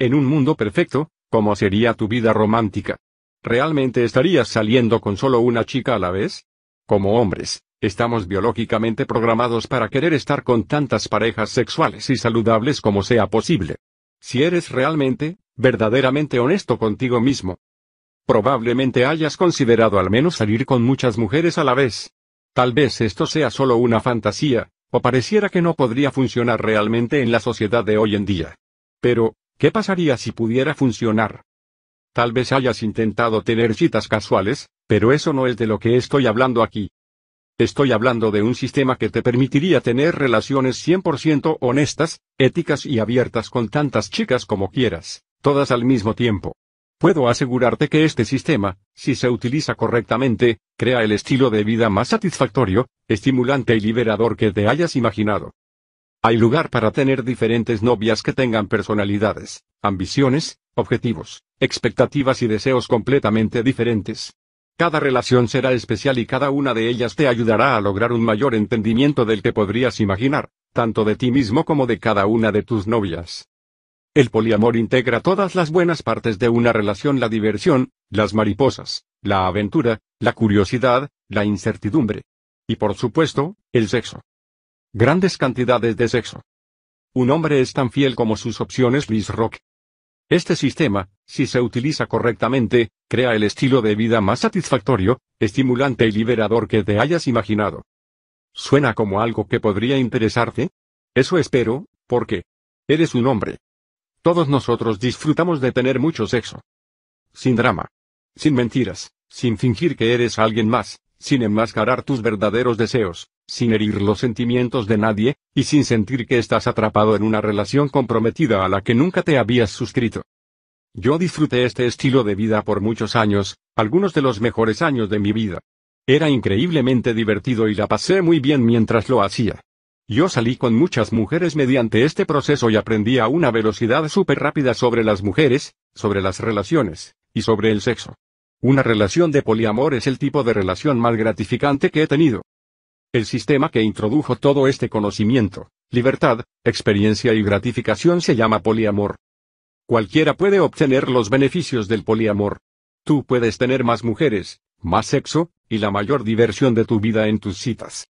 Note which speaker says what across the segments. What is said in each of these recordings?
Speaker 1: En un mundo perfecto, ¿cómo sería tu vida romántica? ¿Realmente estarías saliendo con solo una chica a la vez? Como hombres, estamos biológicamente programados para querer estar con tantas parejas sexuales y saludables como sea posible. Si eres realmente, verdaderamente honesto contigo mismo, probablemente hayas considerado al menos salir con muchas mujeres a la vez. Tal vez esto sea solo una fantasía, o pareciera que no podría funcionar realmente en la sociedad de hoy en día. Pero, ¿qué pasaría si pudiera funcionar? Tal vez hayas intentado tener citas casuales, pero eso no es de lo que estoy hablando aquí. Estoy hablando de un sistema que te permitiría tener relaciones 100% honestas, éticas y abiertas con tantas chicas como quieras, todas al mismo tiempo. Puedo asegurarte que este sistema, si se utiliza correctamente, crea el estilo de vida más satisfactorio, estimulante y liberador que te hayas imaginado. Hay lugar para tener diferentes novias que tengan personalidades, ambiciones, objetivos, expectativas y deseos completamente diferentes. Cada relación será especial y cada una de ellas te ayudará a lograr un mayor entendimiento del que podrías imaginar, tanto de ti mismo como de cada una de tus novias. El poliamor integra todas las buenas partes de una relación, la diversión, las mariposas, la aventura, la curiosidad, la incertidumbre. Y por supuesto, el sexo. Grandes cantidades de sexo. Un hombre es tan fiel como sus opciones Liz Rock. Este sistema, si se utiliza correctamente, crea el estilo de vida más satisfactorio, estimulante y liberador que te hayas imaginado. ¿Suena como algo que podría interesarte? Eso espero, porque eres un hombre. Todos nosotros disfrutamos de tener mucho sexo. Sin drama. Sin mentiras, sin fingir que eres alguien más, sin enmascarar tus verdaderos deseos, sin herir los sentimientos de nadie, y sin sentir que estás atrapado en una relación comprometida a la que nunca te habías suscrito. Yo disfruté este estilo de vida por muchos años, algunos de los mejores años de mi vida. Era increíblemente divertido y la pasé muy bien mientras lo hacía. Yo salí con muchas mujeres mediante este proceso y aprendí a una velocidad súper rápida sobre las mujeres, sobre las relaciones, y sobre el sexo. Una relación de poliamor es el tipo de relación más gratificante que he tenido. El sistema que introdujo todo este conocimiento, libertad, experiencia y gratificación se llama poliamor. Cualquiera puede obtener los beneficios del poliamor. Tú puedes tener más mujeres, más sexo, y la mayor diversión de tu vida en tus citas.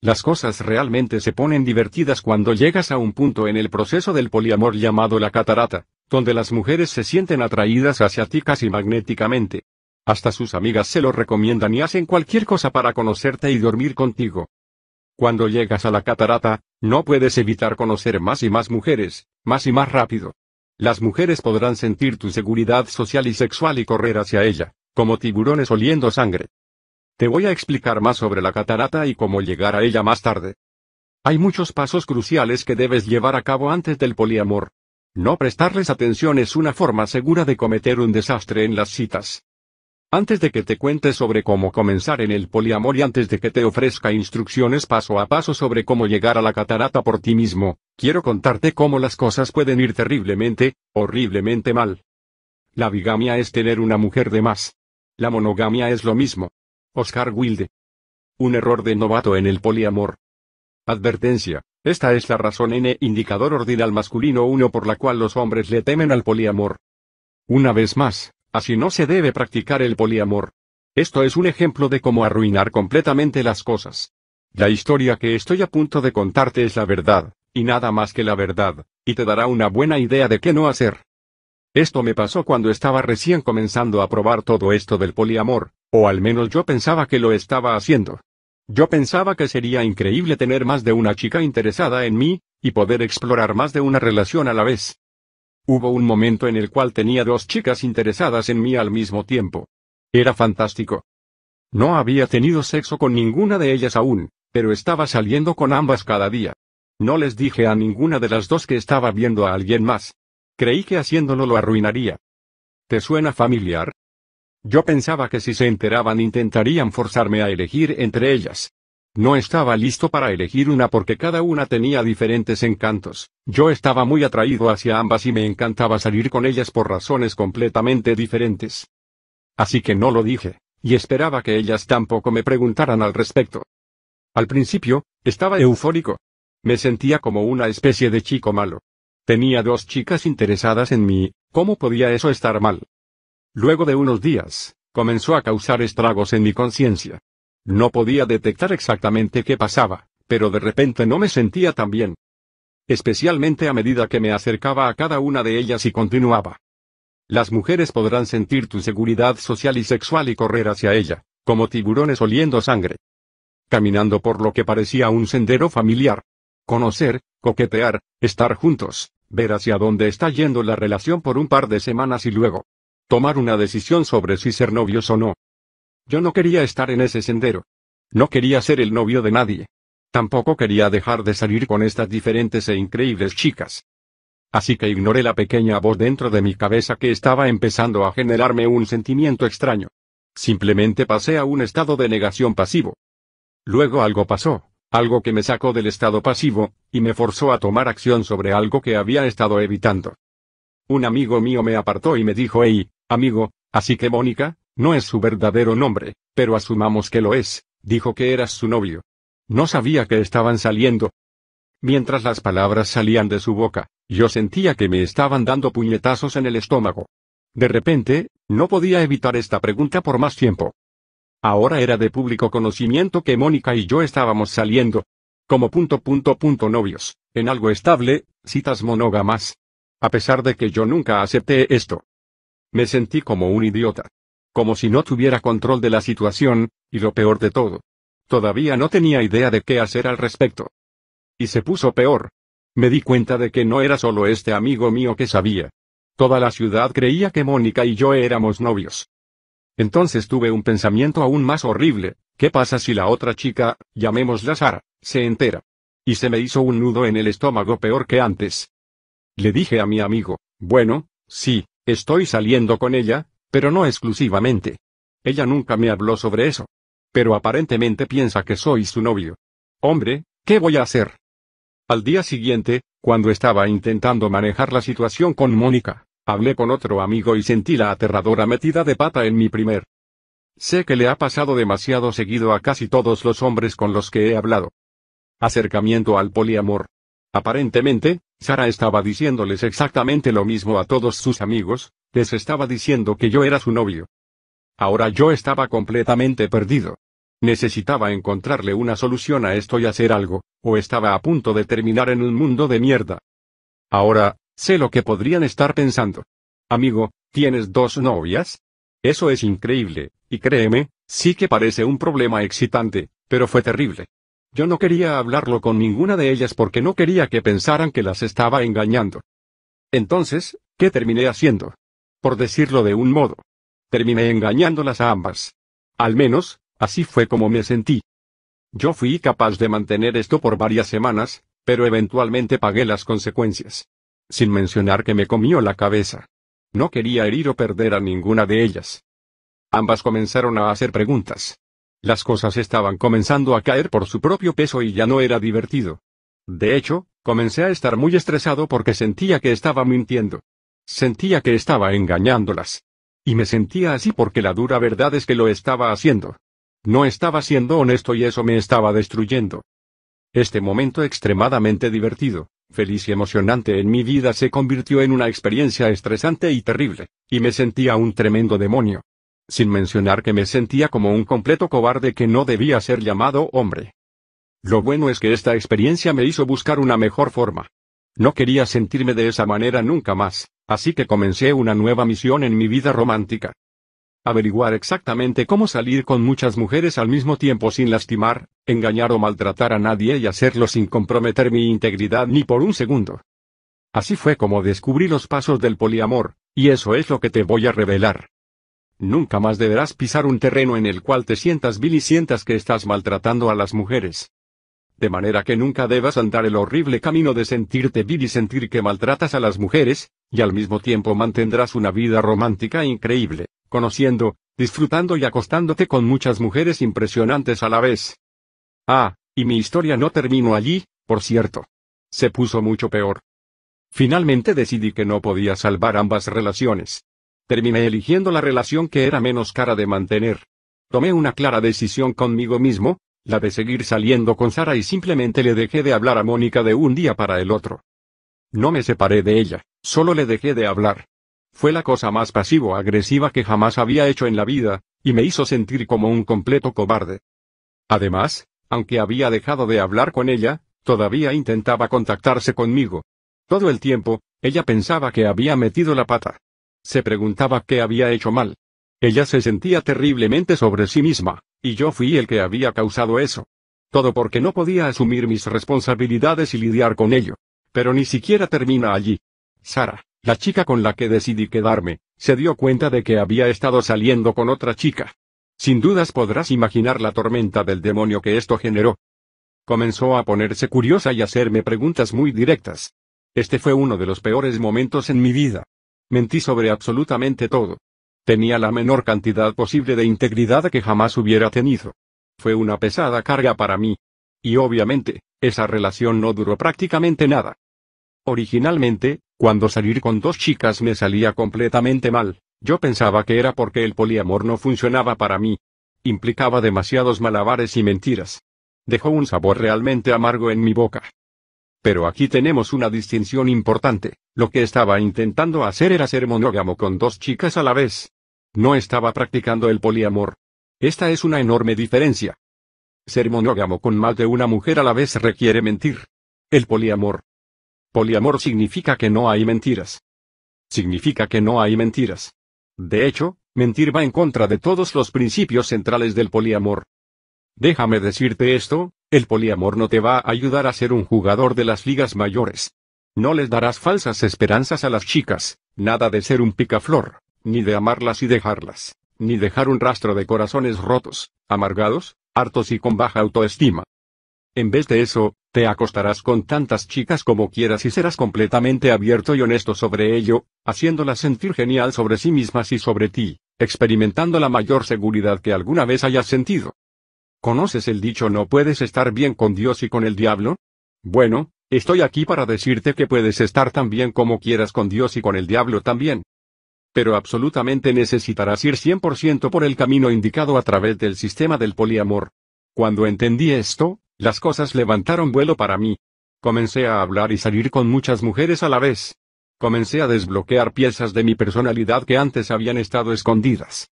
Speaker 1: Las cosas realmente se ponen divertidas cuando llegas a un punto en el proceso del poliamor llamado la catarata, donde las mujeres se sienten atraídas hacia ti casi magnéticamente. Hasta sus amigas se lo recomiendan y hacen cualquier cosa para conocerte y dormir contigo. Cuando llegas a la catarata, no puedes evitar conocer más y más mujeres, más y más rápido. Las mujeres podrán sentir tu seguridad social y sexual y correr hacia ella, como tiburones oliendo sangre. Te voy a explicar más sobre la catarata y cómo llegar a ella más tarde. Hay muchos pasos cruciales que debes llevar a cabo antes del poliamor. No prestarles atención es una forma segura de cometer un desastre en las citas. Antes de que te cuente sobre cómo comenzar en el poliamor y antes de que te ofrezca instrucciones paso a paso sobre cómo llegar a la catarata por ti mismo, quiero contarte cómo las cosas pueden ir terriblemente, horriblemente mal. La bigamia es tener una mujer de más. La monogamia es lo mismo. Oscar Wilde. Un error de novato en el poliamor. Advertencia. Esta es la razón N indicador ordinal masculino 1 por la cual los hombres le temen al poliamor. Una vez más, así no se debe practicar el poliamor. Esto es un ejemplo de cómo arruinar completamente las cosas. La historia que estoy a punto de contarte es la verdad, y nada más que la verdad, y te dará una buena idea de qué no hacer. Esto me pasó cuando estaba recién comenzando a probar todo esto del poliamor, o al menos yo pensaba que lo estaba haciendo. Yo pensaba que sería increíble tener más de una chica interesada en mí, y poder explorar más de una relación a la vez. Hubo un momento en el cual tenía dos chicas interesadas en mí al mismo tiempo. Era fantástico. No había tenido sexo con ninguna de ellas aún, pero estaba saliendo con ambas cada día. No les dije a ninguna de las dos que estaba viendo a alguien más. Creí que haciéndolo lo arruinaría. ¿Te suena familiar? Yo pensaba que si se enteraban intentarían forzarme a elegir entre ellas. No estaba listo para elegir una porque cada una tenía diferentes encantos. Yo estaba muy atraído hacia ambas y me encantaba salir con ellas por razones completamente diferentes. Así que no lo dije, y esperaba que ellas tampoco me preguntaran al respecto. Al principio, estaba eufórico. Me sentía como una especie de chico malo. Tenía dos chicas interesadas en mí, ¿cómo podía eso estar mal? Luego de unos días, comenzó a causar estragos en mi conciencia. No podía detectar exactamente qué pasaba, pero de repente no me sentía tan bien. Especialmente a medida que me acercaba a cada una de ellas y continuaba. Las mujeres podrán sentir tu seguridad social y sexual y correr hacia ella, como tiburones oliendo sangre. Caminando por lo que parecía un sendero familiar. Conocer, coquetear, estar juntos, ver hacia dónde está yendo la relación por un par de semanas y luego tomar una decisión sobre si ser novios o no. Yo no quería estar en ese sendero. No quería ser el novio de nadie. Tampoco quería dejar de salir con estas diferentes e increíbles chicas. Así que ignoré la pequeña voz dentro de mi cabeza que estaba empezando a generarme un sentimiento extraño. Simplemente pasé a un estado de negación pasivo. Luego algo pasó, algo que me sacó del estado pasivo, y me forzó a tomar acción sobre algo que había estado evitando. Un amigo mío me apartó y me dijo, hey, amigo, así que Mónica, no es su verdadero nombre, pero asumamos que lo es, dijo que eras su novio. No sabía que estaban saliendo. Mientras las palabras salían de su boca, yo sentía que me estaban dando puñetazos en el estómago. De repente, no podía evitar esta pregunta por más tiempo. Ahora era de público conocimiento que Mónica y yo estábamos saliendo. Como punto punto punto novios, en algo estable, citas monógamas. A pesar de que yo nunca acepté esto. Me sentí como un idiota. Como si no tuviera control de la situación, y lo peor de todo. Todavía no tenía idea de qué hacer al respecto. Y se puso peor. Me di cuenta de que no era solo este amigo mío que sabía. Toda la ciudad creía que Mónica y yo éramos novios. Entonces tuve un pensamiento aún más horrible, ¿qué pasa si la otra chica, llamémosla Sara, se entera? Y se me hizo un nudo en el estómago peor que antes. Le dije a mi amigo, bueno, sí, estoy saliendo con ella, pero no exclusivamente. Ella nunca me habló sobre eso. Pero aparentemente piensa que soy su novio. Hombre, ¿qué voy a hacer? Al día siguiente, cuando estaba intentando manejar la situación con Mónica, hablé con otro amigo y sentí la aterradora metida de pata en mi primer. Sé que le ha pasado demasiado seguido a casi todos los hombres con los que he hablado. Acercamiento al poliamor. Aparentemente, Sara estaba diciéndoles exactamente lo mismo a todos sus amigos, les estaba diciendo que yo era su novio. Ahora yo estaba completamente perdido. Necesitaba encontrarle una solución a esto y hacer algo, o estaba a punto de terminar en un mundo de mierda. Ahora, sé lo que podrían estar pensando. Amigo, ¿tienes dos novias? Eso es increíble, y créeme, sí que parece un problema excitante, pero fue terrible. Yo no quería hablarlo con ninguna de ellas porque no quería que pensaran que las estaba engañando. Entonces, ¿qué terminé haciendo? por decirlo de un modo. Terminé engañándolas a ambas. Al menos, así fue como me sentí. Yo fui capaz de mantener esto por varias semanas, pero eventualmente pagué las consecuencias. Sin mencionar que me comió la cabeza. No quería herir o perder a ninguna de ellas. Ambas comenzaron a hacer preguntas. Las cosas estaban comenzando a caer por su propio peso y ya no era divertido. De hecho, comencé a estar muy estresado porque sentía que estaba mintiendo. Sentía que estaba engañándolas. Y me sentía así porque la dura verdad es que lo estaba haciendo. No estaba siendo honesto y eso me estaba destruyendo. Este momento extremadamente divertido, feliz y emocionante en mi vida se convirtió en una experiencia estresante y terrible, y me sentía un tremendo demonio. Sin mencionar que me sentía como un completo cobarde que no debía ser llamado hombre. Lo bueno es que esta experiencia me hizo buscar una mejor forma. No quería sentirme de esa manera nunca más. Así que comencé una nueva misión en mi vida romántica. Averiguar exactamente cómo salir con muchas mujeres al mismo tiempo sin lastimar, engañar o maltratar a nadie y hacerlo sin comprometer mi integridad ni por un segundo. Así fue como descubrí los pasos del poliamor, y eso es lo que te voy a revelar. Nunca más deberás pisar un terreno en el cual te sientas vil y sientas que estás maltratando a las mujeres de manera que nunca debas andar el horrible camino de sentirte vil y sentir que maltratas a las mujeres, y al mismo tiempo mantendrás una vida romántica increíble, conociendo, disfrutando y acostándote con muchas mujeres impresionantes a la vez. Ah, y mi historia no terminó allí, por cierto. Se puso mucho peor. Finalmente decidí que no podía salvar ambas relaciones. Terminé eligiendo la relación que era menos cara de mantener. Tomé una clara decisión conmigo mismo, la de seguir saliendo con Sara y simplemente le dejé de hablar a Mónica de un día para el otro. No me separé de ella, solo le dejé de hablar. Fue la cosa más pasivo-agresiva que jamás había hecho en la vida, y me hizo sentir como un completo cobarde. Además, aunque había dejado de hablar con ella, todavía intentaba contactarse conmigo. Todo el tiempo, ella pensaba que había metido la pata. Se preguntaba qué había hecho mal. Ella se sentía terriblemente sobre sí misma, y yo fui el que había causado eso. Todo porque no podía asumir mis responsabilidades y lidiar con ello. Pero ni siquiera termina allí. Sara, la chica con la que decidí quedarme, se dio cuenta de que había estado saliendo con otra chica. Sin dudas podrás imaginar la tormenta del demonio que esto generó. Comenzó a ponerse curiosa y hacerme preguntas muy directas. Este fue uno de los peores momentos en mi vida. Mentí sobre absolutamente todo. Tenía la menor cantidad posible de integridad que jamás hubiera tenido. Fue una pesada carga para mí. Y obviamente, esa relación no duró prácticamente nada. Originalmente, cuando salir con dos chicas me salía completamente mal, yo pensaba que era porque el poliamor no funcionaba para mí. Implicaba demasiados malabares y mentiras. Dejó un sabor realmente amargo en mi boca. Pero aquí tenemos una distinción importante. Lo que estaba intentando hacer era ser monógamo con dos chicas a la vez. No estaba practicando el poliamor. Esta es una enorme diferencia. Ser monógamo con más de una mujer a la vez requiere mentir. El poliamor. Poliamor significa que no hay mentiras. Significa que no hay mentiras. De hecho, mentir va en contra de todos los principios centrales del poliamor. Déjame decirte esto, el poliamor no te va a ayudar a ser un jugador de las ligas mayores. No les darás falsas esperanzas a las chicas, nada de ser un picaflor, ni de amarlas y dejarlas, ni dejar un rastro de corazones rotos, amargados, hartos y con baja autoestima. En vez de eso, te acostarás con tantas chicas como quieras y serás completamente abierto y honesto sobre ello, haciéndolas sentir genial sobre sí mismas y sobre ti, experimentando la mayor seguridad que alguna vez hayas sentido. ¿Conoces el dicho no puedes estar bien con Dios y con el diablo? Bueno, estoy aquí para decirte que puedes estar tan bien como quieras con Dios y con el diablo también. Pero absolutamente necesitarás ir 100% por el camino indicado a través del sistema del poliamor. Cuando entendí esto, las cosas levantaron vuelo para mí. Comencé a hablar y salir con muchas mujeres a la vez. Comencé a desbloquear piezas de mi personalidad que antes habían estado escondidas.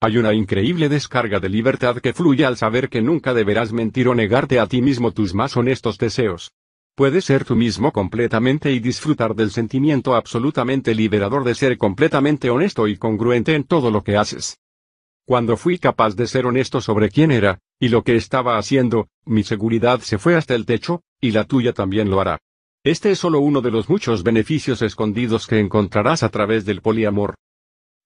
Speaker 1: Hay una increíble descarga de libertad que fluye al saber que nunca deberás mentir o negarte a ti mismo tus más honestos deseos. Puedes ser tú mismo completamente y disfrutar del sentimiento absolutamente liberador de ser completamente honesto y congruente en todo lo que haces. Cuando fui capaz de ser honesto sobre quién era, y lo que estaba haciendo, mi seguridad se fue hasta el techo, y la tuya también lo hará. Este es solo uno de los muchos beneficios escondidos que encontrarás a través del poliamor.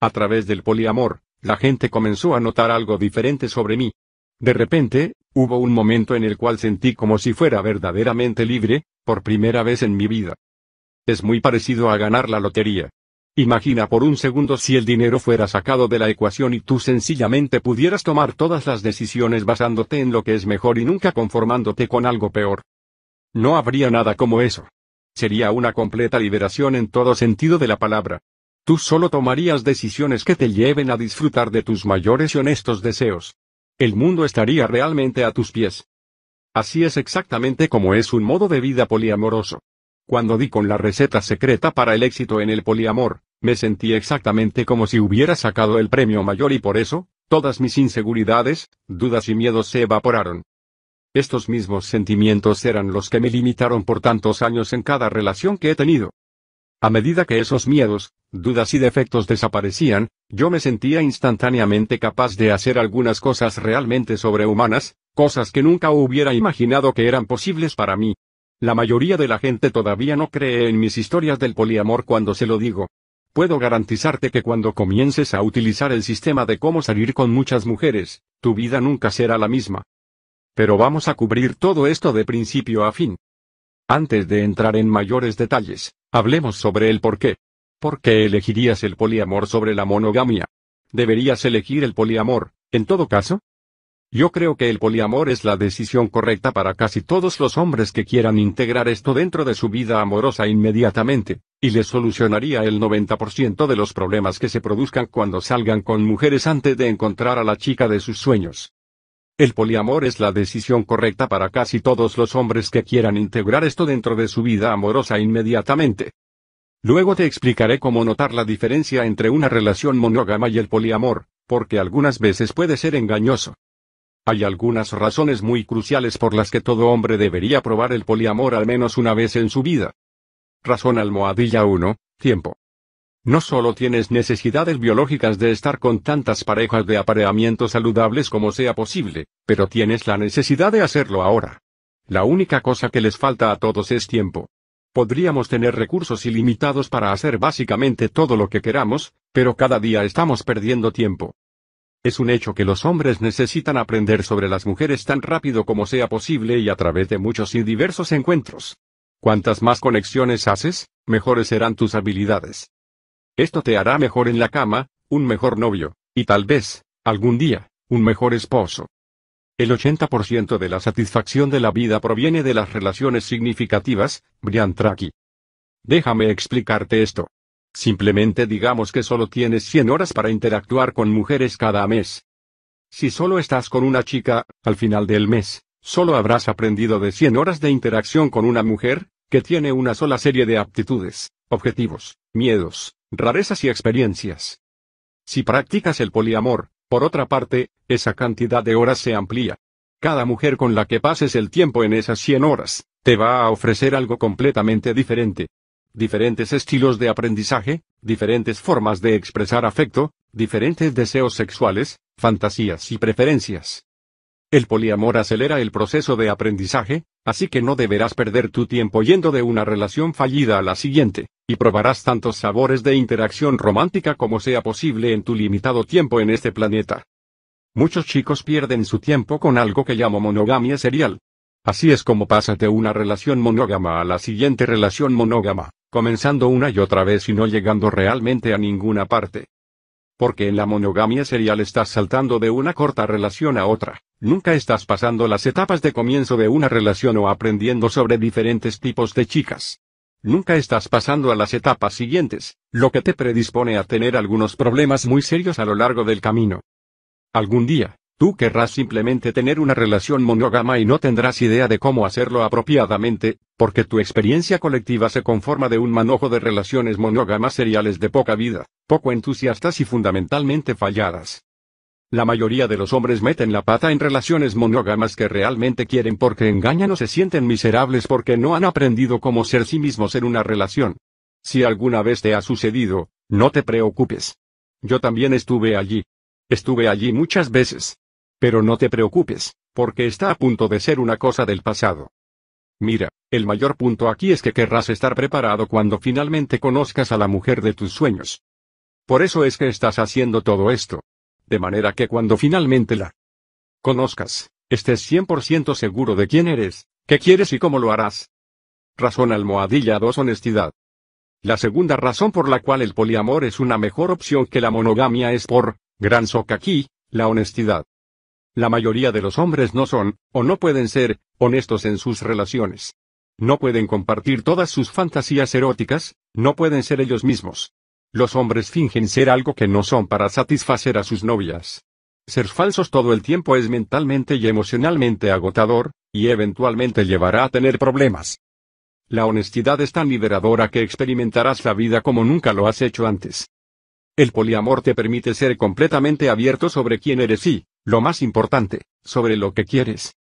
Speaker 1: A través del poliamor, la gente comenzó a notar algo diferente sobre mí. De repente, hubo un momento en el cual sentí como si fuera verdaderamente libre, por primera vez en mi vida. Es muy parecido a ganar la lotería. Imagina por un segundo si el dinero fuera sacado de la ecuación y tú sencillamente pudieras tomar todas las decisiones basándote en lo que es mejor y nunca conformándote con algo peor. No habría nada como eso. Sería una completa liberación en todo sentido de la palabra. Tú solo tomarías decisiones que te lleven a disfrutar de tus mayores y honestos deseos. El mundo estaría realmente a tus pies. Así es exactamente como es un modo de vida poliamoroso. Cuando di con la receta secreta para el éxito en el poliamor, me sentí exactamente como si hubiera sacado el premio mayor y por eso, todas mis inseguridades, dudas y miedos se evaporaron. Estos mismos sentimientos eran los que me limitaron por tantos años en cada relación que he tenido. A medida que esos miedos, dudas y defectos desaparecían, yo me sentía instantáneamente capaz de hacer algunas cosas realmente sobrehumanas, cosas que nunca hubiera imaginado que eran posibles para mí. La mayoría de la gente todavía no cree en mis historias del poliamor cuando se lo digo. Puedo garantizarte que cuando comiences a utilizar el sistema de cómo salir con muchas mujeres, tu vida nunca será la misma. Pero vamos a cubrir todo esto de principio a fin. Antes de entrar en mayores detalles, hablemos sobre el por qué. ¿Por qué elegirías el poliamor sobre la monogamia? ¿Deberías elegir el poliamor, en todo caso? Yo creo que el poliamor es la decisión correcta para casi todos los hombres que quieran integrar esto dentro de su vida amorosa inmediatamente, y les solucionaría el 90% de los problemas que se produzcan cuando salgan con mujeres antes de encontrar a la chica de sus sueños. El poliamor es la decisión correcta para casi todos los hombres que quieran integrar esto dentro de su vida amorosa inmediatamente. Luego te explicaré cómo notar la diferencia entre una relación monógama y el poliamor, porque algunas veces puede ser engañoso. Hay algunas razones muy cruciales por las que todo hombre debería probar el poliamor al menos una vez en su vida. Razón almohadilla 1, tiempo. No solo tienes necesidades biológicas de estar con tantas parejas de apareamiento saludables como sea posible, pero tienes la necesidad de hacerlo ahora. La única cosa que les falta a todos es tiempo. Podríamos tener recursos ilimitados para hacer básicamente todo lo que queramos, pero cada día estamos perdiendo tiempo. Es un hecho que los hombres necesitan aprender sobre las mujeres tan rápido como sea posible y a través de muchos y diversos encuentros. Cuantas más conexiones haces, mejores serán tus habilidades. Esto te hará mejor en la cama, un mejor novio, y tal vez, algún día, un mejor esposo. El 80% de la satisfacción de la vida proviene de las relaciones significativas, Brian Tracy. Déjame explicarte esto. Simplemente digamos que solo tienes 100 horas para interactuar con mujeres cada mes. Si solo estás con una chica, al final del mes, solo habrás aprendido de 100 horas de interacción con una mujer, que tiene una sola serie de aptitudes, objetivos, miedos, rarezas y experiencias. Si practicas el poliamor, por otra parte, esa cantidad de horas se amplía. Cada mujer con la que pases el tiempo en esas 100 horas, te va a ofrecer algo completamente diferente diferentes estilos de aprendizaje, diferentes formas de expresar afecto, diferentes deseos sexuales, fantasías y preferencias. El poliamor acelera el proceso de aprendizaje, así que no deberás perder tu tiempo yendo de una relación fallida a la siguiente, y probarás tantos sabores de interacción romántica como sea posible en tu limitado tiempo en este planeta. Muchos chicos pierden su tiempo con algo que llamo monogamia serial. Así es como pasas de una relación monógama a la siguiente relación monógama comenzando una y otra vez y no llegando realmente a ninguna parte. Porque en la monogamia serial estás saltando de una corta relación a otra, nunca estás pasando las etapas de comienzo de una relación o aprendiendo sobre diferentes tipos de chicas. Nunca estás pasando a las etapas siguientes, lo que te predispone a tener algunos problemas muy serios a lo largo del camino. Algún día, Tú querrás simplemente tener una relación monógama y no tendrás idea de cómo hacerlo apropiadamente, porque tu experiencia colectiva se conforma de un manojo de relaciones monógamas seriales de poca vida, poco entusiastas y fundamentalmente falladas. La mayoría de los hombres meten la pata en relaciones monógamas que realmente quieren porque engañan o se sienten miserables porque no han aprendido cómo ser sí mismos en una relación. Si alguna vez te ha sucedido, no te preocupes. Yo también estuve allí. Estuve allí muchas veces. Pero no te preocupes, porque está a punto de ser una cosa del pasado. Mira, el mayor punto aquí es que querrás estar preparado cuando finalmente conozcas a la mujer de tus sueños. Por eso es que estás haciendo todo esto. De manera que cuando finalmente la conozcas, estés 100% seguro de quién eres, qué quieres y cómo lo harás. Razón almohadilla 2 Honestidad. La segunda razón por la cual el poliamor es una mejor opción que la monogamia es por, gran soca aquí, la honestidad. La mayoría de los hombres no son, o no pueden ser, honestos en sus relaciones. No pueden compartir todas sus fantasías eróticas, no pueden ser ellos mismos. Los hombres fingen ser algo que no son para satisfacer a sus novias. Ser falsos todo el tiempo es mentalmente y emocionalmente agotador, y eventualmente llevará a tener problemas. La honestidad es tan liberadora que experimentarás la vida como nunca lo has hecho antes. El poliamor te permite ser completamente abierto sobre quién eres y, lo más importante, sobre lo que quieres.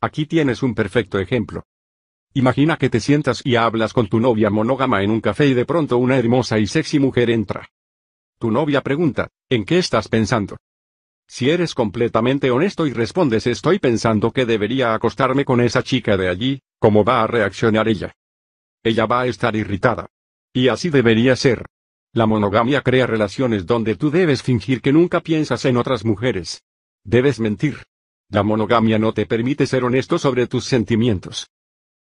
Speaker 1: Aquí tienes un perfecto ejemplo. Imagina que te sientas y hablas con tu novia monógama en un café y de pronto una hermosa y sexy mujer entra. Tu novia pregunta, ¿en qué estás pensando? Si eres completamente honesto y respondes estoy pensando que debería acostarme con esa chica de allí, ¿cómo va a reaccionar ella? Ella va a estar irritada. Y así debería ser. La monogamia crea relaciones donde tú debes fingir que nunca piensas en otras mujeres. Debes mentir. La monogamia no te permite ser honesto sobre tus sentimientos.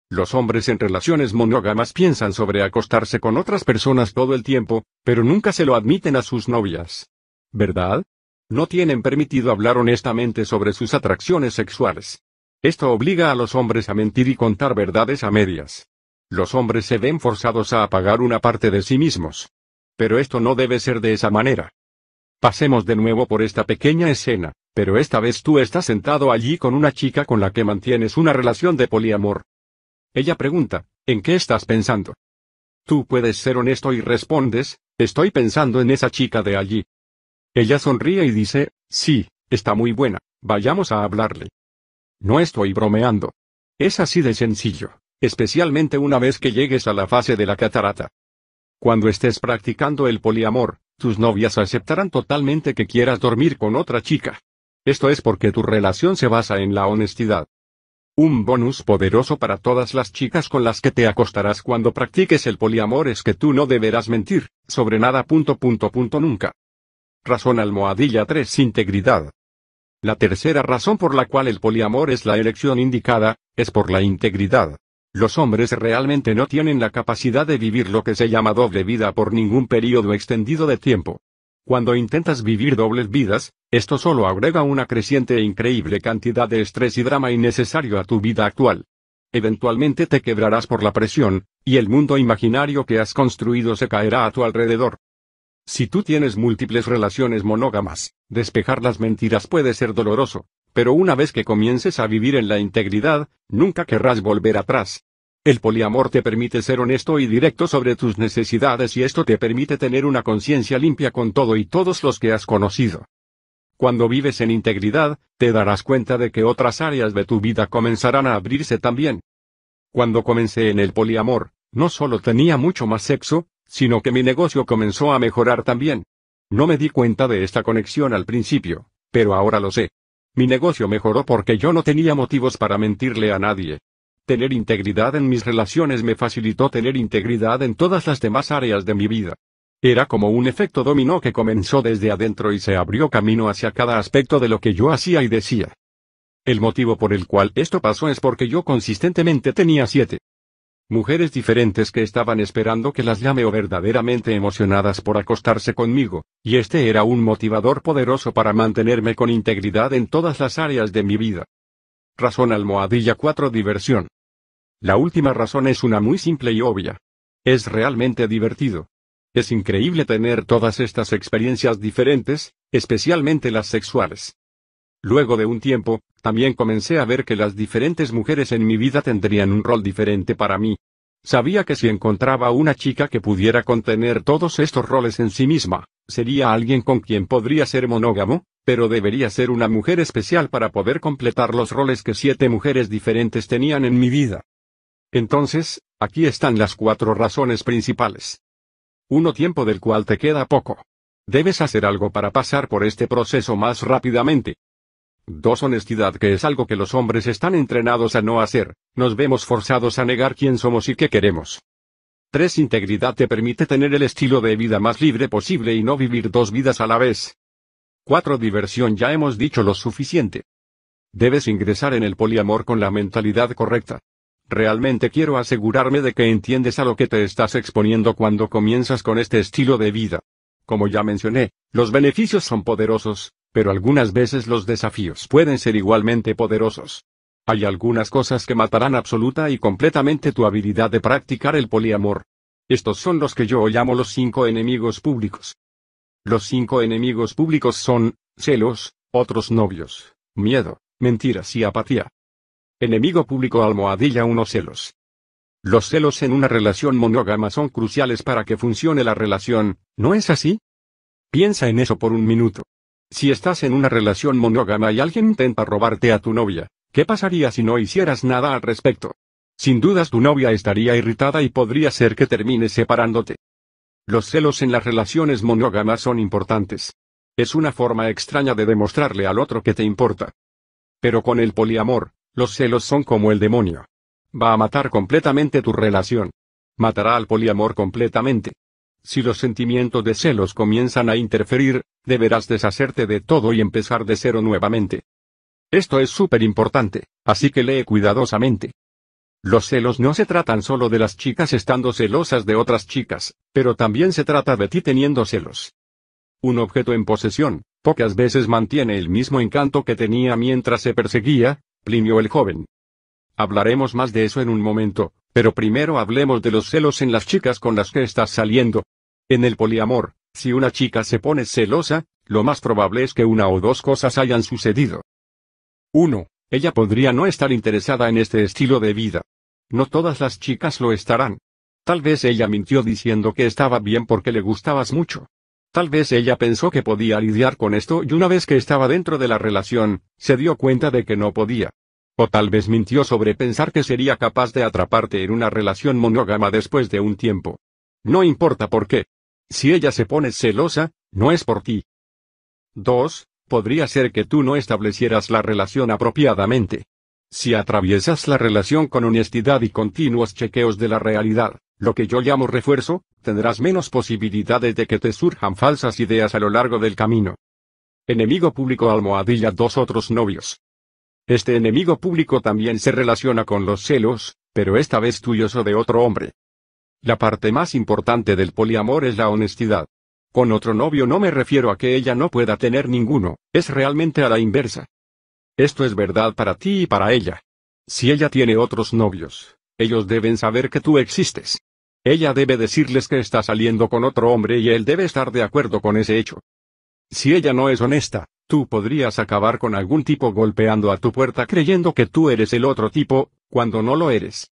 Speaker 1: Los hombres en relaciones monógamas piensan sobre acostarse con otras personas todo el tiempo, pero nunca se lo admiten a sus novias. ¿Verdad? No tienen permitido hablar honestamente sobre sus atracciones sexuales. Esto obliga a los hombres a mentir y contar verdades a medias. Los hombres se ven forzados a apagar una parte de sí mismos. Pero esto no debe ser de esa manera. Pasemos de nuevo por esta pequeña escena. Pero esta vez tú estás sentado allí con una chica con la que mantienes una relación de poliamor. Ella pregunta, ¿en qué estás pensando? Tú puedes ser honesto y respondes, estoy pensando en esa chica de allí. Ella sonríe y dice, sí, está muy buena, vayamos a hablarle. No estoy bromeando. Es así de sencillo, especialmente una vez que llegues a la fase de la catarata. Cuando estés practicando el poliamor, tus novias aceptarán totalmente que quieras dormir con otra chica. Esto es porque tu relación se basa en la honestidad. Un bonus poderoso para todas las chicas con las que te acostarás cuando practiques el poliamor es que tú no deberás mentir, sobre nada punto punto punto nunca. Razón almohadilla 3 Integridad. La tercera razón por la cual el poliamor es la elección indicada, es por la integridad. Los hombres realmente no tienen la capacidad de vivir lo que se llama doble vida por ningún periodo extendido de tiempo. Cuando intentas vivir dobles vidas, esto solo agrega una creciente e increíble cantidad de estrés y drama innecesario a tu vida actual. Eventualmente te quebrarás por la presión, y el mundo imaginario que has construido se caerá a tu alrededor. Si tú tienes múltiples relaciones monógamas, despejar las mentiras puede ser doloroso, pero una vez que comiences a vivir en la integridad, nunca querrás volver atrás. El poliamor te permite ser honesto y directo sobre tus necesidades y esto te permite tener una conciencia limpia con todo y todos los que has conocido. Cuando vives en integridad, te darás cuenta de que otras áreas de tu vida comenzarán a abrirse también. Cuando comencé en el poliamor, no solo tenía mucho más sexo, sino que mi negocio comenzó a mejorar también. No me di cuenta de esta conexión al principio, pero ahora lo sé. Mi negocio mejoró porque yo no tenía motivos para mentirle a nadie. Tener integridad en mis relaciones me facilitó tener integridad en todas las demás áreas de mi vida. Era como un efecto dominó que comenzó desde adentro y se abrió camino hacia cada aspecto de lo que yo hacía y decía. El motivo por el cual esto pasó es porque yo consistentemente tenía siete mujeres diferentes que estaban esperando que las llame o verdaderamente emocionadas por acostarse conmigo, y este era un motivador poderoso para mantenerme con integridad en todas las áreas de mi vida. Razón almohadilla 4 Diversión. La última razón es una muy simple y obvia. Es realmente divertido. Es increíble tener todas estas experiencias diferentes, especialmente las sexuales. Luego de un tiempo, también comencé a ver que las diferentes mujeres en mi vida tendrían un rol diferente para mí. Sabía que si encontraba una chica que pudiera contener todos estos roles en sí misma, sería alguien con quien podría ser monógamo, pero debería ser una mujer especial para poder completar los roles que siete mujeres diferentes tenían en mi vida. Entonces, aquí están las cuatro razones principales. Uno tiempo del cual te queda poco. Debes hacer algo para pasar por este proceso más rápidamente. Dos honestidad que es algo que los hombres están entrenados a no hacer, nos vemos forzados a negar quién somos y qué queremos. 3. Integridad te permite tener el estilo de vida más libre posible y no vivir dos vidas a la vez. 4. Diversión ya hemos dicho lo suficiente. Debes ingresar en el poliamor con la mentalidad correcta. Realmente quiero asegurarme de que entiendes a lo que te estás exponiendo cuando comienzas con este estilo de vida. Como ya mencioné, los beneficios son poderosos, pero algunas veces los desafíos pueden ser igualmente poderosos. Hay algunas cosas que matarán absoluta y completamente tu habilidad de practicar el poliamor. Estos son los que yo llamo los cinco enemigos públicos. Los cinco enemigos públicos son, celos, otros novios, miedo, mentiras y apatía. Enemigo público almohadilla 1 celos. Los celos en una relación monógama son cruciales para que funcione la relación, ¿no es así? Piensa en eso por un minuto. Si estás en una relación monógama y alguien intenta robarte a tu novia, ¿qué pasaría si no hicieras nada al respecto? Sin dudas tu novia estaría irritada y podría ser que termine separándote. Los celos en las relaciones monógamas son importantes. Es una forma extraña de demostrarle al otro que te importa. Pero con el poliamor, los celos son como el demonio. Va a matar completamente tu relación. Matará al poliamor completamente. Si los sentimientos de celos comienzan a interferir, deberás deshacerte de todo y empezar de cero nuevamente. Esto es súper importante, así que lee cuidadosamente. Los celos no se tratan solo de las chicas estando celosas de otras chicas, pero también se trata de ti teniendo celos. Un objeto en posesión, pocas veces mantiene el mismo encanto que tenía mientras se perseguía, Plinio el joven. Hablaremos más de eso en un momento, pero primero hablemos de los celos en las chicas con las que estás saliendo. En el poliamor, si una chica se pone celosa, lo más probable es que una o dos cosas hayan sucedido. 1. Ella podría no estar interesada en este estilo de vida. No todas las chicas lo estarán. Tal vez ella mintió diciendo que estaba bien porque le gustabas mucho. Tal vez ella pensó que podía lidiar con esto y una vez que estaba dentro de la relación, se dio cuenta de que no podía. O tal vez mintió sobre pensar que sería capaz de atraparte en una relación monógama después de un tiempo. No importa por qué. Si ella se pone celosa, no es por ti. 2. Podría ser que tú no establecieras la relación apropiadamente. Si atraviesas la relación con honestidad y continuos chequeos de la realidad, lo que yo llamo refuerzo, tendrás menos posibilidades de que te surjan falsas ideas a lo largo del camino. Enemigo público almohadilla dos otros novios. Este enemigo público también se relaciona con los celos, pero esta vez tuyos o de otro hombre. La parte más importante del poliamor es la honestidad. Con otro novio no me refiero a que ella no pueda tener ninguno, es realmente a la inversa. Esto es verdad para ti y para ella. Si ella tiene otros novios, ellos deben saber que tú existes. Ella debe decirles que está saliendo con otro hombre y él debe estar de acuerdo con ese hecho. Si ella no es honesta, tú podrías acabar con algún tipo golpeando a tu puerta creyendo que tú eres el otro tipo, cuando no lo eres.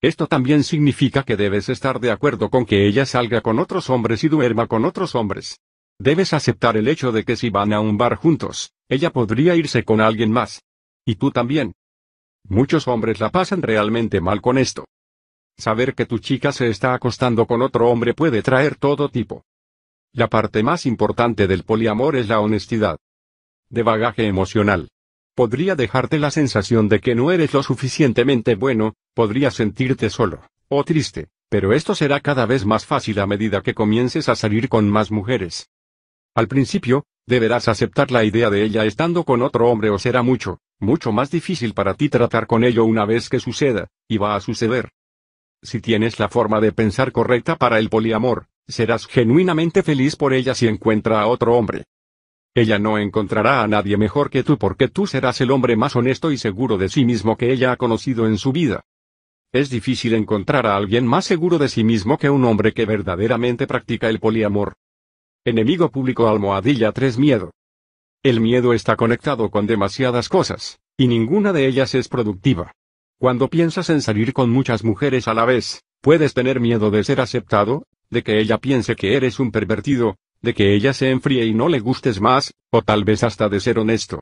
Speaker 1: Esto también significa que debes estar de acuerdo con que ella salga con otros hombres y duerma con otros hombres. Debes aceptar el hecho de que si van a un bar juntos, ella podría irse con alguien más. Y tú también. Muchos hombres la pasan realmente mal con esto. Saber que tu chica se está acostando con otro hombre puede traer todo tipo. La parte más importante del poliamor es la honestidad. De bagaje emocional podría dejarte la sensación de que no eres lo suficientemente bueno, podría sentirte solo, o triste, pero esto será cada vez más fácil a medida que comiences a salir con más mujeres. Al principio, deberás aceptar la idea de ella estando con otro hombre o será mucho, mucho más difícil para ti tratar con ello una vez que suceda, y va a suceder. Si tienes la forma de pensar correcta para el poliamor, serás genuinamente feliz por ella si encuentra a otro hombre. Ella no encontrará a nadie mejor que tú porque tú serás el hombre más honesto y seguro de sí mismo que ella ha conocido en su vida. Es difícil encontrar a alguien más seguro de sí mismo que un hombre que verdaderamente practica el poliamor. Enemigo público almohadilla 3 Miedo. El miedo está conectado con demasiadas cosas, y ninguna de ellas es productiva. Cuando piensas en salir con muchas mujeres a la vez, puedes tener miedo de ser aceptado, de que ella piense que eres un pervertido, de que ella se enfríe y no le gustes más, o tal vez hasta de ser honesto.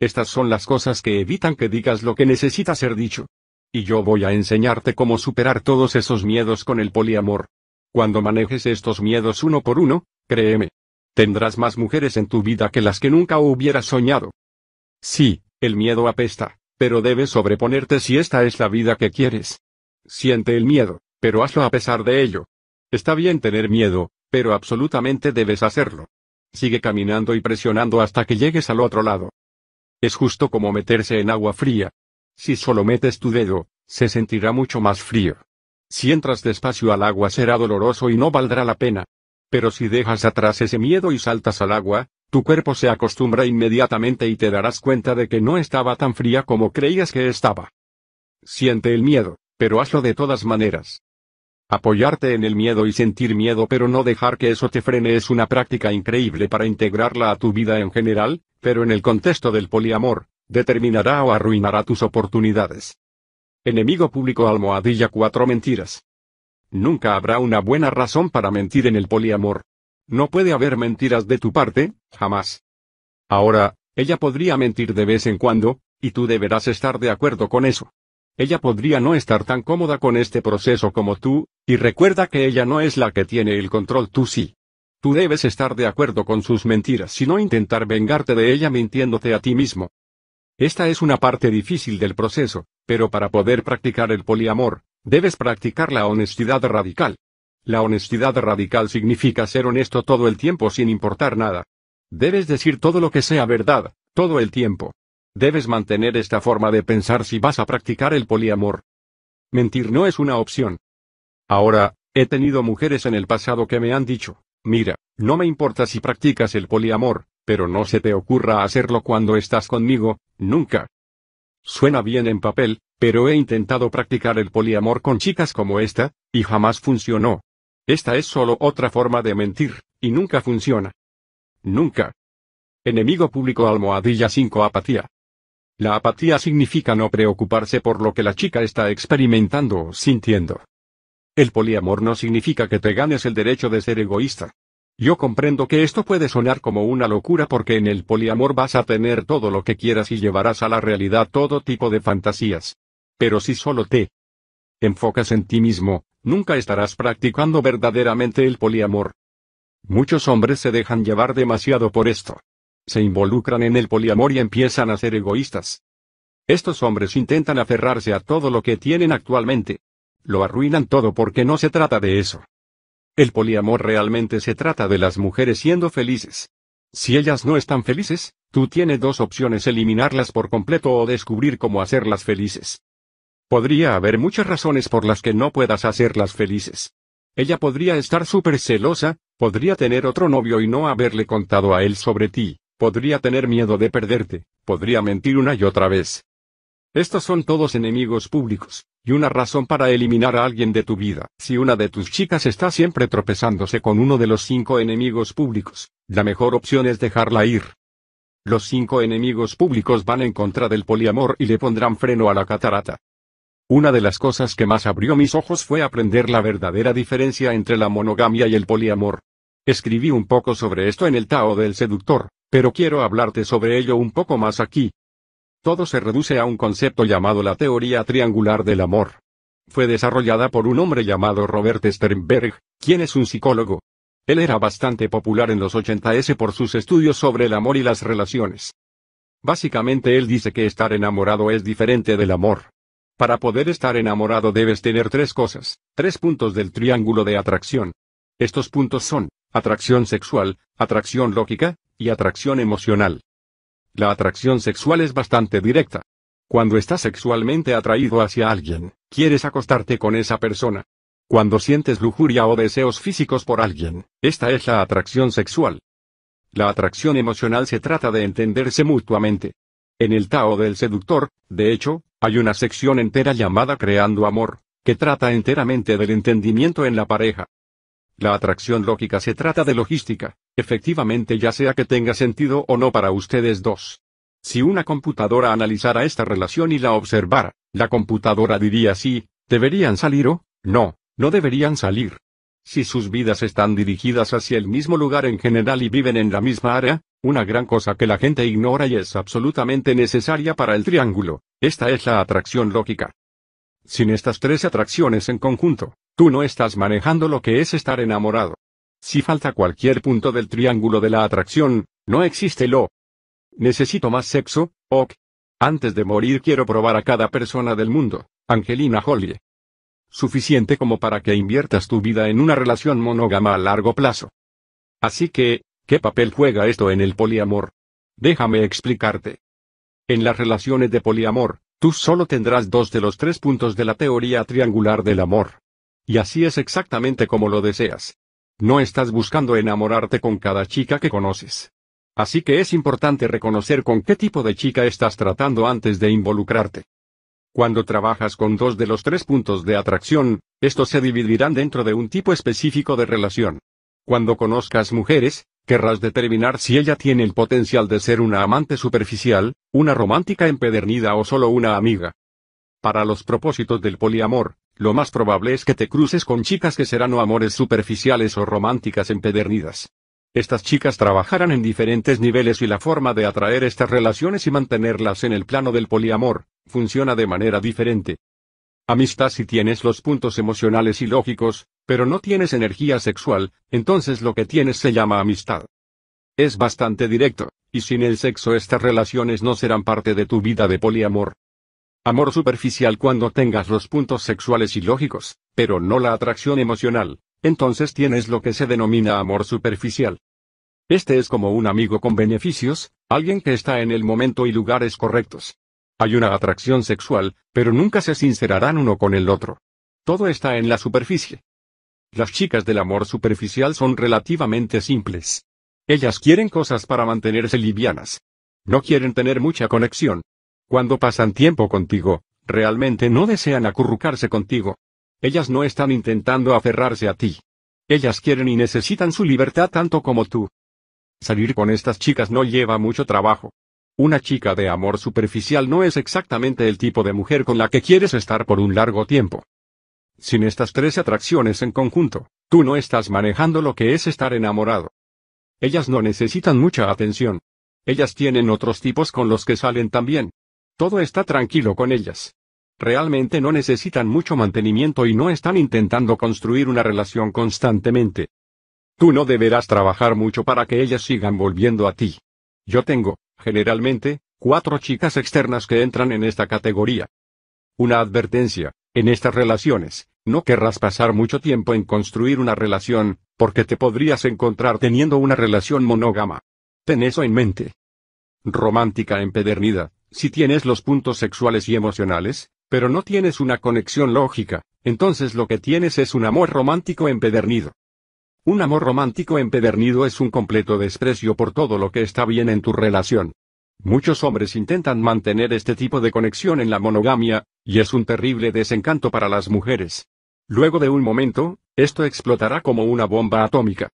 Speaker 1: Estas son las cosas que evitan que digas lo que necesita ser dicho. Y yo voy a enseñarte cómo superar todos esos miedos con el poliamor. Cuando manejes estos miedos uno por uno, créeme. Tendrás más mujeres en tu vida que las que nunca hubieras soñado. Sí, el miedo apesta, pero debes sobreponerte si esta es la vida que quieres. Siente el miedo, pero hazlo a pesar de ello. Está bien tener miedo, pero absolutamente debes hacerlo. Sigue caminando y presionando hasta que llegues al otro lado. Es justo como meterse en agua fría. Si solo metes tu dedo, se sentirá mucho más frío. Si entras despacio al agua será doloroso y no valdrá la pena. Pero si dejas atrás ese miedo y saltas al agua, tu cuerpo se acostumbra inmediatamente y te darás cuenta de que no estaba tan fría como creías que estaba. Siente el miedo, pero hazlo de todas maneras. Apoyarte en el miedo y sentir miedo pero no dejar que eso te frene es una práctica increíble para integrarla a tu vida en general, pero en el contexto del poliamor, determinará o arruinará tus oportunidades. Enemigo público almohadilla cuatro mentiras. Nunca habrá una buena razón para mentir en el poliamor. No puede haber mentiras de tu parte, jamás. Ahora, ella podría mentir de vez en cuando, y tú deberás estar de acuerdo con eso. Ella podría no estar tan cómoda con este proceso como tú, y recuerda que ella no es la que tiene el control, tú sí. Tú debes estar de acuerdo con sus mentiras y no intentar vengarte de ella mintiéndote a ti mismo. Esta es una parte difícil del proceso, pero para poder practicar el poliamor, debes practicar la honestidad radical. La honestidad radical significa ser honesto todo el tiempo sin importar nada. Debes decir todo lo que sea verdad, todo el tiempo. Debes mantener esta forma de pensar si vas a practicar el poliamor. Mentir no es una opción. Ahora, he tenido mujeres en el pasado que me han dicho, mira, no me importa si practicas el poliamor, pero no se te ocurra hacerlo cuando estás conmigo, nunca. Suena bien en papel, pero he intentado practicar el poliamor con chicas como esta, y jamás funcionó. Esta es solo otra forma de mentir, y nunca funciona. Nunca. Enemigo público almohadilla 5 apatía. La apatía significa no preocuparse por lo que la chica está experimentando o sintiendo. El poliamor no significa que te ganes el derecho de ser egoísta. Yo comprendo que esto puede sonar como una locura porque en el poliamor vas a tener todo lo que quieras y llevarás a la realidad todo tipo de fantasías. Pero si solo te enfocas en ti mismo, nunca estarás practicando verdaderamente el poliamor. Muchos hombres se dejan llevar demasiado por esto. Se involucran en el poliamor y empiezan a ser egoístas. Estos hombres intentan aferrarse a todo lo que tienen actualmente. Lo arruinan todo porque no se trata de eso. El poliamor realmente se trata de las mujeres siendo felices. Si ellas no están felices, tú tienes dos opciones eliminarlas por completo o descubrir cómo hacerlas felices. Podría haber muchas razones por las que no puedas hacerlas felices. Ella podría estar súper celosa, podría tener otro novio y no haberle contado a él sobre ti, podría tener miedo de perderte, podría mentir una y otra vez. Estos son todos enemigos públicos, y una razón para eliminar a alguien de tu vida. Si una de tus chicas está siempre tropezándose con uno de los cinco enemigos públicos, la mejor opción es dejarla ir. Los cinco enemigos públicos van en contra del poliamor y le pondrán freno a la catarata. Una de las cosas que más abrió mis ojos fue aprender la verdadera diferencia entre la monogamia y el poliamor. Escribí un poco sobre esto en el Tao del Seductor, pero quiero hablarte sobre ello un poco más aquí, todo se reduce a un concepto llamado la teoría triangular del amor. Fue desarrollada por un hombre llamado Robert Sternberg, quien es un psicólogo. Él era bastante popular en los 80s por sus estudios sobre el amor y las relaciones. Básicamente él dice que estar enamorado es diferente del amor. Para poder estar enamorado debes tener tres cosas, tres puntos del triángulo de atracción. Estos puntos son, atracción sexual, atracción lógica, y atracción emocional. La atracción sexual es bastante directa. Cuando estás sexualmente atraído hacia alguien, quieres acostarte con esa persona. Cuando sientes lujuria o deseos físicos por alguien, esta es la atracción sexual. La atracción emocional se trata de entenderse mutuamente. En el Tao del Seductor, de hecho, hay una sección entera llamada Creando Amor, que trata enteramente del entendimiento en la pareja. La atracción lógica se trata de logística, efectivamente ya sea que tenga sentido o no para ustedes dos. Si una computadora analizara esta relación y la observara, la computadora diría sí, deberían salir o, no, no deberían salir. Si sus vidas están dirigidas hacia el mismo lugar en general y viven en la misma área, una gran cosa que la gente ignora y es absolutamente necesaria para el triángulo, esta es la atracción lógica. Sin estas tres atracciones en conjunto, tú no estás manejando lo que es estar enamorado. Si falta cualquier punto del triángulo de la atracción, no existe lo. Necesito más sexo, ok. Antes de morir quiero probar a cada persona del mundo, Angelina Jolie. Suficiente como para que inviertas tu vida en una relación monógama a largo plazo. Así que, ¿qué papel juega esto en el poliamor? Déjame explicarte. En las relaciones de poliamor, tú solo tendrás dos de los tres puntos de la teoría triangular del amor. Y así es exactamente como lo deseas. No estás buscando enamorarte con cada chica que conoces. Así que es importante reconocer con qué tipo de chica estás tratando antes de involucrarte. Cuando trabajas con dos de los tres puntos de atracción, estos se dividirán dentro de un tipo específico de relación. Cuando conozcas mujeres, querrás determinar si ella tiene el potencial de ser una amante superficial, una romántica empedernida o solo una amiga. Para los propósitos del poliamor, lo más probable es que te cruces con chicas que serán o amores superficiales o románticas empedernidas. Estas chicas trabajarán en diferentes niveles y la forma de atraer estas relaciones y mantenerlas en el plano del poliamor, funciona de manera diferente. Amistad si tienes los puntos emocionales y lógicos, pero no tienes energía sexual, entonces lo que tienes se llama amistad. Es bastante directo, y sin el sexo estas relaciones no serán parte de tu vida de poliamor. Amor superficial cuando tengas los puntos sexuales y lógicos, pero no la atracción emocional, entonces tienes lo que se denomina amor superficial. Este es como un amigo con beneficios, alguien que está en el momento y lugares correctos. Hay una atracción sexual, pero nunca se sincerarán uno con el otro. Todo está en la superficie. Las chicas del amor superficial son relativamente simples. Ellas quieren cosas para mantenerse livianas. No quieren tener mucha conexión, cuando pasan tiempo contigo, realmente no desean acurrucarse contigo. Ellas no están intentando aferrarse a ti. Ellas quieren y necesitan su libertad tanto como tú. Salir con estas chicas no lleva mucho trabajo. Una chica de amor superficial no es exactamente el tipo de mujer con la que quieres estar por un largo tiempo. Sin estas tres atracciones en conjunto, tú no estás manejando lo que es estar enamorado. Ellas no necesitan mucha atención. Ellas tienen otros tipos con los que salen también. Todo está tranquilo con ellas. Realmente no necesitan mucho mantenimiento y no están intentando construir una relación constantemente. Tú no deberás trabajar mucho para que ellas sigan volviendo a ti. Yo tengo, generalmente, cuatro chicas externas que entran en esta categoría. Una advertencia, en estas relaciones, no querrás pasar mucho tiempo en construir una relación, porque te podrías encontrar teniendo una relación monógama. Ten eso en mente. Romántica empedernida, si tienes los puntos sexuales y emocionales, pero no tienes una conexión lógica, entonces lo que tienes es un amor romántico empedernido. Un amor romántico empedernido es un completo desprecio por todo lo que está bien en tu relación. Muchos hombres intentan mantener este tipo de conexión en la monogamia, y es un terrible desencanto para las mujeres. Luego de un momento, esto explotará como una bomba atómica.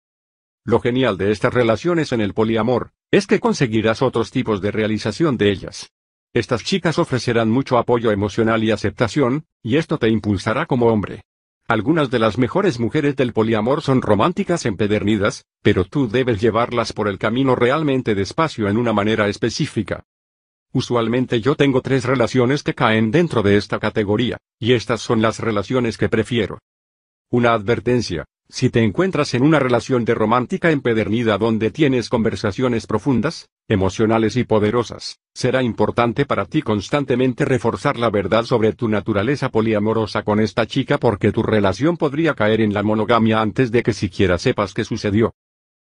Speaker 1: Lo genial de estas relaciones en el poliamor, es que conseguirás otros tipos de realización de ellas. Estas chicas ofrecerán mucho apoyo emocional y aceptación, y esto te impulsará como hombre. Algunas de las mejores mujeres del poliamor son románticas empedernidas, pero tú debes llevarlas por el camino realmente despacio en una manera específica. Usualmente yo tengo tres relaciones que caen dentro de esta categoría, y estas son las relaciones que prefiero. Una advertencia, si te encuentras en una relación de romántica empedernida donde tienes conversaciones profundas, emocionales y poderosas, será importante para ti constantemente reforzar la verdad sobre tu naturaleza poliamorosa con esta chica porque tu relación podría caer en la monogamia antes de que siquiera sepas qué sucedió.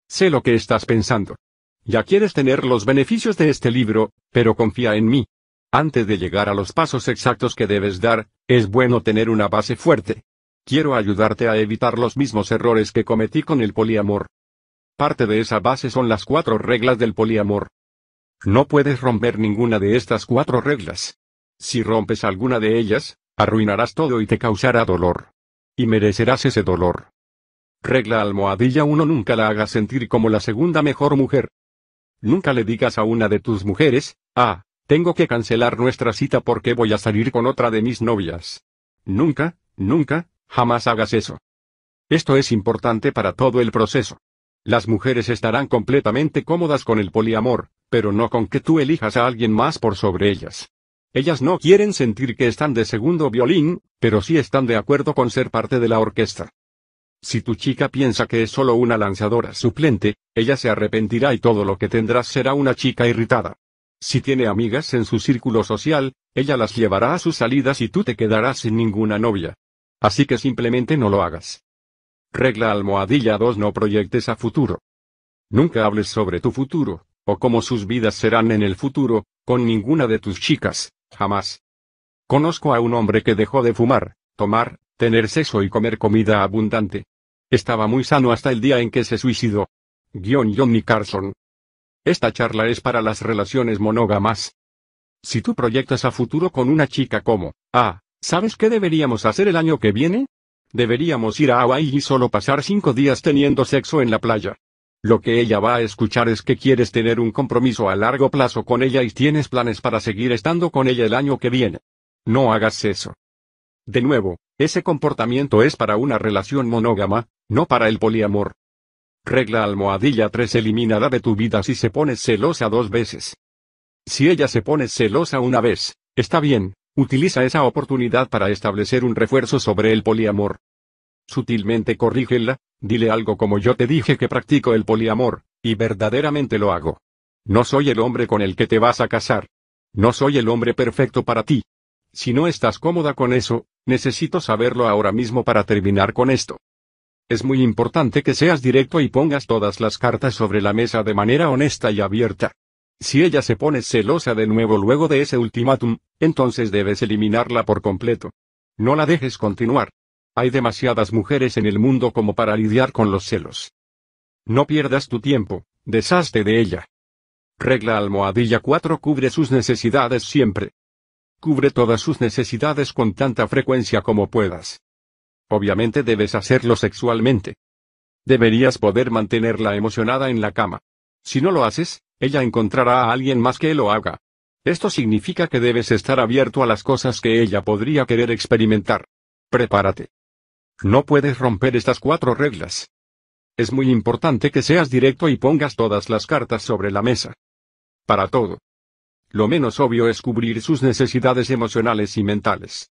Speaker 1: Sé lo que estás pensando. Ya quieres tener los beneficios de este libro, pero confía en mí. Antes de llegar a los pasos exactos que debes dar, es bueno tener una base fuerte. Quiero ayudarte a evitar los mismos errores que cometí con el poliamor. Parte de esa base son las cuatro reglas del poliamor. No puedes romper ninguna de estas cuatro reglas. Si rompes alguna de ellas, arruinarás todo y te causará dolor. Y merecerás ese dolor. Regla almohadilla 1 Nunca la hagas sentir como la segunda mejor mujer. Nunca le digas a una de tus mujeres, ah, tengo que cancelar nuestra cita porque voy a salir con otra de mis novias. Nunca, nunca, Jamás hagas eso. Esto es importante para todo el proceso. Las mujeres estarán completamente cómodas con el poliamor, pero no con que tú elijas a alguien más por sobre ellas. Ellas no quieren sentir que están de segundo violín, pero sí están de acuerdo con ser parte de la orquesta. Si tu chica piensa que es solo una lanzadora suplente, ella se arrepentirá y todo lo que tendrás será una chica irritada. Si tiene amigas en su círculo social, ella las llevará a sus salidas y tú te quedarás sin ninguna novia. Así que simplemente no lo hagas. Regla almohadilla 2 No proyectes a futuro. Nunca hables sobre tu futuro, o cómo sus vidas serán en el futuro, con ninguna de tus chicas, jamás. Conozco a un hombre que dejó de fumar, tomar, tener sexo y comer comida abundante. Estaba muy sano hasta el día en que se suicidó. Guión Johnny Carson. Esta charla es para las relaciones monógamas. Si tú proyectas a futuro con una chica como, ah, ¿Sabes qué deberíamos hacer el año que viene? Deberíamos ir a Hawaii y solo pasar cinco días teniendo sexo en la playa. Lo que ella va a escuchar es que quieres tener un compromiso a largo plazo con ella y tienes planes para seguir estando con ella el año que viene. No hagas eso. De nuevo, ese comportamiento es para una relación monógama, no para el poliamor. Regla almohadilla 3 eliminada de tu vida si se pone celosa dos veces. Si ella se pone celosa una vez, está bien, Utiliza esa oportunidad para establecer un refuerzo sobre el poliamor. Sutilmente corrígela, dile algo como yo te dije que practico el poliamor, y verdaderamente lo hago. No soy el hombre con el que te vas a casar. No soy el hombre perfecto para ti. Si no estás cómoda con eso, necesito saberlo ahora mismo para terminar con esto. Es muy importante que seas directo y pongas todas las cartas sobre la mesa de manera honesta y abierta. Si ella se pone celosa de nuevo luego de ese ultimátum, entonces debes eliminarla por completo. No la dejes continuar. Hay demasiadas mujeres en el mundo como para lidiar con los celos. No pierdas tu tiempo, deshazte de ella. Regla almohadilla 4 Cubre sus necesidades siempre. Cubre todas sus necesidades con tanta frecuencia como puedas. Obviamente debes hacerlo sexualmente. Deberías poder mantenerla emocionada en la cama. Si no lo haces, ella encontrará a alguien más que lo haga. Esto significa que debes estar abierto a las cosas que ella podría querer experimentar. Prepárate. No puedes romper estas cuatro reglas. Es muy importante que seas directo y pongas todas las cartas sobre la mesa. Para todo. Lo menos obvio es cubrir sus necesidades emocionales y mentales.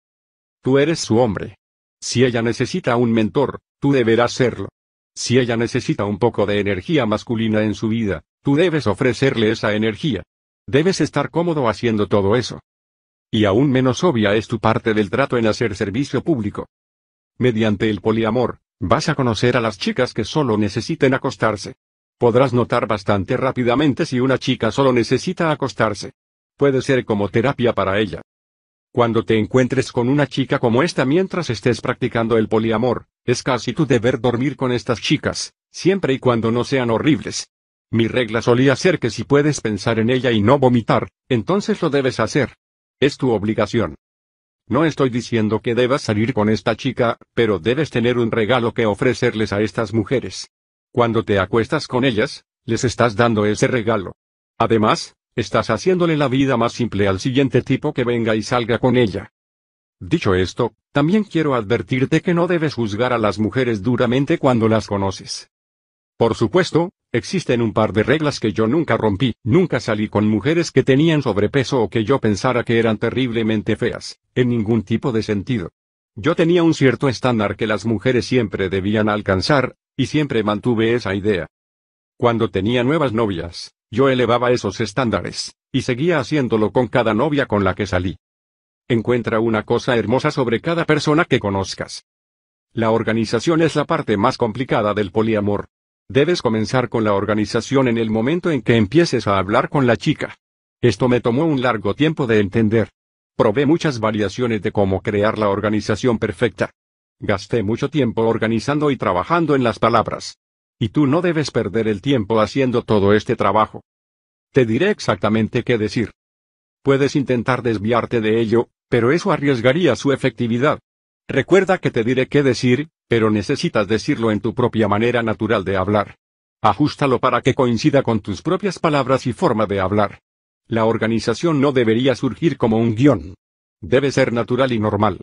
Speaker 1: Tú eres su hombre. Si ella necesita un mentor, tú deberás serlo. Si ella necesita un poco de energía masculina en su vida, tú debes ofrecerle esa energía. Debes estar cómodo haciendo todo eso. Y aún menos obvia es tu parte del trato en hacer servicio público. Mediante el poliamor, vas a conocer a las chicas que solo necesiten acostarse. Podrás notar bastante rápidamente si una chica solo necesita acostarse. Puede ser como terapia para ella. Cuando te encuentres con una chica como esta mientras estés practicando el poliamor, es casi tu deber dormir con estas chicas, siempre y cuando no sean horribles. Mi regla solía ser que si puedes pensar en ella y no vomitar, entonces lo debes hacer. Es tu obligación. No estoy diciendo que debas salir con esta chica, pero debes tener un regalo que ofrecerles a estas mujeres. Cuando te acuestas con ellas, les estás dando ese regalo. Además, estás haciéndole la vida más simple al siguiente tipo que venga y salga con ella. Dicho esto, también quiero advertirte que no debes juzgar a las mujeres duramente cuando las conoces. Por supuesto, existen un par de reglas que yo nunca rompí, nunca salí con mujeres que tenían sobrepeso o que yo pensara que eran terriblemente feas, en ningún tipo de sentido. Yo tenía un cierto estándar que las mujeres siempre debían alcanzar, y siempre mantuve esa idea. Cuando tenía nuevas novias, yo elevaba esos estándares, y seguía haciéndolo con cada novia con la que salí. Encuentra una cosa hermosa sobre cada persona que conozcas. La organización es la parte más complicada del poliamor. Debes comenzar con la organización en el momento en que empieces a hablar con la chica. Esto me tomó un largo tiempo de entender. Probé muchas variaciones de cómo crear la organización perfecta. Gasté mucho tiempo organizando y trabajando en las palabras. Y tú no debes perder el tiempo haciendo todo este trabajo. Te diré exactamente qué decir. Puedes intentar desviarte de ello, pero eso arriesgaría su efectividad. Recuerda que te diré qué decir, pero necesitas decirlo en tu propia manera natural de hablar. Ajústalo para que coincida con tus propias palabras y forma de hablar. La organización no debería surgir como un guion. Debe ser natural y normal.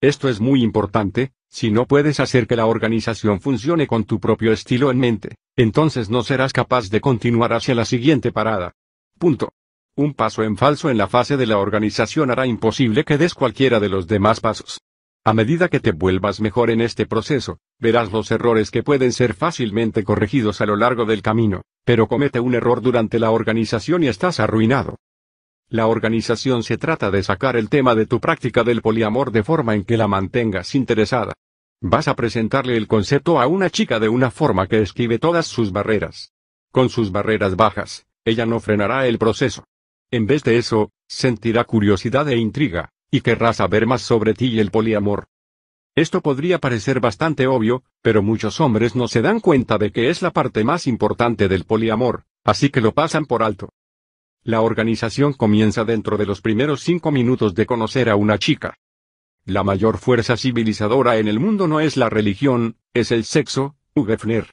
Speaker 1: Esto es muy importante, si no puedes hacer que la organización funcione con tu propio estilo en mente, entonces no serás capaz de continuar hacia la siguiente parada. Punto. Un paso en falso en la fase de la organización hará imposible que des cualquiera de los demás pasos. A medida que te vuelvas mejor en este proceso, verás los errores que pueden ser fácilmente corregidos a lo largo del camino, pero comete un error durante la organización y estás arruinado. La organización se trata de sacar el tema de tu práctica del poliamor de forma en que la mantengas interesada. Vas a presentarle el concepto a una chica de una forma que esquive todas sus barreras. Con sus barreras bajas, ella no frenará el proceso. En vez de eso, sentirá curiosidad e intriga, y querrá saber más sobre ti y el poliamor. Esto podría parecer bastante obvio, pero muchos hombres no se dan cuenta de que es la parte más importante del poliamor, así que lo pasan por alto. La organización comienza dentro de los primeros cinco minutos de conocer a una chica. La mayor fuerza civilizadora en el mundo no es la religión, es el sexo, Ugefner.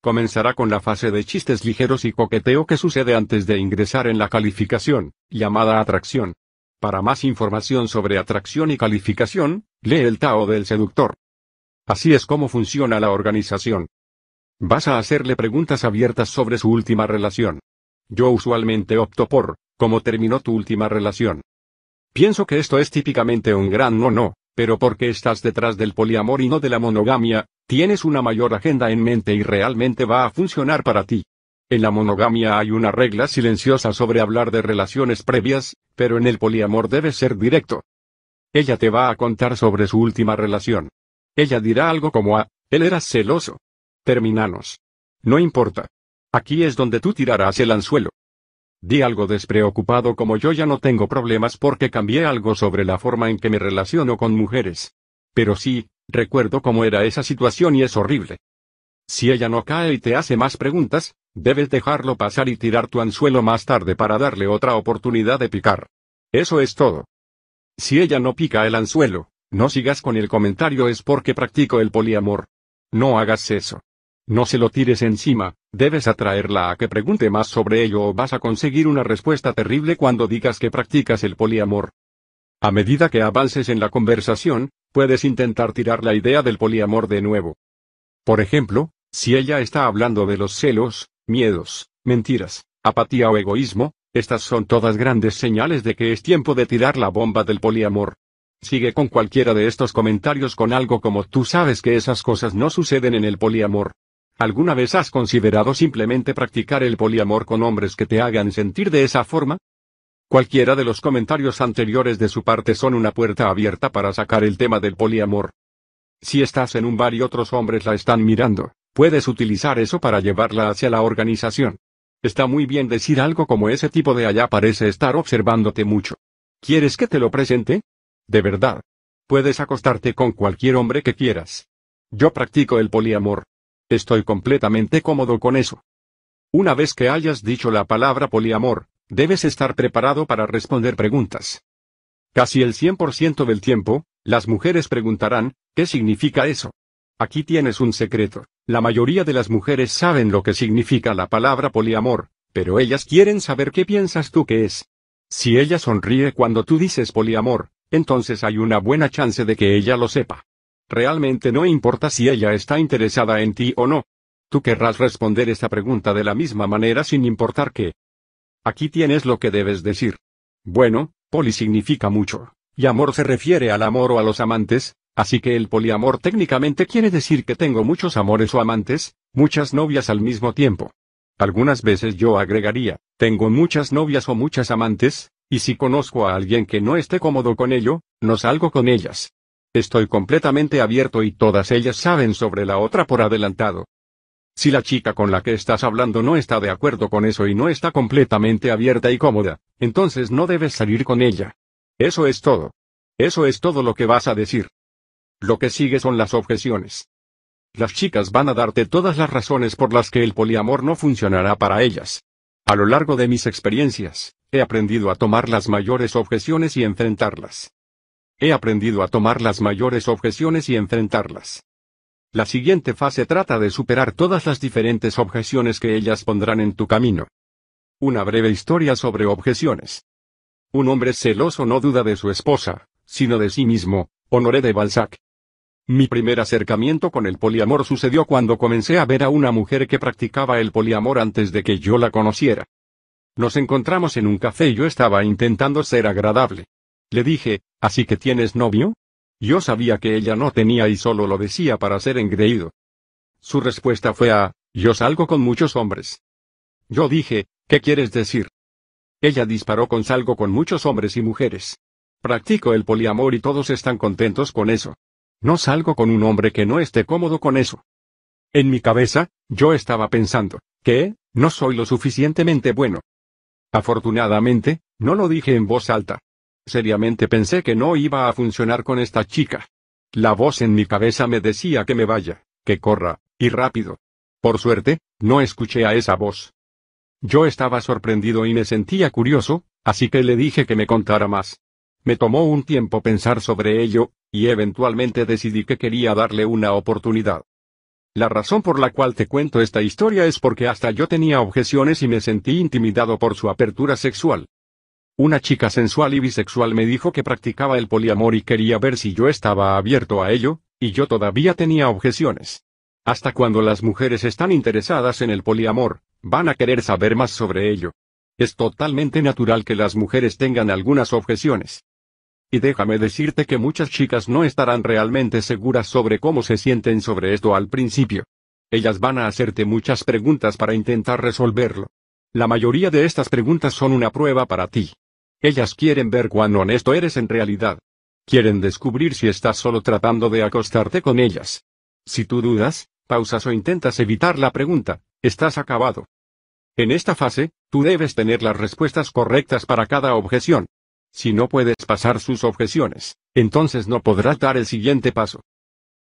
Speaker 1: Comenzará con la fase de chistes ligeros y coqueteo que sucede antes de ingresar en la calificación, llamada atracción. Para más información sobre atracción y calificación, lee el Tao del seductor. Así es como funciona la organización. Vas a hacerle preguntas abiertas sobre su última relación. Yo usualmente opto por, ¿cómo terminó tu última relación? Pienso que esto es típicamente un gran no no, pero porque estás detrás del poliamor y no de la monogamia, tienes una mayor agenda en mente y realmente va a funcionar para ti. En la monogamia hay una regla silenciosa sobre hablar de relaciones previas, pero en el poliamor debe ser directo. Ella te va a contar sobre su última relación. Ella dirá algo como a, él era celoso. Terminanos. No importa. Aquí es donde tú tirarás el anzuelo. Di algo despreocupado como yo ya no tengo problemas porque cambié algo sobre la forma en que me relaciono con mujeres. Pero sí, recuerdo cómo era esa situación y es horrible. Si ella no cae y te hace más preguntas, debes dejarlo pasar y tirar tu anzuelo más tarde para darle otra oportunidad de picar. Eso es todo. Si ella no pica el anzuelo, no sigas con el comentario es porque practico el poliamor. No hagas eso. No se lo tires encima, debes atraerla a que pregunte más sobre ello o vas a conseguir una respuesta terrible cuando digas que practicas el poliamor. A medida que avances en la conversación, puedes intentar tirar la idea del poliamor de nuevo. Por ejemplo, si ella está hablando de los celos, miedos, mentiras, apatía o egoísmo, estas son todas grandes señales de que es tiempo de tirar la bomba del poliamor. Sigue con cualquiera de estos comentarios con algo como tú sabes que esas cosas no suceden en el poliamor. ¿Alguna vez has considerado simplemente practicar el poliamor con hombres que te hagan sentir de esa forma? Cualquiera de los comentarios anteriores de su parte son una puerta abierta para sacar el tema del poliamor. Si estás en un bar y otros hombres la están mirando, puedes utilizar eso para llevarla hacia la organización. Está muy bien decir algo como ese tipo de allá parece estar observándote mucho. ¿Quieres que te lo presente? De verdad. Puedes acostarte con cualquier hombre que quieras. Yo practico el poliamor. Estoy completamente cómodo con eso. Una vez que hayas dicho la palabra poliamor, debes estar preparado para responder preguntas. Casi el 100% del tiempo, las mujeres preguntarán, ¿qué significa eso? Aquí tienes un secreto. La mayoría de las mujeres saben lo que significa la palabra poliamor, pero ellas quieren saber qué piensas tú que es. Si ella sonríe cuando tú dices poliamor, entonces hay una buena chance de que ella lo sepa. Realmente no importa si ella está interesada en ti o no. Tú querrás responder esta pregunta de la misma manera sin importar qué. Aquí tienes lo que debes decir. Bueno, poli significa mucho, y amor se refiere al amor o a los amantes, así que el poliamor técnicamente quiere decir que tengo muchos amores o amantes, muchas novias al mismo tiempo. Algunas veces yo agregaría, tengo muchas novias o muchas amantes, y si conozco a alguien que no esté cómodo con ello, no salgo con ellas. Estoy completamente abierto y todas ellas saben sobre la otra por adelantado. Si la chica con la que estás hablando no está de acuerdo con eso y no está completamente abierta y cómoda, entonces no debes salir con ella. Eso es todo. Eso es todo lo que vas a decir. Lo que sigue son las objeciones. Las chicas van a darte todas las razones por las que el poliamor no funcionará para ellas. A lo largo de mis experiencias, He aprendido a tomar las mayores objeciones y enfrentarlas. He aprendido a tomar las mayores objeciones y enfrentarlas. La siguiente fase trata de superar todas las diferentes objeciones que ellas pondrán en tu camino. Una breve historia sobre objeciones. Un hombre celoso no duda de su esposa, sino de sí mismo, Honoré de Balzac. Mi primer acercamiento con el poliamor sucedió cuando comencé a ver a una mujer que practicaba el poliamor antes de que yo la conociera. Nos encontramos en un café y yo estaba intentando ser agradable. Le dije, ¿así que tienes novio? Yo sabía que ella no tenía y solo lo decía para ser engreído. Su respuesta fue a, yo salgo con muchos hombres. Yo dije, ¿qué quieres decir? Ella disparó con salgo con muchos hombres y mujeres. Practico el poliamor y todos están contentos con eso. No salgo con un hombre que no esté cómodo con eso. En mi cabeza, yo estaba pensando, ¿qué? No soy lo suficientemente bueno. Afortunadamente, no lo dije en voz alta. Seriamente pensé que no iba a funcionar con esta chica. La voz en mi cabeza me decía que me vaya, que corra, y rápido. Por suerte, no escuché a esa voz. Yo estaba sorprendido y me sentía curioso, así que le dije que me contara más. Me tomó un tiempo pensar sobre ello, y eventualmente decidí que quería darle una oportunidad. La razón por la cual te cuento esta historia es porque hasta yo tenía objeciones y me sentí intimidado por su apertura sexual. Una chica sensual y bisexual me dijo que practicaba el poliamor y quería ver si yo estaba abierto a ello, y yo todavía tenía objeciones. Hasta cuando las mujeres están interesadas en el poliamor, van a querer saber más sobre ello. Es totalmente natural que las mujeres tengan algunas objeciones. Y déjame decirte que muchas chicas no estarán realmente seguras sobre cómo se sienten sobre esto al principio. Ellas van a hacerte muchas preguntas para intentar resolverlo. La mayoría de estas preguntas son una prueba para ti. Ellas quieren ver cuán honesto eres en realidad. Quieren descubrir si estás solo tratando de acostarte con ellas. Si tú dudas, pausas o intentas evitar la pregunta, estás acabado. En esta fase, tú debes tener las respuestas correctas para cada objeción. Si no puedes pasar sus objeciones, entonces no podrás dar el siguiente paso.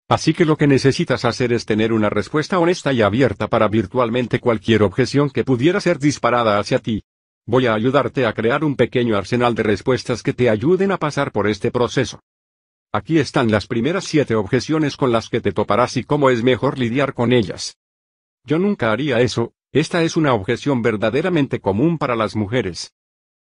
Speaker 1: Así que lo que necesitas hacer es tener una respuesta honesta y abierta para virtualmente cualquier objeción que pudiera ser disparada hacia ti. Voy a ayudarte a crear un pequeño arsenal de respuestas que te ayuden a pasar por este proceso. Aquí están las primeras siete objeciones con las que te toparás y cómo es mejor lidiar con ellas. Yo nunca haría eso, esta es una objeción verdaderamente común para las mujeres.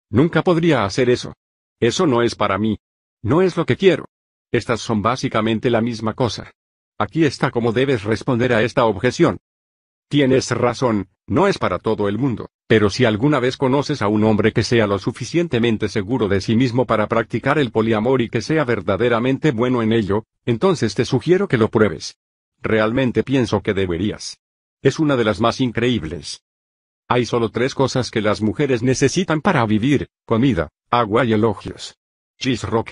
Speaker 1: Nunca podría hacer eso. Eso no es para mí. No es lo que quiero. Estas son básicamente la misma cosa. Aquí está cómo debes responder a esta objeción. Tienes razón, no es para todo el mundo, pero si alguna vez conoces a un hombre que sea lo suficientemente seguro de sí mismo para practicar el poliamor y que sea verdaderamente bueno en ello, entonces te sugiero que lo pruebes. Realmente pienso que deberías. Es una de las más increíbles. Hay solo tres cosas que las mujeres necesitan para vivir, comida, agua y elogios. Cheese Rock.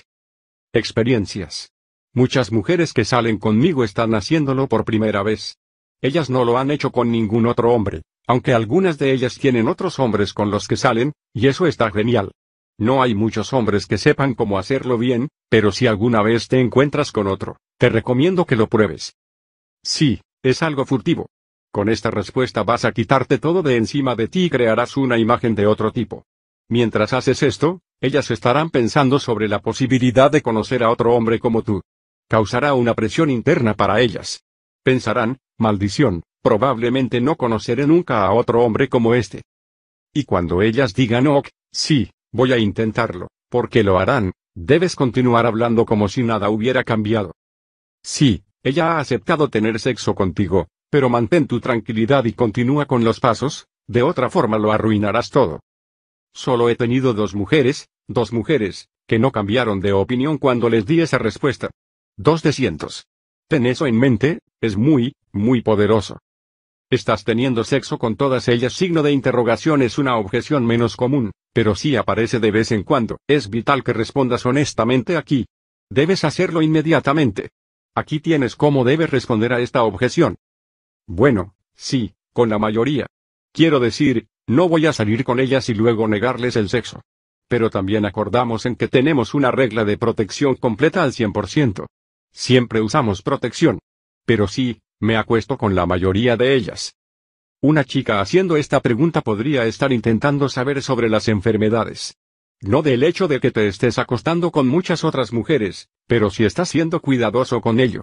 Speaker 1: Experiencias. Muchas mujeres que salen conmigo están haciéndolo por primera vez. Ellas no lo han hecho con ningún otro hombre, aunque algunas de ellas tienen otros hombres con los que salen, y eso está genial. No hay muchos hombres que sepan cómo hacerlo bien, pero si alguna vez te encuentras con otro, te recomiendo que lo pruebes. Sí, es algo furtivo. Con esta respuesta vas a quitarte todo de encima de ti y crearás una imagen de otro tipo. Mientras haces esto, ellas estarán pensando sobre la posibilidad de conocer a otro hombre como tú. Causará una presión interna para ellas. Pensarán, maldición, probablemente no conoceré nunca a otro hombre como este. Y cuando ellas digan ok, sí, voy a intentarlo, porque lo harán, debes continuar hablando como si nada hubiera cambiado. Sí, ella ha aceptado tener sexo contigo, pero mantén tu tranquilidad y continúa con los pasos, de otra forma lo arruinarás todo. Solo he tenido dos mujeres, dos mujeres, que no cambiaron de opinión cuando les di esa respuesta. Dos de cientos. Ten eso en mente, es muy, muy poderoso. Estás teniendo sexo con todas ellas. Signo de interrogación es una objeción menos común, pero sí aparece de vez en cuando. Es vital que respondas honestamente aquí. Debes hacerlo inmediatamente. Aquí tienes cómo debes responder a esta objeción. Bueno, sí, con la mayoría. Quiero decir, no voy a salir con ellas y luego negarles el sexo. Pero también acordamos en que tenemos una regla de protección completa al 100%. Siempre usamos protección. Pero sí, me acuesto con la mayoría de ellas. Una chica haciendo esta pregunta podría estar intentando saber sobre las enfermedades. No del hecho de que te estés acostando con muchas otras mujeres, pero si estás siendo cuidadoso con ello.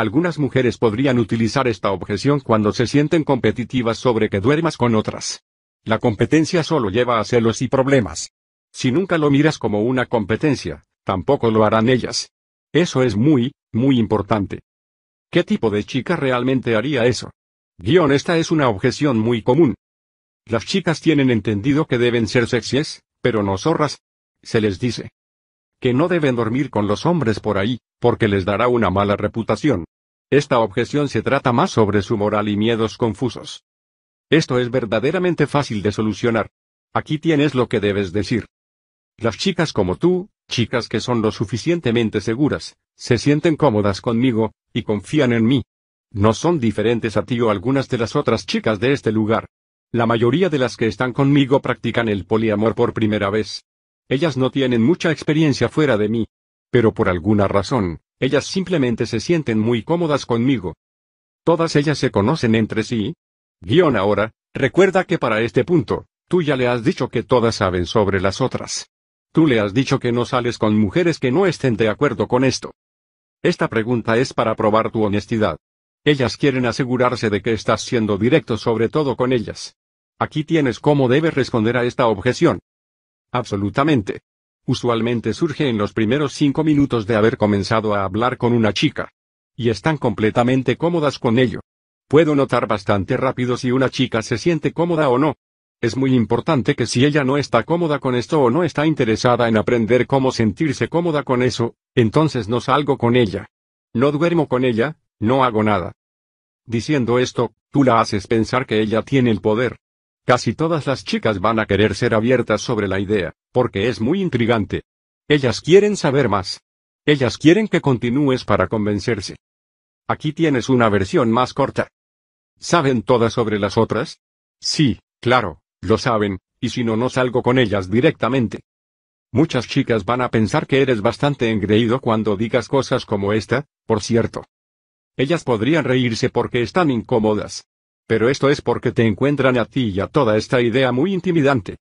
Speaker 1: Algunas mujeres podrían utilizar esta objeción cuando se sienten competitivas sobre que duermas con otras. La competencia solo lleva a celos y problemas. Si nunca lo miras como una competencia, tampoco lo harán ellas. Eso es muy, muy importante. ¿Qué tipo de chica realmente haría eso? Guión esta es una objeción muy común. Las chicas tienen entendido que deben ser sexys, pero no zorras. Se les dice que no deben dormir con los hombres por ahí, porque les dará una mala reputación. Esta objeción se trata más sobre su moral y miedos confusos. Esto es verdaderamente fácil de solucionar. Aquí tienes lo que debes decir. Las chicas como tú, chicas que son lo suficientemente seguras, se sienten cómodas conmigo, y confían en mí. No son diferentes a ti o algunas de las otras chicas de este lugar. La mayoría de las que están conmigo practican el poliamor por primera vez. Ellas no tienen mucha experiencia fuera de mí. Pero por alguna razón, ellas simplemente se sienten muy cómodas conmigo. Todas ellas se conocen entre sí. Guión ahora, recuerda que para este punto, tú ya le has dicho que todas saben sobre las otras. Tú le has dicho que no sales con mujeres que no estén de acuerdo con esto. Esta pregunta es para probar tu honestidad. Ellas quieren asegurarse de que estás siendo directo sobre todo con ellas. Aquí tienes cómo debes responder a esta objeción. Absolutamente. Usualmente surge en los primeros cinco minutos de haber comenzado a hablar con una chica. Y están completamente cómodas con ello. Puedo notar bastante rápido si una chica se siente cómoda o no. Es muy importante que si ella no está cómoda con esto o no está interesada en aprender cómo sentirse cómoda con eso, entonces no salgo con ella. No duermo con ella, no hago nada. Diciendo esto, tú la haces pensar que ella tiene el poder. Casi todas las chicas van a querer ser abiertas sobre la idea, porque es muy intrigante. Ellas quieren saber más. Ellas quieren que continúes para convencerse. Aquí tienes una versión más corta. ¿Saben todas sobre las otras? Sí, claro, lo saben, y si no, no salgo con ellas directamente. Muchas chicas van a pensar que eres bastante engreído cuando digas cosas como esta, por cierto. Ellas podrían reírse porque están incómodas. Pero esto es porque te encuentran a ti y a toda esta idea muy intimidante.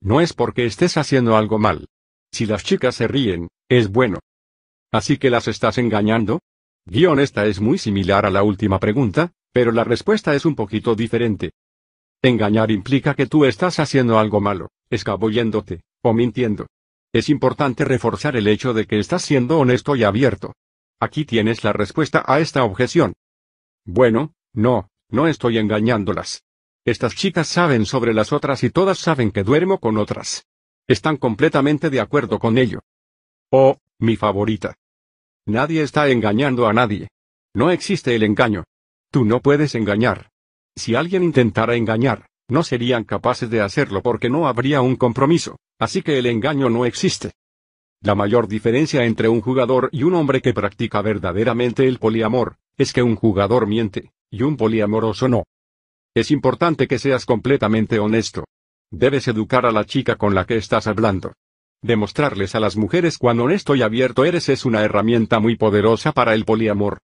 Speaker 1: No es porque estés haciendo algo mal. Si las chicas se ríen, es bueno. ¿Así que las estás engañando? Guión esta es muy similar a la última pregunta, Pero la respuesta es un poquito diferente. Engañar implica que tú estás haciendo algo malo, escabulléndote, o mintiendo. Es importante reforzar el hecho de que estás siendo honesto y abierto. Aquí tienes la respuesta a esta objeción. Bueno, no, no estoy engañándolas. Estas chicas saben sobre las otras y todas saben que duermo con otras. Están completamente de acuerdo con ello. Oh, mi favorita. Nadie está engañando a nadie. No existe el engaño. Tú no puedes engañar. Si alguien intentara engañar, no serían capaces de hacerlo porque no habría un compromiso, así que el engaño no existe. La mayor diferencia entre un jugador y un hombre que practica verdaderamente el poliamor, es que un jugador miente, y un poliamoroso no. Es importante que seas completamente honesto. Debes educar a la chica con la que estás hablando. Demostrarles a las mujeres cuán honesto y abierto eres es una herramienta muy poderosa para el poliamor.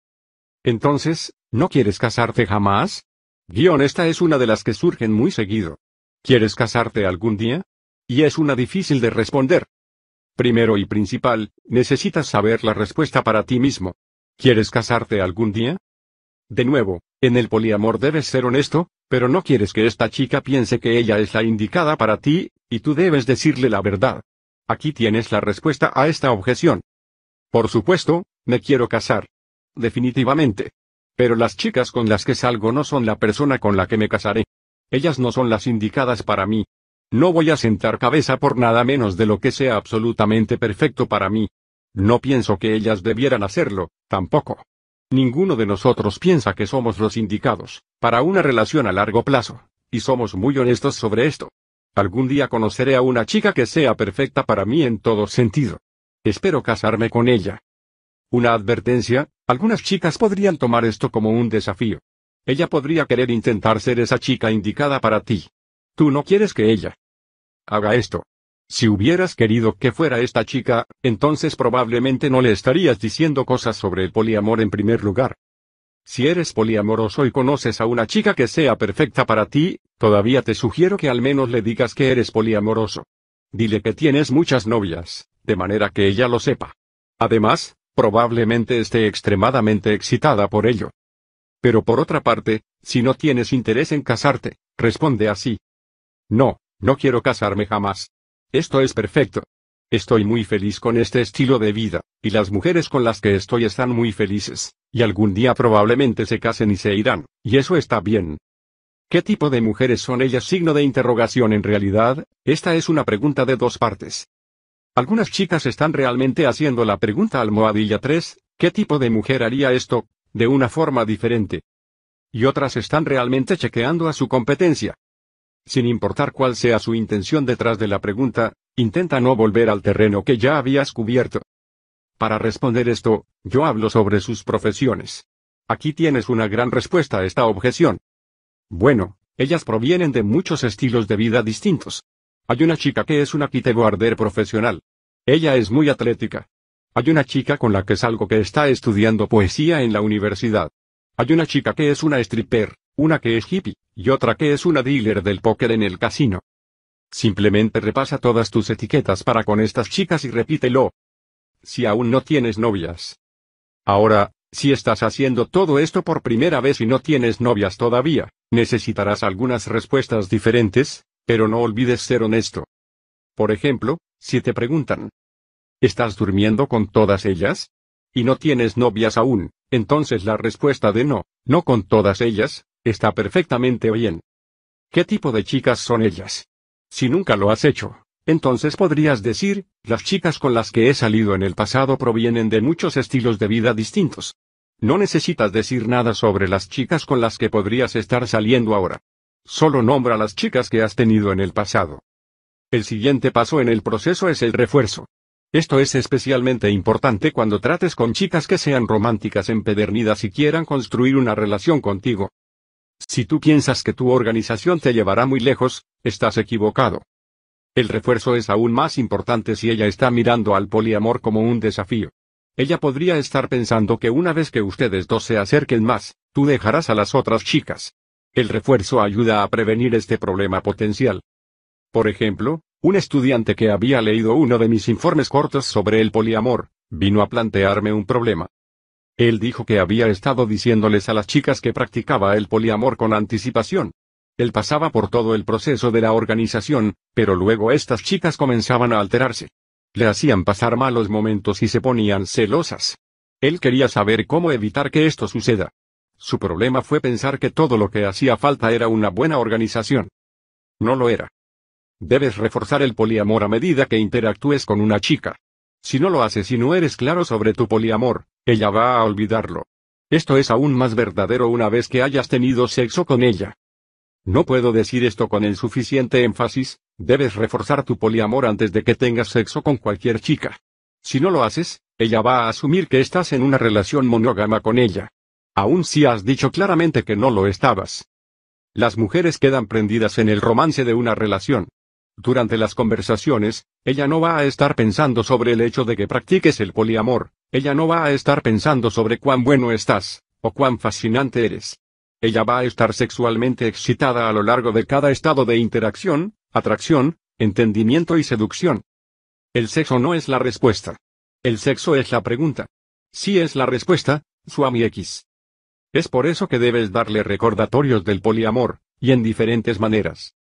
Speaker 1: Entonces, ¿no quieres casarte jamás? Guión esta es una de las que surgen muy seguido. ¿Quieres casarte algún día? Y es una difícil de responder. Primero y principal, necesitas saber la respuesta para ti mismo. ¿Quieres casarte algún día? De nuevo, en el poliamor debes ser honesto, pero no quieres que esta chica piense que ella es la indicada para ti, y tú debes decirle la verdad. Aquí tienes la respuesta a esta objeción. Por supuesto, me quiero casar. Definitivamente. Pero las chicas con las que salgo no son la persona con la que me casaré. Ellas no son las indicadas para mí. No voy a sentar cabeza por nada menos de lo que sea absolutamente perfecto para mí. No pienso que ellas debieran hacerlo, tampoco. Ninguno de nosotros piensa que somos los indicados, para una relación a largo plazo, y somos muy honestos sobre esto. Algún día conoceré a una chica que sea perfecta para mí en todo sentido. Espero casarme con ella. Una advertencia, algunas chicas podrían tomar esto como un desafío. Ella podría querer intentar ser esa chica indicada para ti. Tú no quieres que ella haga esto. Si hubieras querido que fuera esta chica, entonces probablemente no le estarías diciendo cosas sobre el poliamor en primer lugar. Si eres poliamoroso y conoces a una chica que sea perfecta para ti, todavía te sugiero que al menos le digas que eres poliamoroso. Dile que tienes muchas novias, de manera que ella lo sepa. Además, probablemente esté extremadamente excitada por ello. Pero por otra parte, si no tienes interés en casarte, responde así. No, no quiero casarme jamás. Esto es perfecto. Estoy muy feliz con este estilo de vida, y las mujeres con las que estoy están muy felices, y algún día probablemente se casen y se irán, y eso está bien. ¿Qué tipo de mujeres son ellas? Signo de interrogación en realidad, esta es una pregunta de dos partes. Algunas chicas están realmente haciendo la pregunta almohadilla 3, ¿qué tipo de mujer haría esto? de una forma diferente. Y otras están realmente chequeando a su competencia, sin importar cuál sea su intención detrás de la pregunta, intenta no volver al terreno que ya habías cubierto. Para responder esto, yo hablo sobre sus profesiones. Aquí tienes una gran respuesta a esta objeción. Bueno, ellas provienen de muchos estilos de vida distintos. Hay una chica que es una kiteboarder profesional. Ella es muy atlética. Hay una chica con la que salgo que está estudiando poesía en la universidad. Hay una chica que es una stripper, una que es hippie, y otra que es una dealer del póker en el casino. Simplemente repasa todas tus etiquetas para con estas chicas y repítelo. Si aún no tienes novias. Ahora, si estás haciendo todo esto por primera vez y no tienes novias todavía, necesitarás algunas respuestas diferentes, pero no olvides ser honesto. Por ejemplo, si te preguntan, ¿estás durmiendo con todas ellas? Y no tienes novias aún, entonces la respuesta de no, no con todas ellas, Está perfectamente bien. ¿Qué tipo de chicas son ellas? Si nunca lo has hecho, entonces podrías decir, las chicas con las que he salido en el pasado provienen de muchos estilos de vida distintos. No necesitas decir nada sobre las chicas con las que podrías estar saliendo ahora. Solo nombra las chicas que has tenido en el pasado. El siguiente paso en el proceso es el refuerzo. Esto es especialmente importante cuando trates con chicas que sean románticas empedernidas y quieran construir una relación contigo. Si tú piensas que tu organización te llevará muy lejos, estás equivocado. El refuerzo es aún más importante si ella está mirando al poliamor como un desafío. Ella podría estar pensando que una vez que ustedes dos se acerquen más, tú dejarás a las otras chicas. El refuerzo ayuda a prevenir este problema potencial. Por ejemplo, un estudiante que había leído uno de mis informes cortos sobre el poliamor, vino a plantearme un problema. Él dijo que había estado diciéndoles a las chicas que practicaba el poliamor con anticipación. Él pasaba por todo el proceso de la organización, pero luego estas chicas comenzaban a alterarse. Le hacían pasar malos momentos y se ponían celosas. Él quería saber cómo evitar que esto suceda. Su problema fue pensar que todo lo que hacía falta era una buena organización. No lo era. Debes reforzar el poliamor a medida que interactúes con una chica. Si no lo haces y no eres claro sobre tu poliamor, ella va a olvidarlo. Esto es aún más verdadero una vez que hayas tenido sexo con ella. No puedo decir esto con el suficiente énfasis, debes reforzar tu poliamor antes de que tengas sexo con cualquier chica. Si no lo haces, ella va a asumir que estás en una relación monógama con ella. Aún si has dicho claramente que no lo estabas. Las mujeres quedan prendidas en el romance de una relación. Durante las conversaciones, ella no va a estar pensando sobre el hecho de que practiques el poliamor, ella no va a estar pensando sobre cuán bueno estás, o cuán fascinante eres. Ella va a estar sexualmente excitada a lo largo de cada estado de interacción, atracción, entendimiento y seducción. El sexo no es la respuesta. El sexo es la pregunta. Si es la respuesta, Swami X. Es por eso que debes darle recordatorios del poliamor, y en diferentes maneras.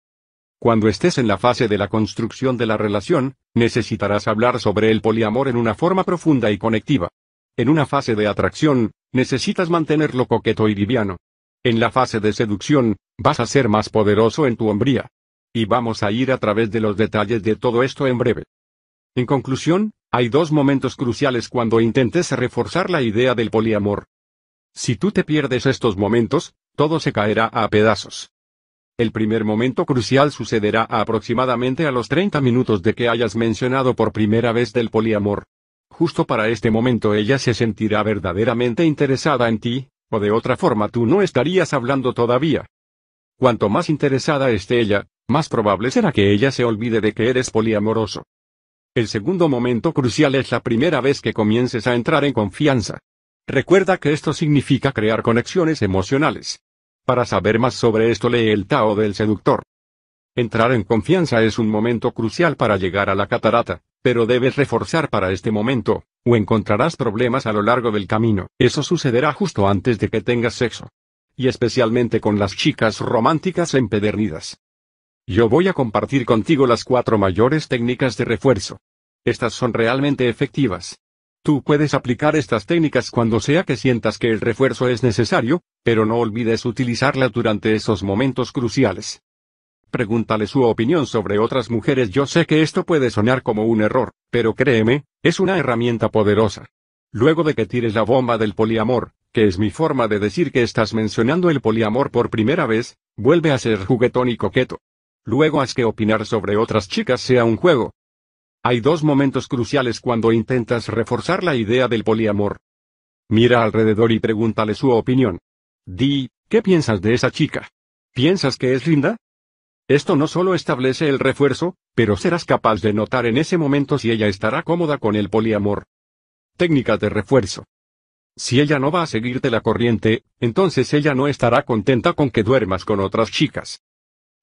Speaker 1: Cuando estés en la fase de la construcción de la relación, necesitarás hablar sobre el poliamor en una forma profunda y conectiva. En una fase de atracción, necesitas mantenerlo coqueto y liviano. En la fase de seducción, vas a ser más poderoso en tu hombría. Y vamos a ir a través de los detalles de todo esto en breve. En conclusión, hay dos momentos cruciales cuando intentes reforzar la idea del poliamor. Si tú te pierdes estos momentos, todo se caerá a pedazos. El primer momento crucial sucederá aproximadamente a los 30 minutos de que hayas mencionado por primera vez del poliamor. Justo para este momento ella se sentirá verdaderamente interesada en ti, o de otra forma tú no estarías hablando todavía. Cuanto más interesada esté ella, más probable será que ella se olvide de que eres poliamoroso. El segundo momento crucial es la primera vez que comiences a entrar en confianza. Recuerda que esto significa crear conexiones emocionales. Para saber más sobre esto lee el Tao del seductor. Entrar en confianza es un momento crucial para llegar a la catarata, pero debes reforzar para este momento, o encontrarás problemas a lo largo del camino. Eso sucederá justo antes de que tengas sexo. Y especialmente con las chicas románticas empedernidas. Yo voy a compartir contigo las cuatro mayores técnicas de refuerzo. Estas son realmente efectivas. Tú puedes aplicar estas técnicas cuando sea que sientas que el refuerzo es necesario, pero no olvides utilizarla durante esos momentos cruciales. Pregúntale su opinión sobre otras mujeres. Yo sé que esto puede sonar como un error, pero créeme, es una herramienta poderosa. Luego de que tires la bomba del poliamor, que es mi forma de decir que estás mencionando el poliamor por primera vez, vuelve a ser juguetón y coqueto. Luego haz que opinar sobre otras chicas sea un juego. Hay dos momentos cruciales cuando intentas reforzar la idea del poliamor. Mira alrededor y pregúntale su opinión. Di, ¿qué piensas de esa chica? ¿Piensas que es linda? Esto no solo establece el refuerzo, pero serás capaz de notar en ese momento si ella estará cómoda con el poliamor. Técnicas de refuerzo. Si ella no va a seguirte la corriente, entonces ella no estará contenta con que duermas con otras chicas.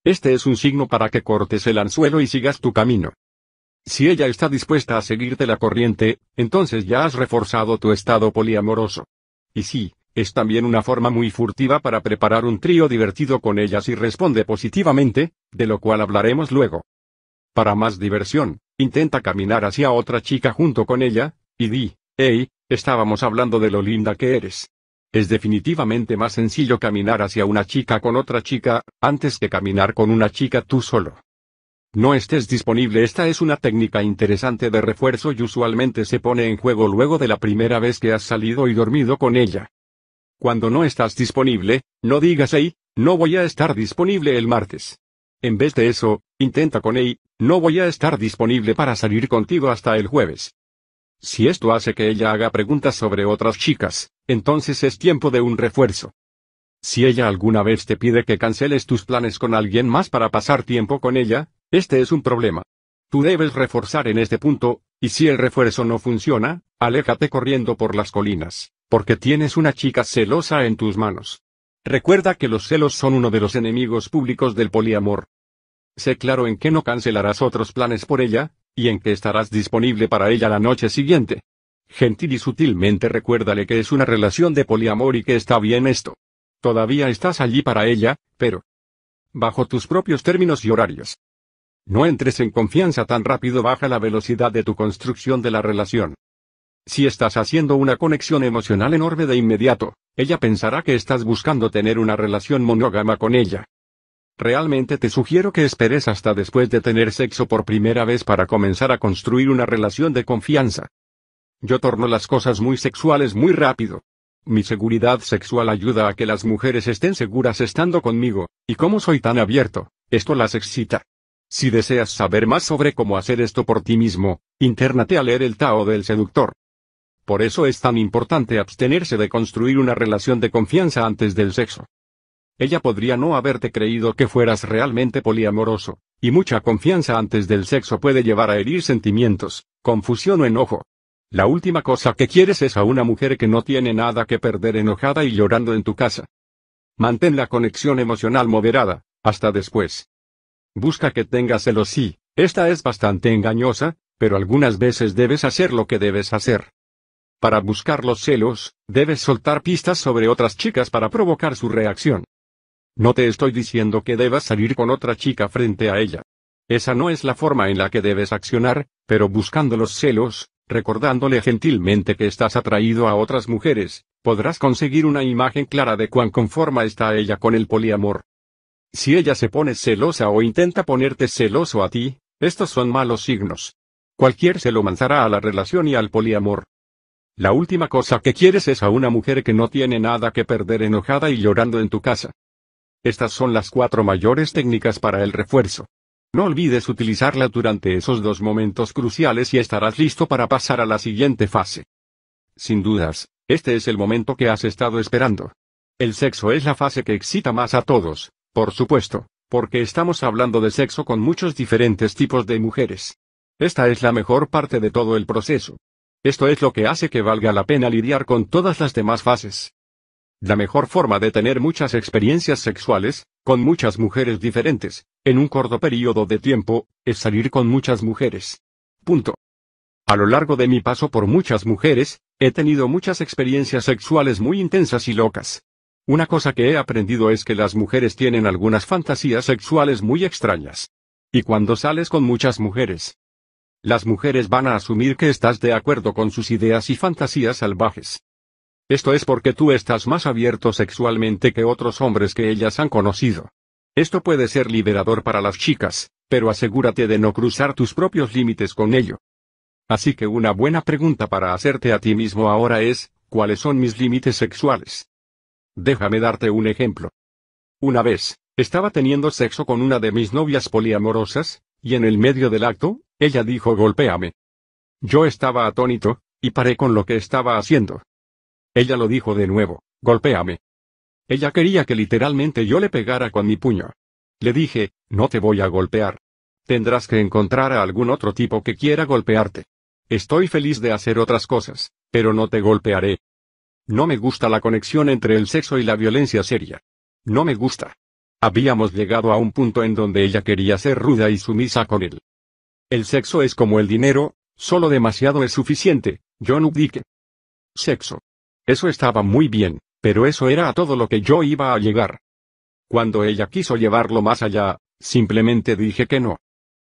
Speaker 1: Este es un signo para que cortes el anzuelo y sigas tu camino. Si ella está dispuesta a seguirte la corriente, entonces ya has reforzado tu estado poliamoroso. Y sí, es también una forma muy furtiva para preparar un trío divertido con ella si responde positivamente, de lo cual hablaremos luego. Para más diversión, intenta caminar hacia otra chica junto con ella, y di, hey, estábamos hablando de lo linda que eres. Es definitivamente más sencillo caminar hacia una chica con otra chica, antes que caminar con una chica tú solo. No estés disponible. Esta es una técnica interesante de refuerzo y usualmente se pone en juego luego de la primera vez que has salido y dormido con ella. Cuando no estás disponible, no digas hey, no voy a estar disponible el martes. En vez de eso, intenta con hey, no voy a estar disponible para salir contigo hasta el jueves. Si esto hace que ella haga preguntas sobre otras chicas, entonces es tiempo de un refuerzo. Si ella alguna vez te pide que canceles tus planes con alguien más para pasar tiempo con ella, este es un problema. Tú debes reforzar en este punto, y si el refuerzo no funciona, aléjate corriendo por las colinas porque tienes una chica celosa en tus manos. Recuerda que los celos son uno de los enemigos públicos del poliamor. Sé claro en que no cancelarás otros planes por ella, y en que estarás disponible para ella la noche siguiente. gentil y sutilmente recuérdale que es una relación de poliamor y que está bien esto. Todavía estás allí para ella, pero bajo tus propios términos y horarios. No entres en confianza tan rápido, baja la velocidad de tu construcción de la relación. Si estás haciendo una conexión emocional enorme de inmediato, ella pensará que estás buscando tener una relación monógama con ella. Realmente te sugiero que esperes hasta después de tener sexo por primera vez para comenzar a construir una relación de confianza. Yo torno las cosas muy sexuales muy rápido. Mi seguridad sexual ayuda a que las mujeres estén seguras estando conmigo, y como soy tan abierto, esto las excita. Si deseas saber más sobre cómo hacer esto por ti mismo, internate a leer el Tao del seductor. Por eso es tan importante abstenerse de construir una relación de confianza antes del sexo. Ella podría no haberte creído que fueras realmente poliamoroso, y mucha confianza antes del sexo puede llevar a herir sentimientos, confusión o enojo. La última cosa que quieres es a una mujer que no tiene nada que perder enojada y llorando en tu casa. Mantén la conexión emocional moderada, hasta después. Busca que tengas celos sí, esta es bastante engañosa, pero algunas veces debes hacer lo que debes hacer. Para buscar los celos, debes soltar pistas sobre otras chicas para provocar su reacción. No te estoy diciendo que debas salir con otra chica frente a ella. Esa no es la forma en la que debes accionar, pero buscando los celos, recordándole gentilmente que estás atraído a otras mujeres, podrás conseguir una imagen clara de cuán conforma está ella con el poliamor. Si ella se pone celosa o intenta ponerte celoso a ti, estos son malos signos. Cualquier celo manzará a la relación y al poliamor. La última cosa que quieres es a una mujer que no tiene nada que perder enojada y llorando en tu casa. Estas son las cuatro mayores técnicas para el refuerzo. No olvides utilizarla durante esos dos momentos cruciales y estarás listo para pasar a la siguiente fase. Sin dudas, este es el momento que has estado esperando. El sexo es la fase que excita más a todos, por supuesto, porque estamos hablando de sexo con muchos diferentes tipos de mujeres. Esta es la mejor parte de todo el proceso. Esto es lo que hace que valga la pena lidiar con todas las demás fases. La mejor forma de tener muchas experiencias sexuales, con muchas mujeres diferentes, en un corto periodo de tiempo, es salir con muchas mujeres. Punto. A lo largo de mi paso por muchas mujeres, he tenido muchas experiencias sexuales muy intensas y locas. Una cosa que he aprendido es que las mujeres tienen algunas fantasías sexuales muy extrañas. Y cuando sales con muchas mujeres, las mujeres van a asumir que estás de acuerdo con sus ideas y fantasías salvajes. Esto es porque tú estás más abierto sexualmente que otros hombres que ellas han conocido. Esto puede ser liberador para las chicas, pero asegúrate de no cruzar tus propios límites con ello. Así que una buena pregunta para hacerte a ti mismo ahora es, ¿cuáles son mis límites sexuales? Déjame darte un ejemplo. Una vez, estaba teniendo sexo con una de mis novias poliamorosas, y en el medio del acto, ella dijo golpéame. Yo estaba atónito, y paré con lo que estaba haciendo. Ella lo dijo de nuevo, golpéame. Ella quería que literalmente yo le pegara con mi puño. Le dije, no te voy a golpear. Tendrás que encontrar a algún otro tipo que quiera golpearte. Estoy feliz de hacer otras cosas, pero no te golpearé. No me gusta la conexión entre el sexo y la violencia seria. No me gusta. Habíamos llegado a un punto en donde ella quería ser ruda y sumisa con él. El sexo es como el dinero, solo demasiado es suficiente, John Updike. Sexo. Eso estaba muy bien, pero eso era a todo lo que yo iba a llegar. Cuando ella quiso llevarlo más allá, simplemente dije que no.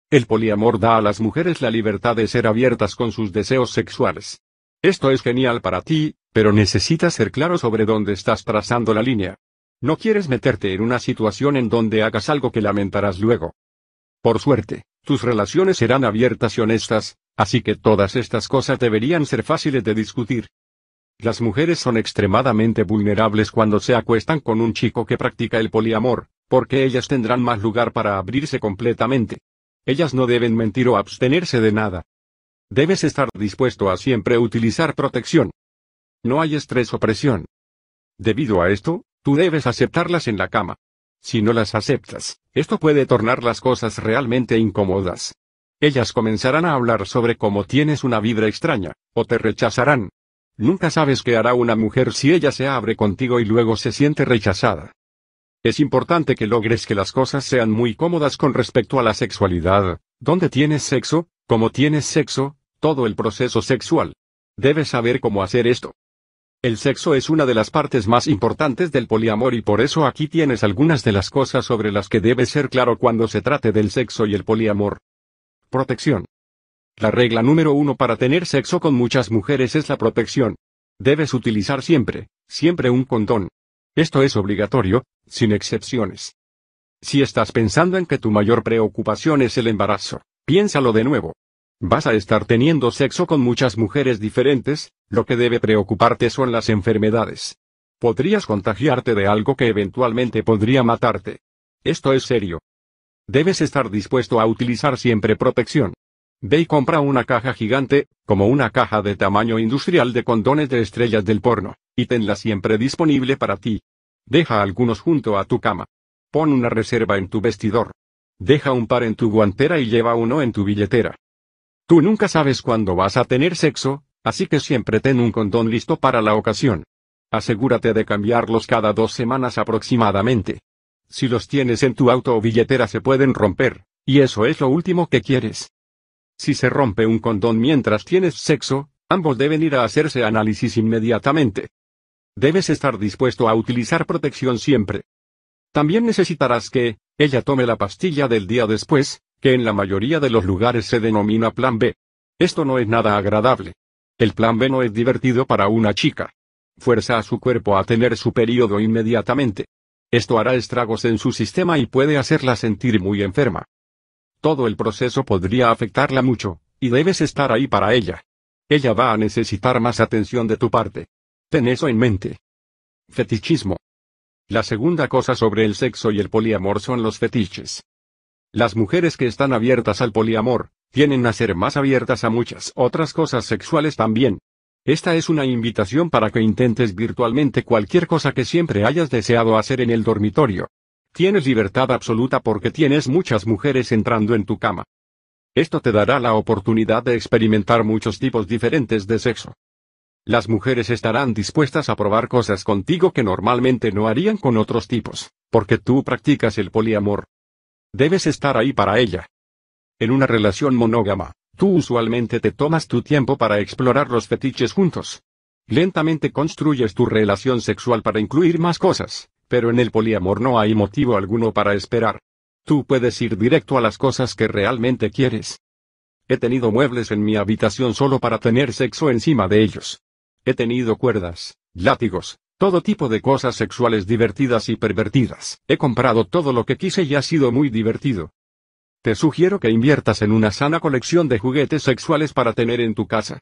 Speaker 1: El poliamor da a las mujeres la libertad de ser abiertas con sus deseos sexuales. Esto es genial para ti, pero necesitas ser claro sobre dónde estás trazando la línea. No quieres meterte en una situación en donde hagas algo que lamentarás luego. Por suerte, tus relaciones serán abiertas y honestas, así que todas estas cosas deberían ser fáciles de discutir. Las mujeres son extremadamente vulnerables cuando se acuestan con un chico que practica el poliamor, porque ellas tendrán más lugar para abrirse completamente. Ellas no deben mentir o abstenerse de nada. Debes estar dispuesto a siempre utilizar protección. No hay estrés o presión. Debido a esto, tú debes aceptarlas en la cama. Si no las aceptas, esto puede tornar las cosas realmente incómodas. Ellas comenzarán a hablar sobre cómo tienes una vibra extraña, o te rechazarán. Nunca sabes qué hará una mujer si ella se abre contigo y luego se siente rechazada. Es importante que logres que las cosas sean muy cómodas con respecto a la sexualidad, donde tienes sexo, cómo tienes sexo, todo el proceso sexual. Debes saber cómo hacer esto. El sexo es una de las partes más importantes del poliamor y por eso aquí tienes algunas de las cosas sobre las que debes ser claro cuando se trate del sexo y el poliamor. Protección. La regla número uno para tener sexo con muchas mujeres es la protección. Debes utilizar siempre, siempre un condón. Esto es obligatorio, sin excepciones. Si estás pensando en que tu mayor preocupación es el embarazo, piénsalo de nuevo. Vas a estar teniendo sexo con muchas mujeres diferentes, lo que debe preocuparte son las enfermedades. Podrías contagiarte de algo que eventualmente podría matarte. Esto es serio. Debes estar dispuesto a utilizar siempre protección. Ve y compra una caja gigante, como una caja de tamaño industrial de condones de estrellas del porno, y tenla siempre disponible para ti. Deja algunos junto a tu cama. Pon una reserva en tu vestidor. Deja un par en tu guantera y lleva uno en tu billetera. Tú nunca sabes cuándo vas a tener sexo, así que siempre ten un condón listo para la ocasión. Asegúrate de cambiarlos cada dos semanas aproximadamente. Si los tienes en tu auto o billetera se pueden romper, y eso es lo último que quieres. Si se rompe un condón mientras tienes sexo, ambos deben ir a hacerse análisis inmediatamente. Debes estar dispuesto a utilizar protección siempre. También necesitarás que, ella tome la pastilla del día después, que en la mayoría de los lugares se denomina plan B. Esto no es nada agradable. El plan B no es divertido para una chica. Fuerza a su cuerpo a tener su periodo inmediatamente. Esto hará estragos en su sistema y puede hacerla sentir muy enferma. Todo el proceso podría afectarla mucho, y debes estar ahí para ella. Ella va a necesitar más atención de tu parte. Ten eso en mente. Fetichismo. La segunda cosa sobre el sexo y el poliamor son los fetiches. Las mujeres que están abiertas al poliamor, tienen a ser más abiertas a muchas otras cosas sexuales también. Esta es una invitación para que intentes virtualmente cualquier cosa que siempre hayas deseado hacer en el dormitorio. Tienes libertad absoluta porque tienes muchas mujeres entrando en tu cama. Esto te dará la oportunidad de experimentar muchos tipos diferentes de sexo. Las mujeres estarán dispuestas a probar cosas contigo que normalmente no harían con otros tipos, porque tú practicas el poliamor. Debes estar ahí para ella. En una relación monógama, tú usualmente te tomas tu tiempo para explorar los fetiches juntos. Lentamente construyes tu relación sexual para incluir más cosas, pero en el poliamor no hay motivo alguno para esperar. Tú puedes ir directo a las cosas que realmente quieres. He tenido muebles en mi habitación solo para tener sexo encima de ellos. He tenido cuerdas, látigos, todo tipo de cosas sexuales divertidas y pervertidas. He comprado todo lo que quise y ha sido muy divertido. Te sugiero que inviertas en una sana colección de juguetes sexuales para tener en tu casa.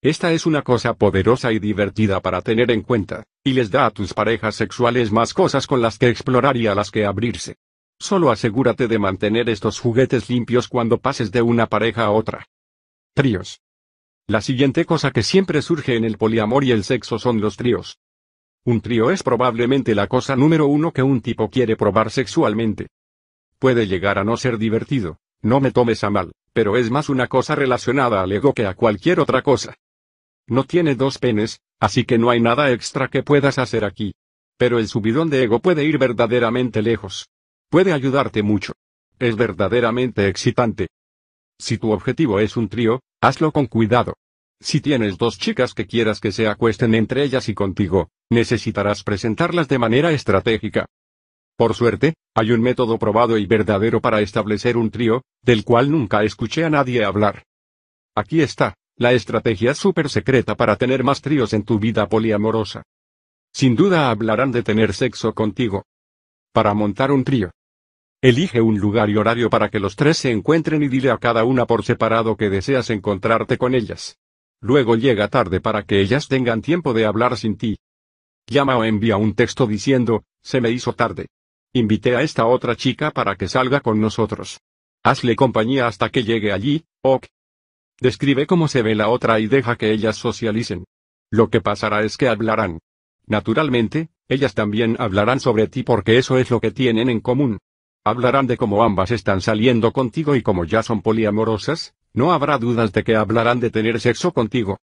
Speaker 1: Esta es una cosa poderosa y divertida para tener en cuenta, y les da a tus parejas sexuales más cosas con las que explorar y a las que abrirse. Solo asegúrate de mantener estos juguetes limpios cuando pases de una pareja a otra. Tríos. La siguiente cosa que siempre surge en el poliamor y el sexo son los tríos. Un trío es probablemente la cosa número uno que un tipo quiere probar sexualmente. Puede llegar a no ser divertido, no me tomes a mal, pero es más una cosa relacionada al ego que a cualquier otra cosa. No tiene dos penes, así que no hay nada extra que puedas hacer aquí. Pero el subidón de ego puede ir verdaderamente lejos. Puede ayudarte mucho. Es verdaderamente excitante. Si tu objetivo es un trío, hazlo con cuidado. Si tienes dos chicas que quieras que se acuesten entre ellas y contigo, necesitarás presentarlas de manera estratégica. Por suerte, hay un método probado y verdadero para establecer un trío, del cual nunca escuché a nadie hablar. Aquí está, la estrategia súper secreta para tener más tríos en tu vida poliamorosa. Sin duda hablarán de tener sexo contigo. Para montar un trío. Elige un lugar y horario para que los tres se encuentren y dile a cada una por separado que deseas encontrarte con ellas. Luego llega tarde para que ellas tengan tiempo de hablar sin ti. Llama o envía un texto diciendo, se me hizo tarde. Invité a esta otra chica para que salga con nosotros. Hazle compañía hasta que llegue allí, ok. Describe cómo se ve la otra y deja que ellas socialicen. Lo que pasará es que hablarán. Naturalmente, ellas también hablarán sobre ti porque eso es lo que tienen en común. Hablarán de cómo ambas están saliendo contigo y como ya son poliamorosas, no habrá dudas de que hablarán de tener sexo contigo.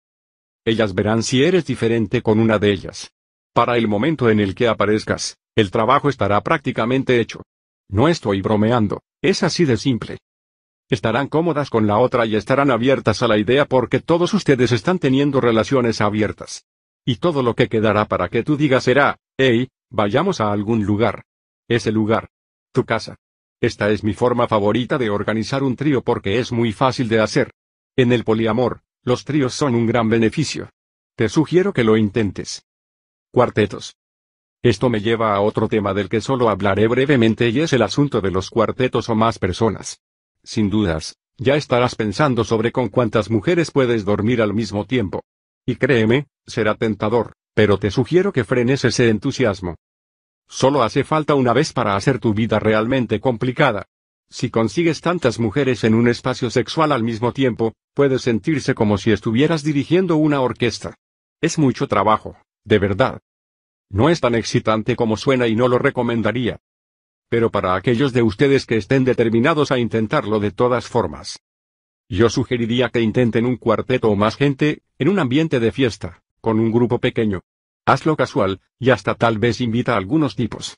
Speaker 1: Ellas verán si eres diferente con una de ellas. Para el momento en el que aparezcas, el trabajo estará prácticamente hecho. No estoy bromeando, es así de simple. Estarán cómodas con la otra y estarán abiertas a la idea porque todos ustedes están teniendo relaciones abiertas. Y todo lo que quedará para que tú digas será, hey, vayamos a algún lugar. Ese lugar. Tu casa. Esta es mi forma favorita de organizar un trío porque es muy fácil de hacer. En el poliamor, los tríos son un gran beneficio. Te sugiero que lo intentes. Cuartetos. Esto me lleva a otro tema del que solo hablaré brevemente y es el asunto de los cuartetos o más personas. Sin dudas, ya estarás pensando sobre con cuántas mujeres puedes dormir al mismo tiempo. Y créeme, será tentador, pero te sugiero que frenes ese entusiasmo. Solo hace falta una vez para hacer tu vida realmente complicada. Si consigues tantas mujeres en un espacio sexual al mismo tiempo, puedes sentirse como si estuvieras dirigiendo una orquesta. Es mucho trabajo, de verdad. No es tan excitante como suena y no lo recomendaría. Pero para aquellos de ustedes que estén determinados a intentarlo de todas formas. Yo sugeriría que intenten un cuarteto o más gente, en un ambiente de fiesta, con un grupo pequeño. Hazlo casual, y hasta tal vez invita a algunos tipos.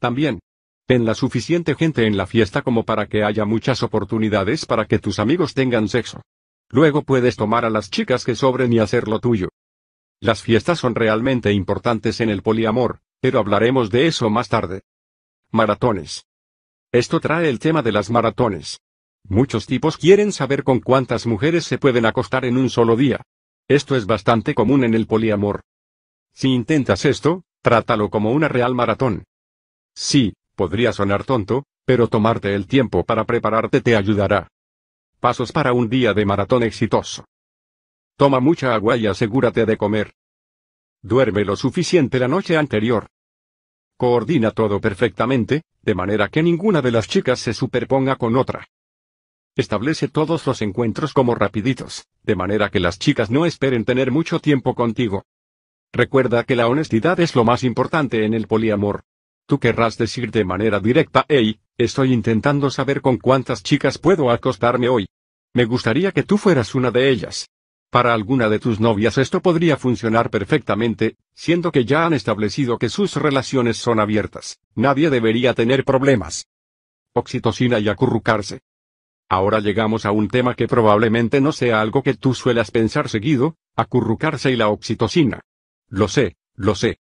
Speaker 1: También, ten la suficiente gente en la fiesta como para que haya muchas oportunidades para que tus amigos tengan sexo. Luego puedes tomar a las chicas que sobren y hacer lo tuyo. Las fiestas son realmente importantes en el poliamor, pero hablaremos de eso más tarde. Maratones. Esto trae el tema de las maratones. Muchos tipos quieren saber con cuántas mujeres se pueden acostar en un solo día. Esto es bastante común en el poliamor. Si intentas esto, trátalo como una real maratón. Sí, podría sonar tonto, pero tomarte el tiempo para prepararte te ayudará. Pasos para un día de maratón exitoso. Toma mucha agua y asegúrate de comer. Duerme lo suficiente la noche anterior. Coordina todo perfectamente, de manera que ninguna de las chicas se superponga con otra. Establece todos los encuentros como rapiditos, de manera que las chicas no esperen tener mucho tiempo contigo. Recuerda que la honestidad es lo más importante en el poliamor. Tú querrás decir de manera directa, hey, estoy intentando saber con cuántas chicas puedo acostarme hoy. Me gustaría que tú fueras una de ellas. Para alguna de tus novias esto podría funcionar perfectamente, siendo que ya han establecido que sus relaciones son abiertas. Nadie debería tener problemas. Oxitocina y acurrucarse. Ahora llegamos a un tema que probablemente no sea algo que tú suelas pensar seguido, acurrucarse y la oxitocina. Lo sé, lo sé.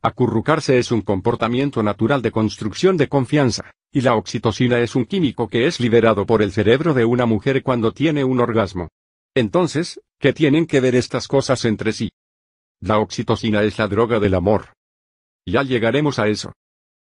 Speaker 1: Acurrucarse es un comportamiento natural de construcción de confianza, y la oxitocina es un químico que es liberado por el cerebro de una mujer cuando tiene un orgasmo. Entonces, ¿qué tienen que ver estas cosas entre sí? La oxitocina es la droga del amor. Ya llegaremos a eso.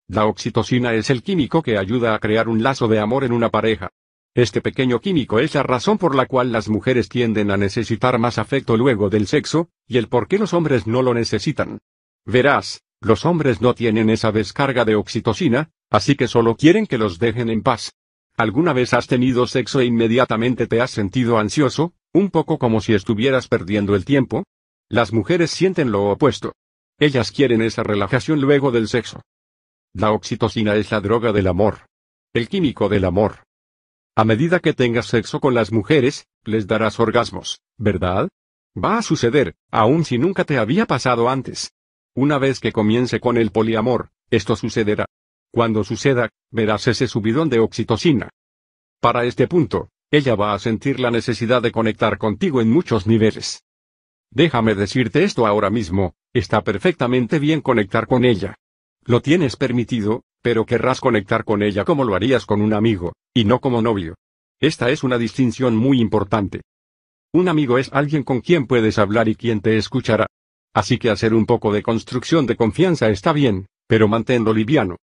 Speaker 1: La oxitocina es el químico que ayuda a crear un lazo de amor en una pareja. Este pequeño químico es la razón por la cual las mujeres tienden a necesitar más afecto luego del sexo, y el por qué los hombres no lo necesitan. Verás, los hombres no tienen esa descarga de oxitocina, así que solo quieren que los dejen en paz. ¿Alguna vez has tenido sexo e inmediatamente te has sentido ansioso, un poco como si estuvieras perdiendo el tiempo? Las mujeres sienten lo opuesto. Ellas quieren esa relajación luego del sexo. La oxitocina es la droga del amor. El químico del amor. A medida que tengas sexo con las mujeres, les darás orgasmos, ¿verdad? Va a suceder, aun si nunca te había pasado antes. Una vez que comience con el poliamor, esto sucederá. Cuando suceda, verás ese subidón de oxitocina. Para este punto, ella va a sentir la necesidad de conectar contigo en muchos niveles. Déjame decirte esto ahora mismo, está perfectamente bien conectar con ella. Lo tienes permitido, pero querrás conectar con ella como lo harías con un amigo, y no como novio. Esta es una distinción muy importante. Un amigo es alguien con quien puedes hablar y quien te escuchará. Así que hacer un poco de construcción de confianza está bien, pero manténlo liviano.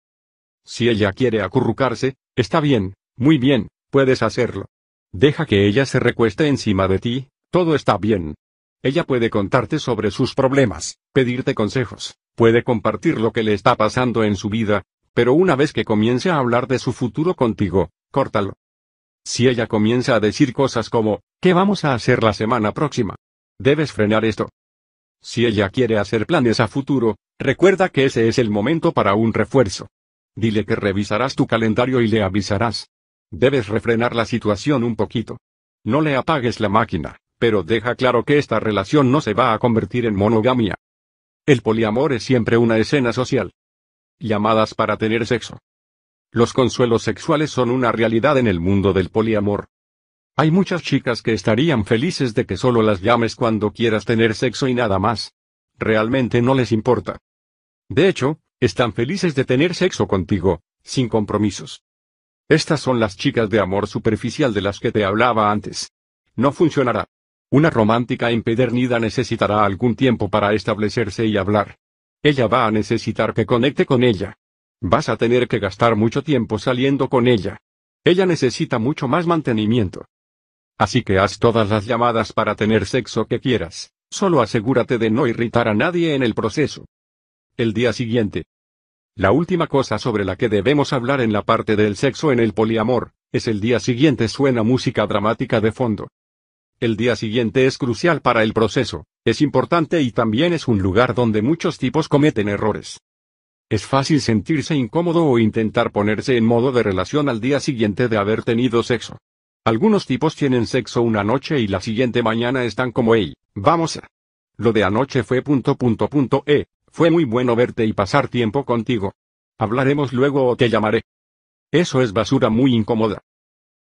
Speaker 1: Si ella quiere acurrucarse, está bien, muy bien, puedes hacerlo. Deja que ella se recueste encima de ti, todo está bien. Ella puede contarte sobre sus problemas, pedirte consejos, puede compartir lo que le está pasando en su vida, pero una vez que comience a hablar de su futuro contigo, córtalo. Si ella comienza a decir cosas como, ¿qué vamos a hacer la semana próxima? Debes frenar esto. Si ella quiere hacer planes a futuro, recuerda que ese es el momento para un refuerzo. Dile que revisarás tu calendario y le avisarás. Debes refrenar la situación un poquito. No le apagues la máquina, pero deja claro que esta relación no se va a convertir en monogamia. El poliamor es siempre una escena social. Llamadas para tener sexo. Los consuelos sexuales son una realidad en el mundo del poliamor. Hay muchas chicas que estarían felices de que solo las llames cuando quieras tener sexo y nada más. Realmente no les importa. De hecho, están felices de tener sexo contigo, sin compromisos. Estas son las chicas de amor superficial de las que te hablaba antes. No funcionará. Una romántica empedernida necesitará algún tiempo para establecerse y hablar. Ella va a necesitar que conecte con ella. Vas a tener que gastar mucho tiempo saliendo con ella. Ella necesita mucho más mantenimiento. Así que haz todas las llamadas para tener sexo que quieras, solo asegúrate de no irritar a nadie en el proceso. El día siguiente. La última cosa sobre la que debemos hablar en la parte del sexo en el poliamor, es el día siguiente suena música dramática de fondo. El día siguiente es crucial para el proceso, es importante y también es un lugar donde muchos tipos cometen errores. Es fácil sentirse incómodo o intentar ponerse en modo de relación al día siguiente de haber tenido sexo. Algunos tipos tienen sexo una noche y la siguiente mañana están como hey, vamos a. Lo de anoche fue punto punto punto e, fue muy bueno verte y pasar tiempo contigo. Hablaremos luego o te llamaré. Eso es basura muy incómoda.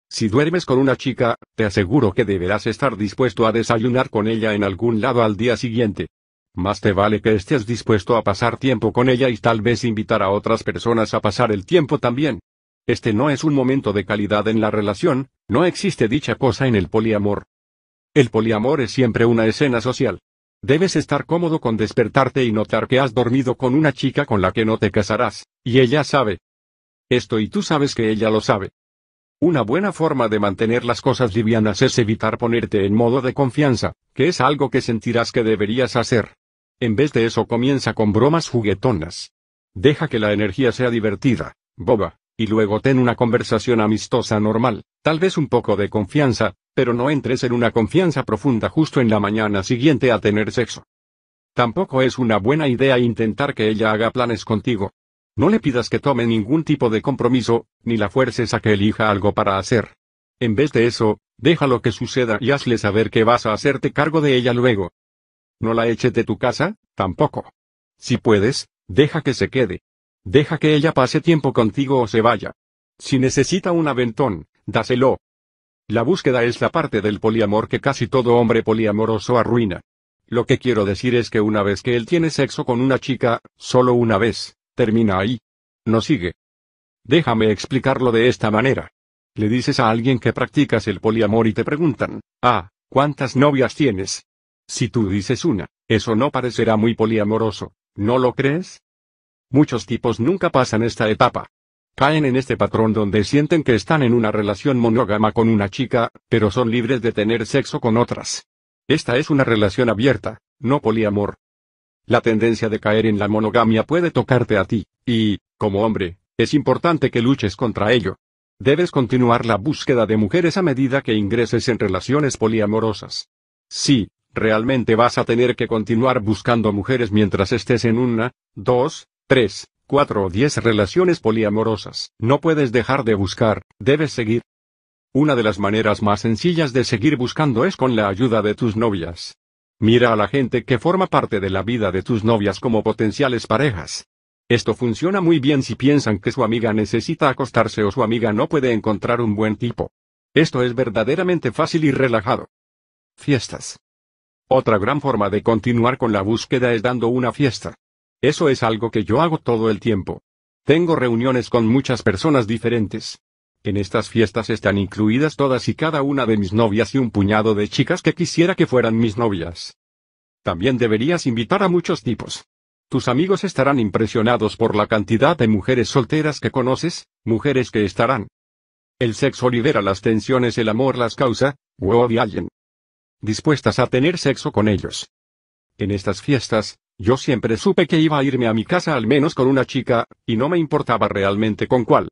Speaker 1: Si duermes con una chica, te aseguro que deberás estar dispuesto a desayunar con ella en algún lado al día siguiente. Más te vale que estés dispuesto a pasar tiempo con ella y tal vez invitar a otras personas a pasar el tiempo también. Este no es un momento de calidad en la relación, no existe dicha cosa en el poliamor. El poliamor es siempre una escena social. Debes estar cómodo con despertarte y notar que has dormido con una chica con la que no te casarás, y ella sabe. Esto y tú sabes que ella lo sabe. Una buena forma de mantener las cosas livianas es evitar ponerte en modo de confianza, que es algo que sentirás que deberías hacer. En vez de eso comienza con bromas juguetonas. Deja que la energía sea divertida, boba, y luego ten una conversación amistosa normal, tal vez un poco de confianza, pero no entres en una confianza profunda justo en la mañana siguiente a tener sexo. Tampoco es una buena idea intentar que ella haga planes contigo. No le pidas que tome ningún tipo de compromiso, ni la fuerces a que elija algo para hacer. En vez de eso, déjalo que suceda y hazle saber que vas a hacerte cargo de ella luego. No la eches de tu casa, tampoco. Si puedes, deja que se quede. Deja que ella pase tiempo contigo o se vaya. Si necesita un aventón, dáselo. La búsqueda es la parte del poliamor que casi todo hombre poliamoroso arruina. Lo que quiero decir es que una vez que él tiene sexo con una chica, solo una vez, termina ahí. No sigue. Déjame explicarlo de esta manera. Le dices a alguien que practicas el poliamor y te preguntan, ah, ¿cuántas novias tienes? Si tú dices una, eso no parecerá muy poliamoroso, ¿no lo crees? Muchos tipos nunca pasan esta etapa. Caen en este patrón donde sienten que están en una relación monógama con una chica, pero son libres de tener sexo con otras. Esta es una relación abierta, no poliamor. La tendencia de caer en la monogamia puede tocarte a ti, y, como hombre, es importante que luches contra ello. Debes continuar la búsqueda de mujeres a medida que ingreses en relaciones poliamorosas. Sí, realmente vas a tener que continuar buscando mujeres mientras estés en una, dos, tres, cuatro o diez relaciones poliamorosas. No puedes dejar de buscar, debes seguir. Una de las maneras más sencillas de seguir buscando es con la ayuda de tus novias. Mira a la gente que forma parte de la vida de tus novias como potenciales parejas. Esto funciona muy bien si piensan que su amiga necesita acostarse o su amiga no puede encontrar un buen tipo. Esto es verdaderamente fácil y relajado. Fiestas. Otra gran forma de continuar con la búsqueda es dando una fiesta. Eso es algo que yo hago todo el tiempo. Tengo reuniones con muchas personas diferentes. En estas fiestas están incluidas todas y cada una de mis novias y un puñado de chicas que quisiera que fueran mis novias. También deberías invitar a muchos tipos. Tus amigos estarán impresionados por la cantidad de mujeres solteras que conoces, mujeres que estarán. El sexo libera las tensiones, el amor las causa, wow de alguien dispuestas a tener sexo con ellos. En estas fiestas, yo siempre supe que iba a irme a mi casa al menos con una chica, y no me importaba realmente con cuál.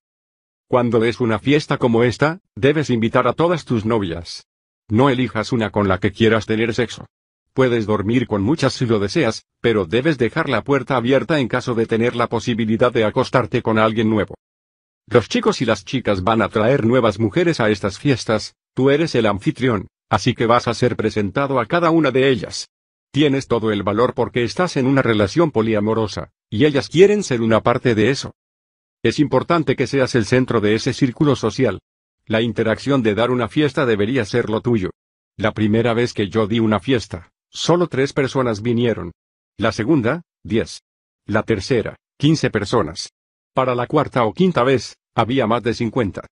Speaker 1: Cuando ves una fiesta como esta, debes invitar a todas tus novias. No elijas una con la que quieras tener sexo. Puedes dormir con muchas si lo deseas, pero debes dejar la puerta abierta en caso de tener la posibilidad de acostarte con alguien nuevo. Los chicos y las chicas van a traer nuevas mujeres a estas fiestas, tú eres el anfitrión, Así que vas a ser presentado a cada una de ellas. Tienes todo el valor porque estás en una relación poliamorosa, y ellas quieren ser una parte de eso. Es importante que seas el centro de ese círculo social. La interacción de dar una fiesta debería ser lo tuyo. La primera vez que yo di una fiesta, solo tres personas vinieron. La segunda, diez. La tercera, quince personas. Para la cuarta o quinta vez, había más de cincuenta.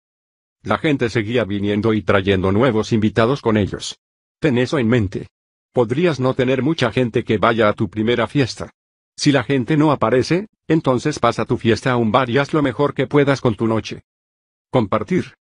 Speaker 1: La gente seguía viniendo y trayendo nuevos invitados con ellos. Ten eso en mente. Podrías no tener mucha gente que vaya a tu primera fiesta. Si la gente no aparece, entonces pasa tu fiesta a un bar y haz lo mejor que puedas con tu noche. Compartir.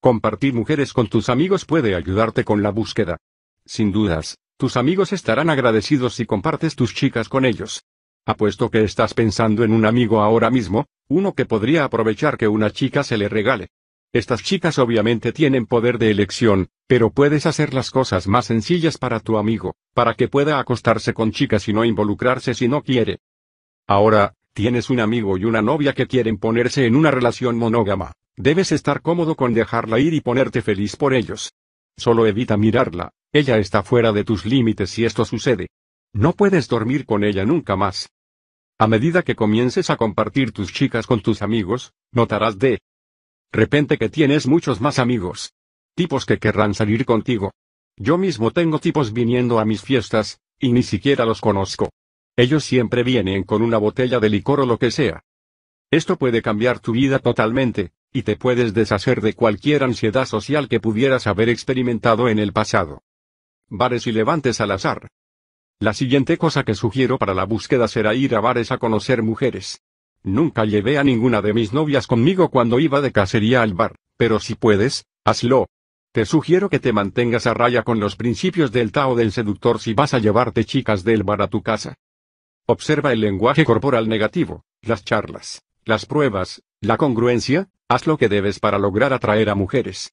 Speaker 1: Compartir mujeres con tus amigos puede ayudarte con la búsqueda. Sin dudas, tus amigos estarán agradecidos si compartes tus chicas con ellos. Apuesto que estás pensando en un amigo ahora mismo, uno que podría aprovechar que una chica se le regale. Estas chicas obviamente tienen poder de elección, pero puedes hacer las cosas más sencillas para tu amigo, para que pueda acostarse con chicas y no involucrarse si no quiere. Ahora, tienes un amigo y una novia que quieren ponerse en una relación monógama. Debes estar cómodo con dejarla ir y ponerte feliz por ellos. Solo evita mirarla, ella está fuera de tus límites si esto sucede. No puedes dormir con ella nunca más. A medida que comiences a compartir tus chicas con tus amigos, notarás de repente que tienes muchos más amigos. Tipos que querrán salir contigo. Yo mismo tengo tipos viniendo a mis fiestas, y ni siquiera los conozco. Ellos siempre vienen con una botella de licor o lo que sea. Esto puede cambiar tu vida totalmente, y te puedes deshacer de cualquier ansiedad social que pudieras haber experimentado en el pasado. Bares y levantes al azar. La siguiente cosa que sugiero para la búsqueda será ir a bares a conocer mujeres. Nunca llevé a ninguna de mis novias conmigo cuando iba de cacería al bar, pero si puedes, hazlo. Te sugiero que te mantengas a raya con los principios del Tao del seductor si vas a llevarte chicas del bar a tu casa. Observa el lenguaje corporal negativo, las charlas, las pruebas, la congruencia, haz lo que debes para lograr atraer a mujeres.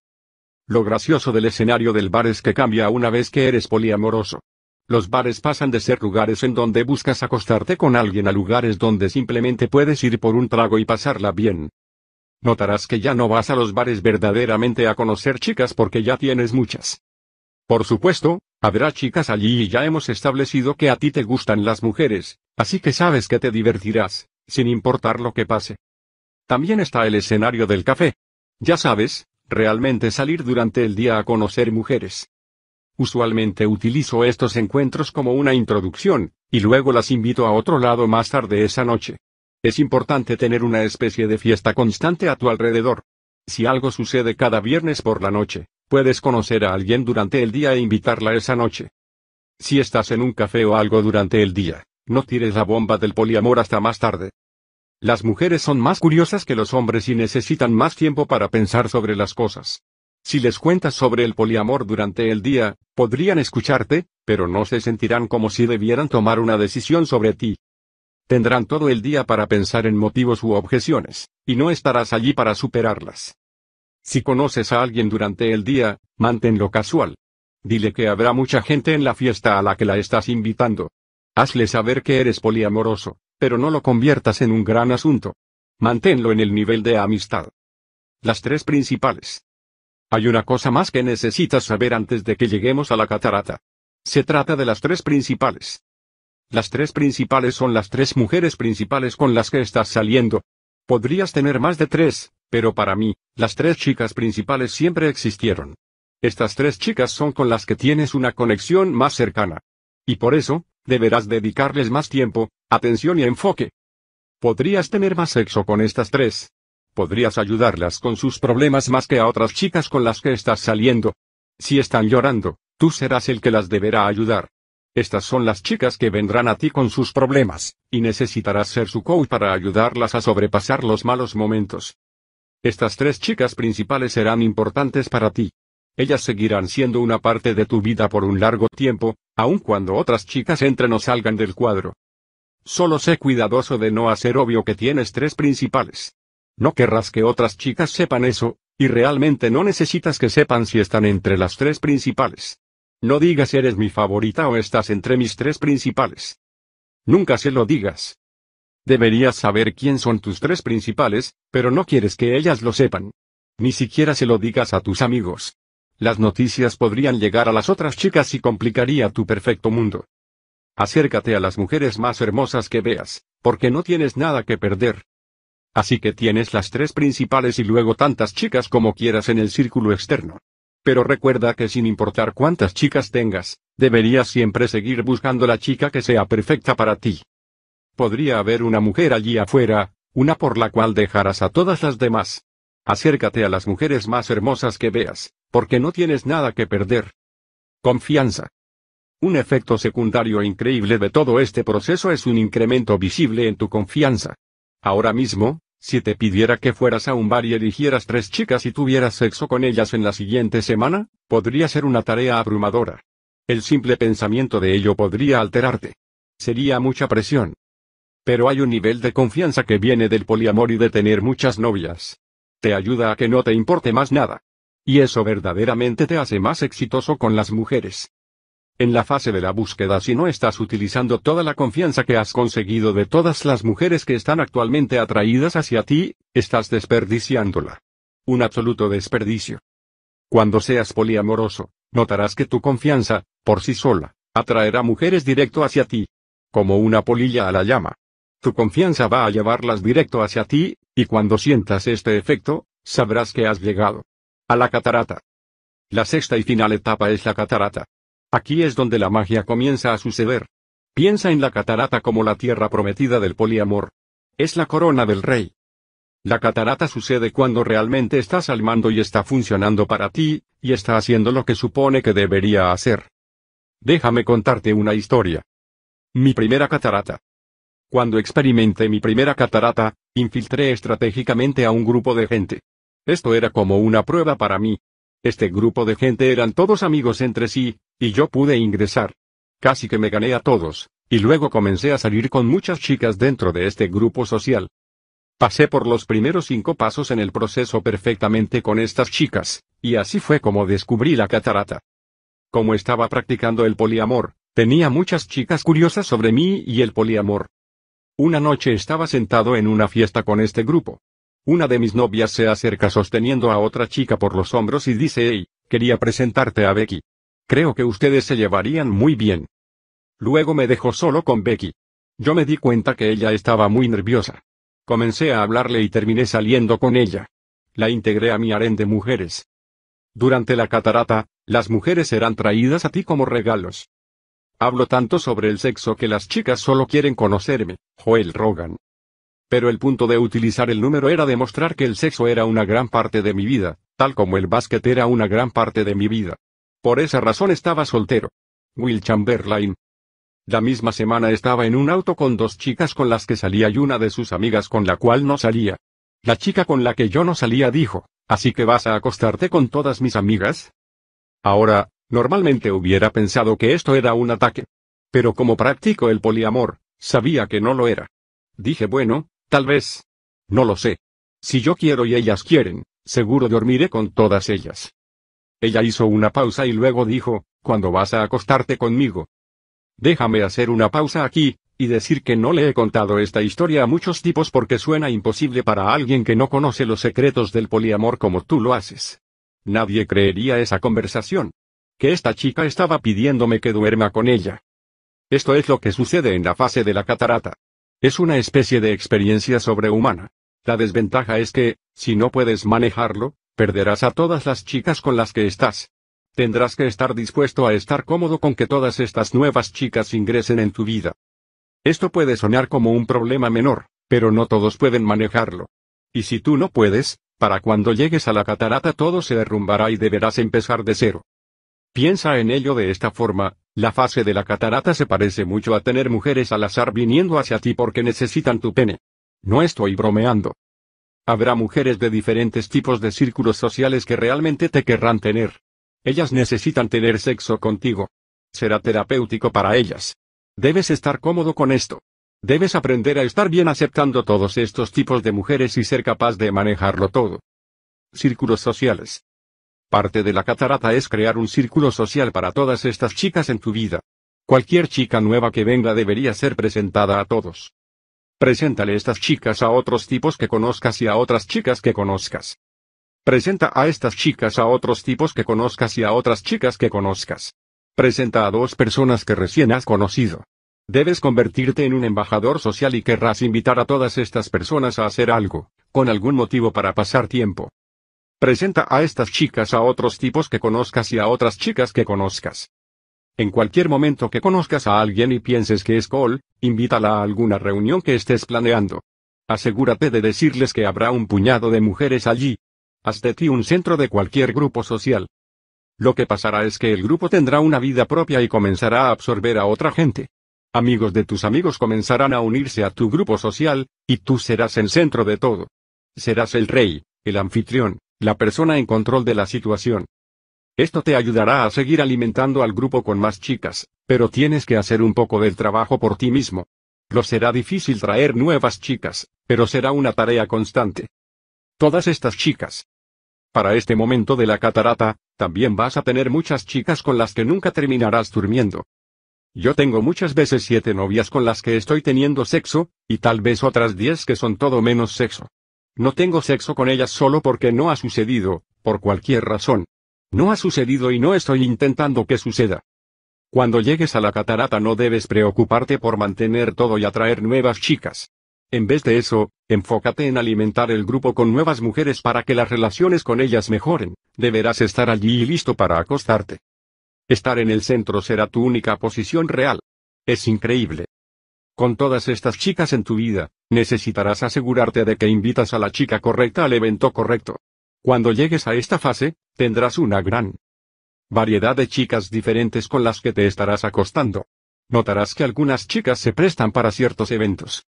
Speaker 1: Lo gracioso del escenario del bar es que cambia una vez que eres poliamoroso. Los bares pasan de ser lugares en donde buscas acostarte con alguien a lugares donde simplemente puedes ir por un trago y pasarla bien. Notarás que ya no vas a los bares verdaderamente a conocer chicas porque ya tienes muchas. Por supuesto, habrá chicas allí y ya hemos establecido que a ti te gustan las mujeres, así que sabes que te divertirás, sin importar lo que pase. También está el escenario del café. Ya sabes, realmente salir durante el día a conocer mujeres. Usualmente utilizo estos encuentros como una introducción, y luego las invito a otro lado más tarde esa noche. Es importante tener una especie de fiesta constante a tu alrededor. Si algo sucede cada viernes por la noche, puedes conocer a alguien durante el día e invitarla esa noche. Si estás en un café o algo durante el día, no tires la bomba del poliamor hasta más tarde. Las mujeres son más curiosas que los hombres y necesitan más tiempo para pensar sobre las cosas. Si les cuentas sobre el poliamor durante el día, podrían escucharte, pero no se sentirán como si debieran tomar una decisión sobre ti. Tendrán todo el día para pensar en motivos u objeciones, y no estarás allí para superarlas. Si conoces a alguien durante el día, manténlo casual. Dile que habrá mucha gente en la fiesta a la que la estás invitando. Hazle saber que eres poliamoroso, pero no lo conviertas en un gran asunto. Manténlo en el nivel de amistad. Las tres principales. Hay una cosa más que necesitas saber antes de que lleguemos a la catarata. Se trata de las tres principales. Las tres principales son las tres mujeres principales con las que estás saliendo. Podrías tener más de tres, pero para mí, las tres chicas principales siempre existieron. Estas tres chicas son con las que tienes una conexión más cercana. Y por eso, deberás dedicarles más tiempo, atención y enfoque. Podrías tener más sexo con estas tres, podrías ayudarlas con sus problemas más que a otras chicas con las que estás saliendo. Si están llorando, tú serás el que las deberá ayudar. Estas son las chicas que vendrán a ti con sus problemas, y necesitarás ser su coach para ayudarlas a sobrepasar los malos momentos. Estas tres chicas principales serán importantes para ti. Ellas seguirán siendo una parte de tu vida por un largo tiempo, aun cuando otras chicas entren o salgan del cuadro. Solo sé cuidadoso de no hacer obvio que tienes tres principales. No querrás que otras chicas sepan eso, y realmente no necesitas que sepan si están entre las tres principales. No digas eres mi favorita o estás entre mis tres principales. Nunca se lo digas. Deberías saber quién son tus tres principales, pero no quieres que ellas lo sepan. Ni siquiera se lo digas a tus amigos. Las noticias podrían llegar a las otras chicas y complicaría tu perfecto mundo. Acércate a las mujeres más hermosas que veas, porque no tienes nada que perder. Así que tienes las tres principales y luego tantas chicas como quieras en el círculo externo. Pero recuerda que sin importar cuántas chicas tengas, deberías siempre seguir buscando la chica que sea perfecta para ti. Podría haber una mujer allí afuera, una por la cual dejarás a todas las demás. Acércate a las mujeres más hermosas que veas, porque no tienes nada que perder. Confianza. Un efecto secundario increíble de todo este proceso es un incremento visible en tu confianza. Ahora mismo, si te pidiera que fueras a un bar y eligieras tres chicas y tuvieras sexo con ellas en la siguiente semana, podría ser una tarea abrumadora. El simple pensamiento de ello podría alterarte. Sería mucha presión. Pero hay un nivel de confianza que viene del poliamor y de tener muchas novias. Te ayuda a que no te importe más nada. Y eso verdaderamente te hace más exitoso con las mujeres. En la fase de la búsqueda si no estás utilizando toda la confianza que has conseguido de todas las mujeres que están actualmente atraídas hacia ti, estás desperdiciándola. Un absoluto desperdicio. Cuando seas poliamoroso, notarás que tu confianza, por sí sola, atraerá mujeres directo hacia ti. Como una polilla a la llama. Tu confianza va a llevarlas directo hacia ti, y cuando sientas este efecto, sabrás que has llegado. A la catarata. La sexta y final etapa es la catarata. Aquí es donde la magia comienza a suceder. Piensa en la catarata como la tierra prometida del poliamor. Es la corona del rey. La catarata sucede cuando realmente estás al mando y está funcionando para ti, y está haciendo lo que supone que debería hacer. Déjame contarte una historia. Mi primera catarata. Cuando experimenté mi primera catarata, infiltré estratégicamente a un grupo de gente. Esto era como una prueba para mí. Este grupo de gente eran todos amigos entre sí, y yo pude ingresar. Casi que me gané a todos, y luego comencé a salir con muchas chicas dentro de este grupo social. Pasé por los primeros cinco pasos en el proceso perfectamente con estas chicas, y así fue como descubrí la catarata. Como estaba practicando el poliamor, tenía muchas chicas curiosas sobre mí y el poliamor. Una noche estaba sentado en una fiesta con este grupo. Una de mis novias se acerca sosteniendo a otra chica por los hombros y dice, hey, quería presentarte a Becky. Creo que ustedes se llevarían muy bien. Luego me dejó solo con Becky. Yo me di cuenta que ella estaba muy nerviosa. Comencé a hablarle y terminé saliendo con ella. La integré a mi harén de mujeres. Durante la catarata, las mujeres serán traídas a ti como regalos. Hablo tanto sobre el sexo que las chicas solo quieren conocerme, Joel Rogan. Pero el punto de utilizar el número era demostrar que el sexo era una gran parte de mi vida, tal como el básquet era una gran parte de mi vida. Por esa razón estaba soltero. Will Chamberlain. La misma semana estaba en un auto con dos chicas con las que salía y una de sus amigas con la cual no salía. La chica con la que yo no salía dijo, ¿así que vas a acostarte con todas mis amigas? Ahora, normalmente hubiera pensado que esto era un ataque. Pero como practico el poliamor, sabía que no lo era. Dije bueno, tal vez. No lo sé. Si yo quiero y ellas quieren, seguro dormiré con todas ellas. Ella hizo una pausa y luego dijo, ¿cuándo vas a acostarte conmigo? Déjame hacer una pausa aquí, y decir que no le he contado esta historia a muchos tipos porque suena imposible para alguien que no conoce los secretos del poliamor como tú lo haces. Nadie creería esa conversación. Que esta chica estaba pidiéndome que duerma con ella. Esto es lo que sucede en la fase de la catarata. Es una especie de experiencia sobrehumana. La desventaja es que, si no puedes manejarlo, Perderás a todas las chicas con las que estás. Tendrás que estar dispuesto a estar cómodo con que todas estas nuevas chicas ingresen en tu vida. Esto puede sonar como un problema menor, pero no todos pueden manejarlo. Y si tú no puedes, para cuando llegues a la catarata todo se derrumbará y deberás empezar de cero. Piensa en ello de esta forma, la fase de la catarata se parece mucho a tener mujeres al azar viniendo hacia ti porque necesitan tu pene. No estoy bromeando. Habrá mujeres de diferentes tipos de círculos sociales que realmente te querrán tener. Ellas necesitan tener sexo contigo. Será terapéutico para ellas. Debes estar cómodo con esto. Debes aprender a estar bien aceptando todos estos tipos de mujeres y ser capaz de manejarlo todo. Círculos sociales. Parte de la catarata es crear un círculo social para todas estas chicas en tu vida. Cualquier chica nueva que venga debería ser presentada a todos. Preséntale estas chicas a otros tipos que conozcas y a otras chicas que conozcas. Presenta a estas chicas a otros tipos que conozcas y a otras chicas que conozcas. Presenta a dos personas que recién has conocido. Debes convertirte en un embajador social y querrás invitar a todas estas personas a hacer algo, con algún motivo para pasar tiempo. Presenta a estas chicas a otros tipos que conozcas y a otras chicas que conozcas. En cualquier momento que conozcas a alguien y pienses que es cool, invítala a alguna reunión que estés planeando. Asegúrate de decirles que habrá un puñado de mujeres allí. Haz de ti un centro de cualquier grupo social. Lo que pasará es que el grupo tendrá una vida propia y comenzará a absorber a otra gente. Amigos de tus amigos comenzarán a unirse a tu grupo social, y tú serás el centro de todo. Serás el rey, el anfitrión, la persona en control de la situación. Esto te ayudará a seguir alimentando al grupo con más chicas, pero tienes que hacer un poco del trabajo por ti mismo. Lo será difícil traer nuevas chicas, pero será una tarea constante. Todas estas chicas. Para este momento de la catarata, también vas a tener muchas chicas con las que nunca terminarás durmiendo. Yo tengo muchas veces siete novias con las que estoy teniendo sexo, y tal vez otras diez que son todo menos sexo. No tengo sexo con ellas solo porque no ha sucedido, por cualquier razón. No ha sucedido y no estoy intentando que suceda. Cuando llegues a la catarata no debes preocuparte por mantener todo y atraer nuevas chicas. En vez de eso, enfócate en alimentar el grupo con nuevas mujeres para que las relaciones con ellas mejoren. Deberás estar allí y listo para acostarte. Estar en el centro será tu única posición real. Es increíble. Con todas estas chicas en tu vida, necesitarás asegurarte de que invitas a la chica correcta al evento correcto. Cuando llegues a esta fase, tendrás una gran variedad de chicas diferentes con las que te estarás acostando. Notarás que algunas chicas se prestan para ciertos eventos.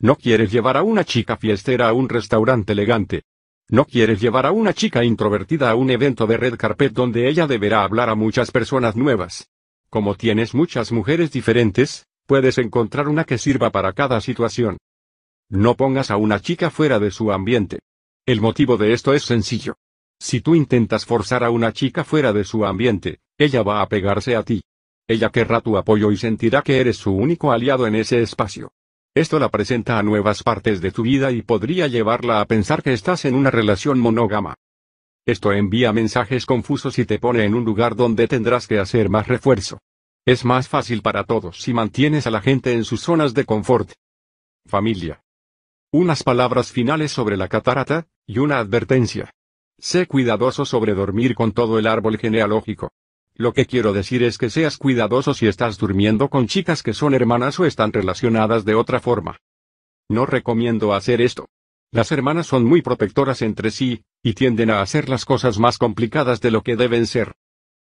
Speaker 1: No quieres llevar a una chica fiestera a un restaurante elegante, no quieres llevar a una chica introvertida a un evento de red carpet donde ella deberá hablar a muchas personas nuevas. Como tienes muchas mujeres diferentes, puedes encontrar una que sirva para cada situación. No pongas a una chica fuera de su ambiente. El motivo de esto es sencillo. Si tú intentas forzar a una chica fuera de su ambiente, ella va a pegarse a ti. Ella querrá tu apoyo y sentirá que eres su único aliado en ese espacio. Esto la presenta a nuevas partes de tu vida y podría llevarla a pensar que estás en una relación monógama. Esto envía mensajes confusos y te pone en un lugar donde tendrás que hacer más refuerzo. Es más fácil para todos si mantienes a la gente en sus zonas de confort. Familia. Unas palabras finales sobre la catarata, y una advertencia. Sé cuidadoso sobre dormir con todo el árbol genealógico. Lo que quiero decir es que seas cuidadoso si estás durmiendo con chicas que son hermanas o están relacionadas de otra forma. No recomiendo hacer esto. Las hermanas son muy protectoras entre sí, y tienden a hacer las cosas más complicadas de lo que deben ser.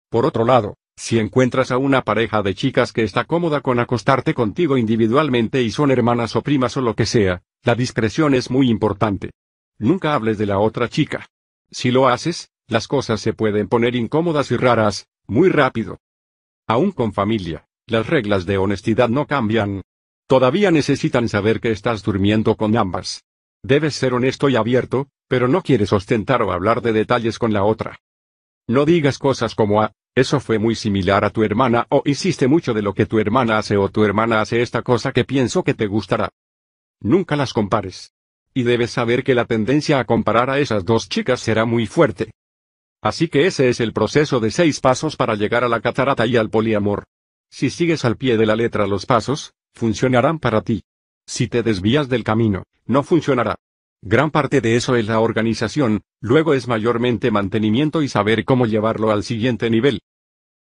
Speaker 1: Por otro lado, si encuentras a una pareja de chicas que está cómoda con acostarte contigo individualmente y son hermanas o primas o lo que sea, la discreción es muy importante. Nunca hables de la otra chica. Si lo haces, las cosas se pueden poner incómodas y raras, muy rápido. Aún con familia, las reglas de honestidad no cambian. Todavía necesitan saber que estás durmiendo con ambas. Debes ser honesto y abierto, pero no quieres ostentar o hablar de detalles con la otra. No digas cosas como ah, eso fue muy similar a tu hermana o hiciste mucho de lo que tu hermana hace o tu hermana hace esta cosa que pienso que te gustará. Nunca las compares. Y debes saber que la tendencia a comparar a esas dos chicas será muy fuerte. Así que ese es el proceso de seis pasos para llegar a la catarata y al poliamor. Si sigues al pie de la letra los pasos, funcionarán para ti. Si te desvías del camino, no funcionará. Gran parte de eso es la organización, luego es mayormente mantenimiento y saber cómo llevarlo al siguiente nivel.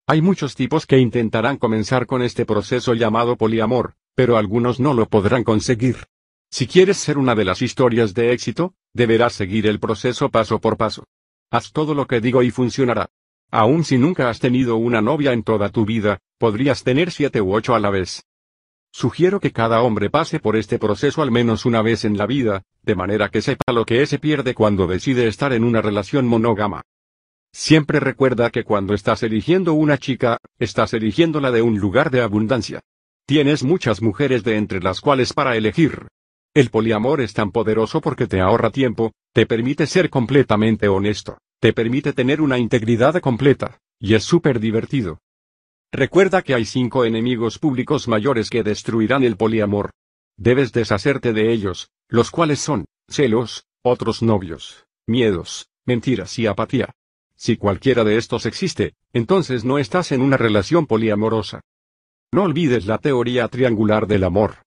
Speaker 1: Hay muchos tipos que intentarán comenzar con este proceso llamado poliamor, pero algunos no lo podrán conseguir. Si quieres ser una de las historias de éxito, deberás seguir el proceso paso por paso. Haz todo lo que digo y funcionará. Aun si nunca has tenido una novia en toda tu vida, podrías tener siete u ocho a la vez. Sugiero que cada hombre pase por este proceso al menos una vez en la vida, de manera que sepa lo que se pierde cuando decide estar en una relación monógama. Siempre recuerda que cuando estás eligiendo una chica, estás eligiéndola de un lugar de abundancia. Tienes muchas mujeres de entre las cuales para elegir. El poliamor es tan poderoso porque te ahorra tiempo, te permite ser completamente honesto, te permite tener una integridad completa, y es súper divertido. Recuerda que hay cinco enemigos públicos mayores que destruirán el poliamor. Debes deshacerte de ellos, los cuales son, celos, otros novios, miedos, mentiras y apatía. Si cualquiera de estos existe, entonces no estás en una relación poliamorosa. No olvides la teoría triangular del amor.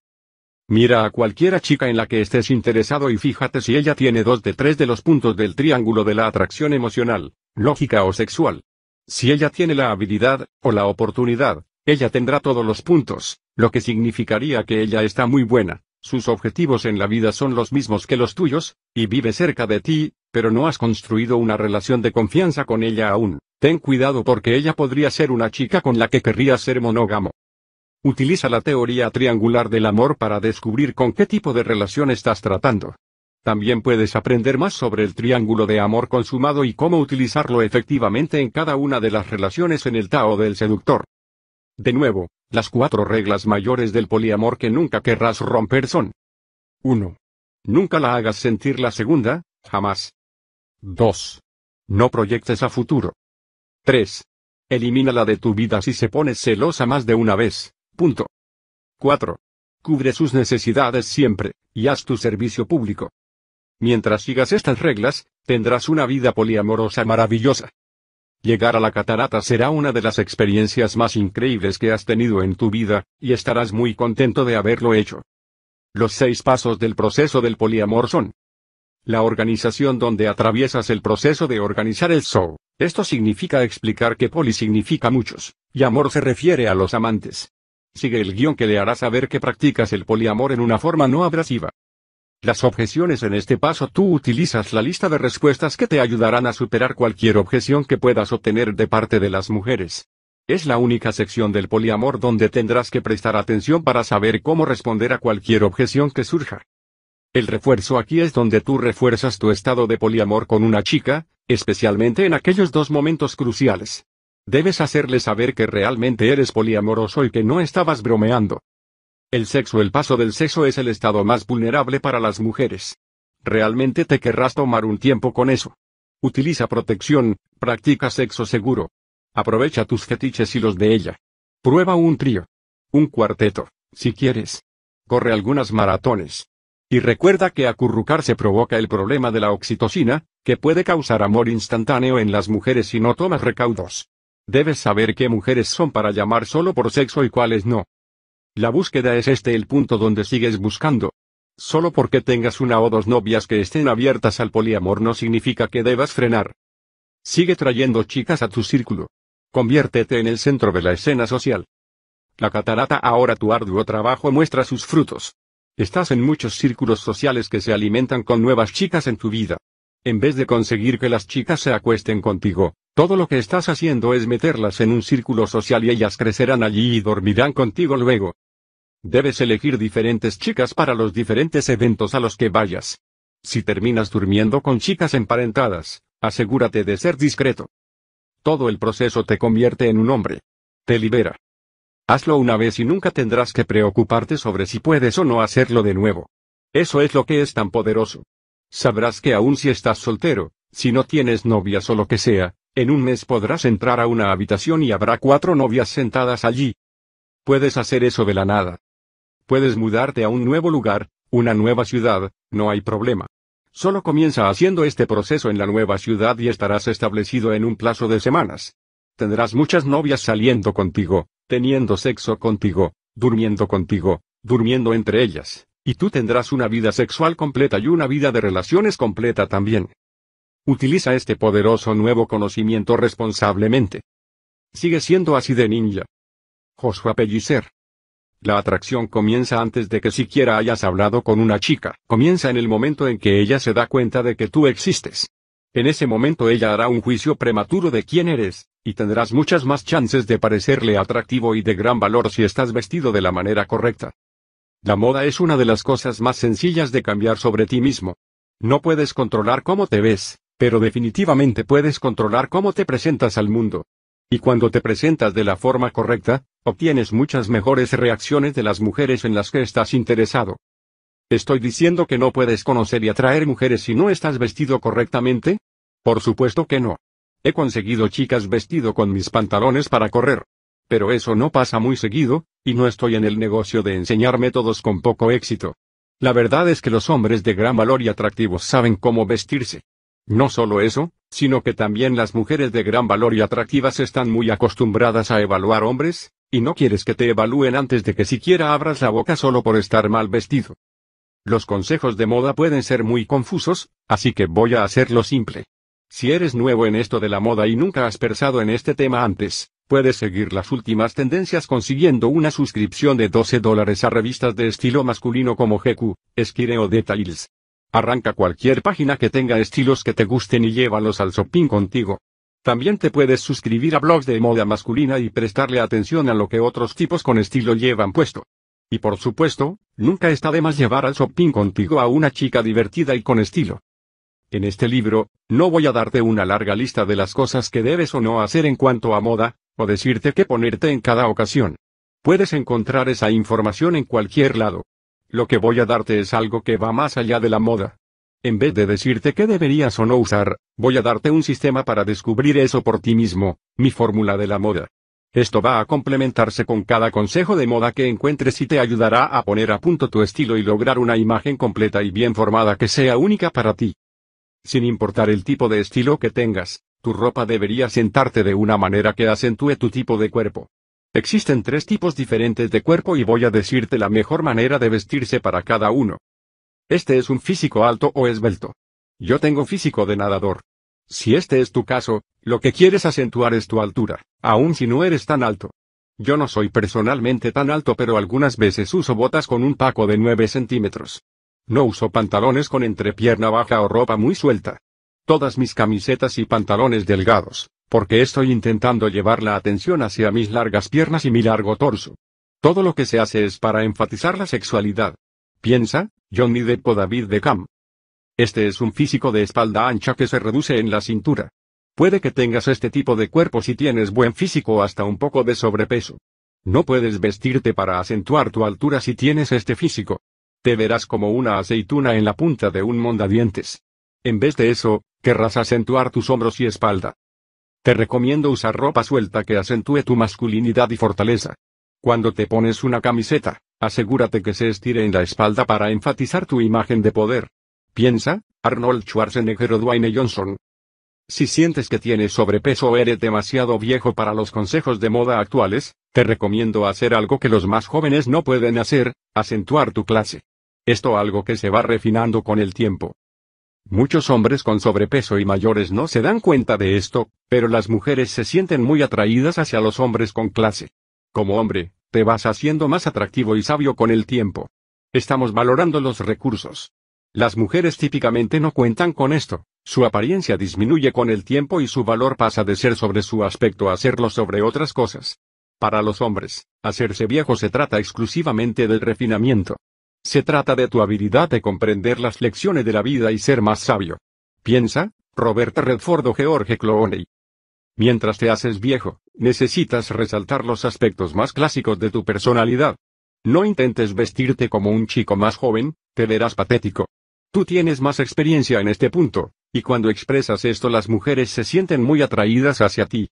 Speaker 1: Mira a cualquiera chica en la que estés interesado y fíjate si ella tiene dos de tres de los puntos del triángulo de la atracción emocional, lógica o sexual. Si ella tiene la habilidad, o la oportunidad, ella tendrá todos los puntos, lo que significaría que ella está muy buena, sus objetivos en la vida son los mismos que los tuyos, y vive cerca de ti, pero no has construido una relación de confianza con ella aún. Ten cuidado porque ella podría ser una chica con la que querrías ser monógamo. Utiliza la teoría triangular del amor para descubrir con qué tipo de relación estás tratando. También puedes aprender más sobre el triángulo de amor consumado y cómo utilizarlo efectivamente en cada una de las relaciones en el Tao del seductor. De nuevo, las cuatro reglas mayores del poliamor que nunca querrás romper son 1. Nunca la hagas sentir la segunda, jamás. 2. No proyectes a futuro. 3. Elimínala de tu vida si se pone celosa más de una vez. Punto. 4. Cubre sus necesidades siempre, y haz tu servicio público. Mientras sigas estas reglas, tendrás una vida poliamorosa maravillosa. Llegar a la catarata será una de las experiencias más increíbles que has tenido en tu vida, y estarás muy contento de haberlo hecho. Los seis pasos del proceso del poliamor son. La organización donde atraviesas el proceso de organizar el show. Esto significa explicar que poli significa muchos, y amor se refiere a los amantes. Sigue el guion que le hará saber que practicas el poliamor en una forma no abrasiva. Las objeciones en este paso tú utilizas la lista de respuestas que te ayudarán a superar cualquier objeción que puedas obtener de parte de las mujeres. Es la única sección del poliamor donde tendrás que prestar atención para saber cómo responder a cualquier objeción que surja. El refuerzo aquí es donde tú refuerzas tu estado de poliamor con una chica, especialmente en aquellos dos momentos cruciales. Debes hacerle saber que realmente eres poliamoroso y que no estabas bromeando. El sexo El paso del sexo es el estado más vulnerable para las mujeres. Realmente te querrás tomar un tiempo con eso. Utiliza protección, practica sexo seguro. Aprovecha tus fetiches y los de ella. Prueba un trío. Un cuarteto, si quieres. Corre algunas maratones. Y recuerda que acurrucarse provoca el problema de la oxitocina, que puede causar amor instantáneo en las mujeres si no tomas recaudos. Debes saber qué mujeres son para llamar solo por sexo y cuáles no. La búsqueda es este el punto donde sigues buscando. Solo porque tengas una o dos novias que estén abiertas al poliamor no significa que debas frenar. Sigue trayendo chicas a tu círculo. Conviértete en el centro de la escena social. La catarata ahora tu arduo trabajo muestra sus frutos. Estás en muchos círculos sociales que se alimentan con nuevas chicas en tu vida. En vez de conseguir que las chicas se acuesten contigo, todo lo que estás haciendo es meterlas en un círculo social y ellas crecerán allí y dormirán contigo luego. Debes elegir diferentes chicas para los diferentes eventos a los que vayas. Si terminas durmiendo con chicas emparentadas, asegúrate de ser discreto. Todo el proceso te convierte en un hombre. Te libera. Hazlo una vez y nunca tendrás que preocuparte sobre si puedes o no hacerlo de nuevo. Eso es lo que es tan poderoso. Sabrás que aun si estás soltero, si no tienes novias o lo que sea, en un mes podrás entrar a una habitación y habrá cuatro novias sentadas allí. Puedes hacer eso de la nada. Puedes mudarte a un nuevo lugar, una nueva ciudad, no hay problema. Solo comienza haciendo este proceso en la nueva ciudad y estarás establecido en un plazo de semanas. Tendrás muchas novias saliendo contigo, teniendo sexo contigo, durmiendo contigo, durmiendo entre ellas, y tú tendrás una vida sexual completa y una vida de relaciones completa también. Utiliza este poderoso nuevo conocimiento responsablemente. Sigue siendo así de ninja. Joshua Pellicer. La atracción comienza antes de que siquiera hayas hablado con una chica. Comienza en el momento en que ella se da cuenta de que tú existes. En ese momento ella hará un juicio prematuro de quién eres, y tendrás muchas más chances de parecerle atractivo y de gran valor si estás vestido de la manera correcta. La moda es una de las cosas más sencillas de cambiar sobre ti mismo. No puedes controlar cómo te ves, pero definitivamente puedes controlar cómo te presentas al mundo. Y cuando te presentas de la forma correcta, obtienes muchas mejores reacciones de las mujeres en las que estás interesado. ¿Estoy diciendo que no puedes conocer y atraer mujeres si no estás vestido correctamente? Por supuesto que no. He conseguido chicas vestido con mis pantalones para correr. Pero eso no pasa muy seguido, y no estoy en el negocio de enseñar métodos con poco éxito. La verdad es que los hombres de gran valor y atractivos saben cómo vestirse. No solo eso, sino que también las mujeres de gran valor y atractivas están muy acostumbradas a evaluar hombres, Y no quieres que te evalúen antes de que siquiera abras la boca solo por estar mal vestido. Los consejos de moda pueden ser muy confusos, así que voy a hacerlo simple. Si eres nuevo en esto de la moda y nunca has pensado en este tema antes, puedes seguir las últimas tendencias consiguiendo una suscripción de 12 dólares a revistas de estilo masculino como GQ, Esquire o Details. Arranca cualquier página que tenga estilos que te gusten y llévalos al shopping contigo. También te puedes suscribir a blogs de moda masculina y prestarle atención a lo que otros tipos con estilo llevan puesto. Y por supuesto, nunca está de más llevar al shopping contigo a una chica divertida y con estilo. En este libro, no voy a darte una larga lista de las cosas que debes o no hacer en cuanto a moda, o decirte qué ponerte en cada ocasión. Puedes encontrar esa información en cualquier lado. Lo que voy a darte es algo que va más allá de la moda. En vez de decirte qué deberías o no usar, voy a darte un sistema para descubrir eso por ti mismo, mi fórmula de la moda. Esto va a complementarse con cada consejo de moda que encuentres y te ayudará a poner a punto tu estilo y lograr una imagen completa y bien formada que sea única para ti. Sin importar el tipo de estilo que tengas, tu ropa debería sentarte de una manera que acentúe tu tipo de cuerpo. Existen tres tipos diferentes de cuerpo y voy a decirte la mejor manera de vestirse para cada uno. Este es un físico alto o esbelto. Yo tengo físico de nadador. Si este es tu caso, lo que quieres acentuar es tu altura, aun si no eres tan alto. Yo no soy personalmente tan alto pero algunas veces uso botas con un paco de 9 centímetros. No uso pantalones con entrepierna baja o ropa muy suelta. Todas mis camisetas y pantalones delgados, porque estoy intentando llevar la atención hacia mis largas piernas y mi largo torso. Todo lo que se hace es para enfatizar la sexualidad. Piensa, Johnny Depp o David Beckham. Este es un físico de espalda ancha que se reduce en la cintura. Puede que tengas este tipo de cuerpo si tienes buen físico o hasta un poco de sobrepeso. No puedes vestirte para acentuar tu altura si tienes este físico. Te verás como una aceituna en la punta de un mondadientes. En vez de eso, querrás acentuar tus hombros y espalda. Te recomiendo usar ropa suelta que acentúe tu masculinidad y fortaleza. Cuando te pones una camiseta, asegúrate que se estire en la espalda para enfatizar tu imagen de poder. Piensa, Arnold Schwarzenegger o Dwayne Johnson. Si sientes que tienes sobrepeso o eres demasiado viejo para los consejos de moda actuales, te recomiendo hacer algo que los más jóvenes no pueden hacer, acentuar tu clase. Esto algo que se va refinando con el tiempo. Muchos hombres con sobrepeso y mayores no se dan cuenta de esto, pero las mujeres se sienten muy atraídas hacia los hombres con clase. Como hombre, te vas haciendo más atractivo y sabio con el tiempo. Estamos valorando los recursos. Las mujeres típicamente no cuentan con esto, su apariencia disminuye con el tiempo y su valor pasa de ser sobre su aspecto a serlo sobre otras cosas. Para los hombres, hacerse viejo se trata exclusivamente del refinamiento. Se trata de tu habilidad de comprender las lecciones de la vida y ser más sabio. Piensa, Roberta Redford o George Clooney. Mientras te haces viejo, necesitas resaltar los aspectos más clásicos de tu personalidad. No intentes vestirte como un chico más joven, te verás patético. Tú tienes más experiencia en este punto, y cuando expresas esto las mujeres se sienten muy atraídas hacia ti.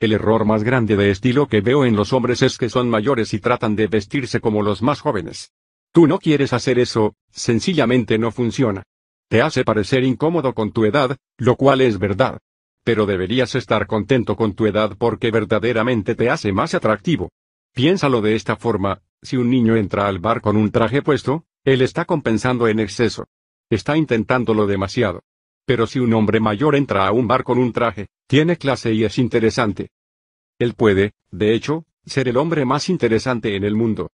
Speaker 1: El error más grande de estilo que veo en los hombres es que son mayores y tratan de vestirse como los más jóvenes. Tú no quieres hacer eso, sencillamente no funciona. Te hace parecer incómodo con tu edad, lo cual es verdad. Pero deberías estar contento con tu edad porque verdaderamente te hace más atractivo. Piénsalo de esta forma, si un niño entra al bar con un traje puesto, él está compensando en exceso. Está intentándolo demasiado. Pero si un hombre mayor entra a un bar con un traje, tiene clase y es interesante. Él puede, de hecho, ser el hombre más interesante en el mundo.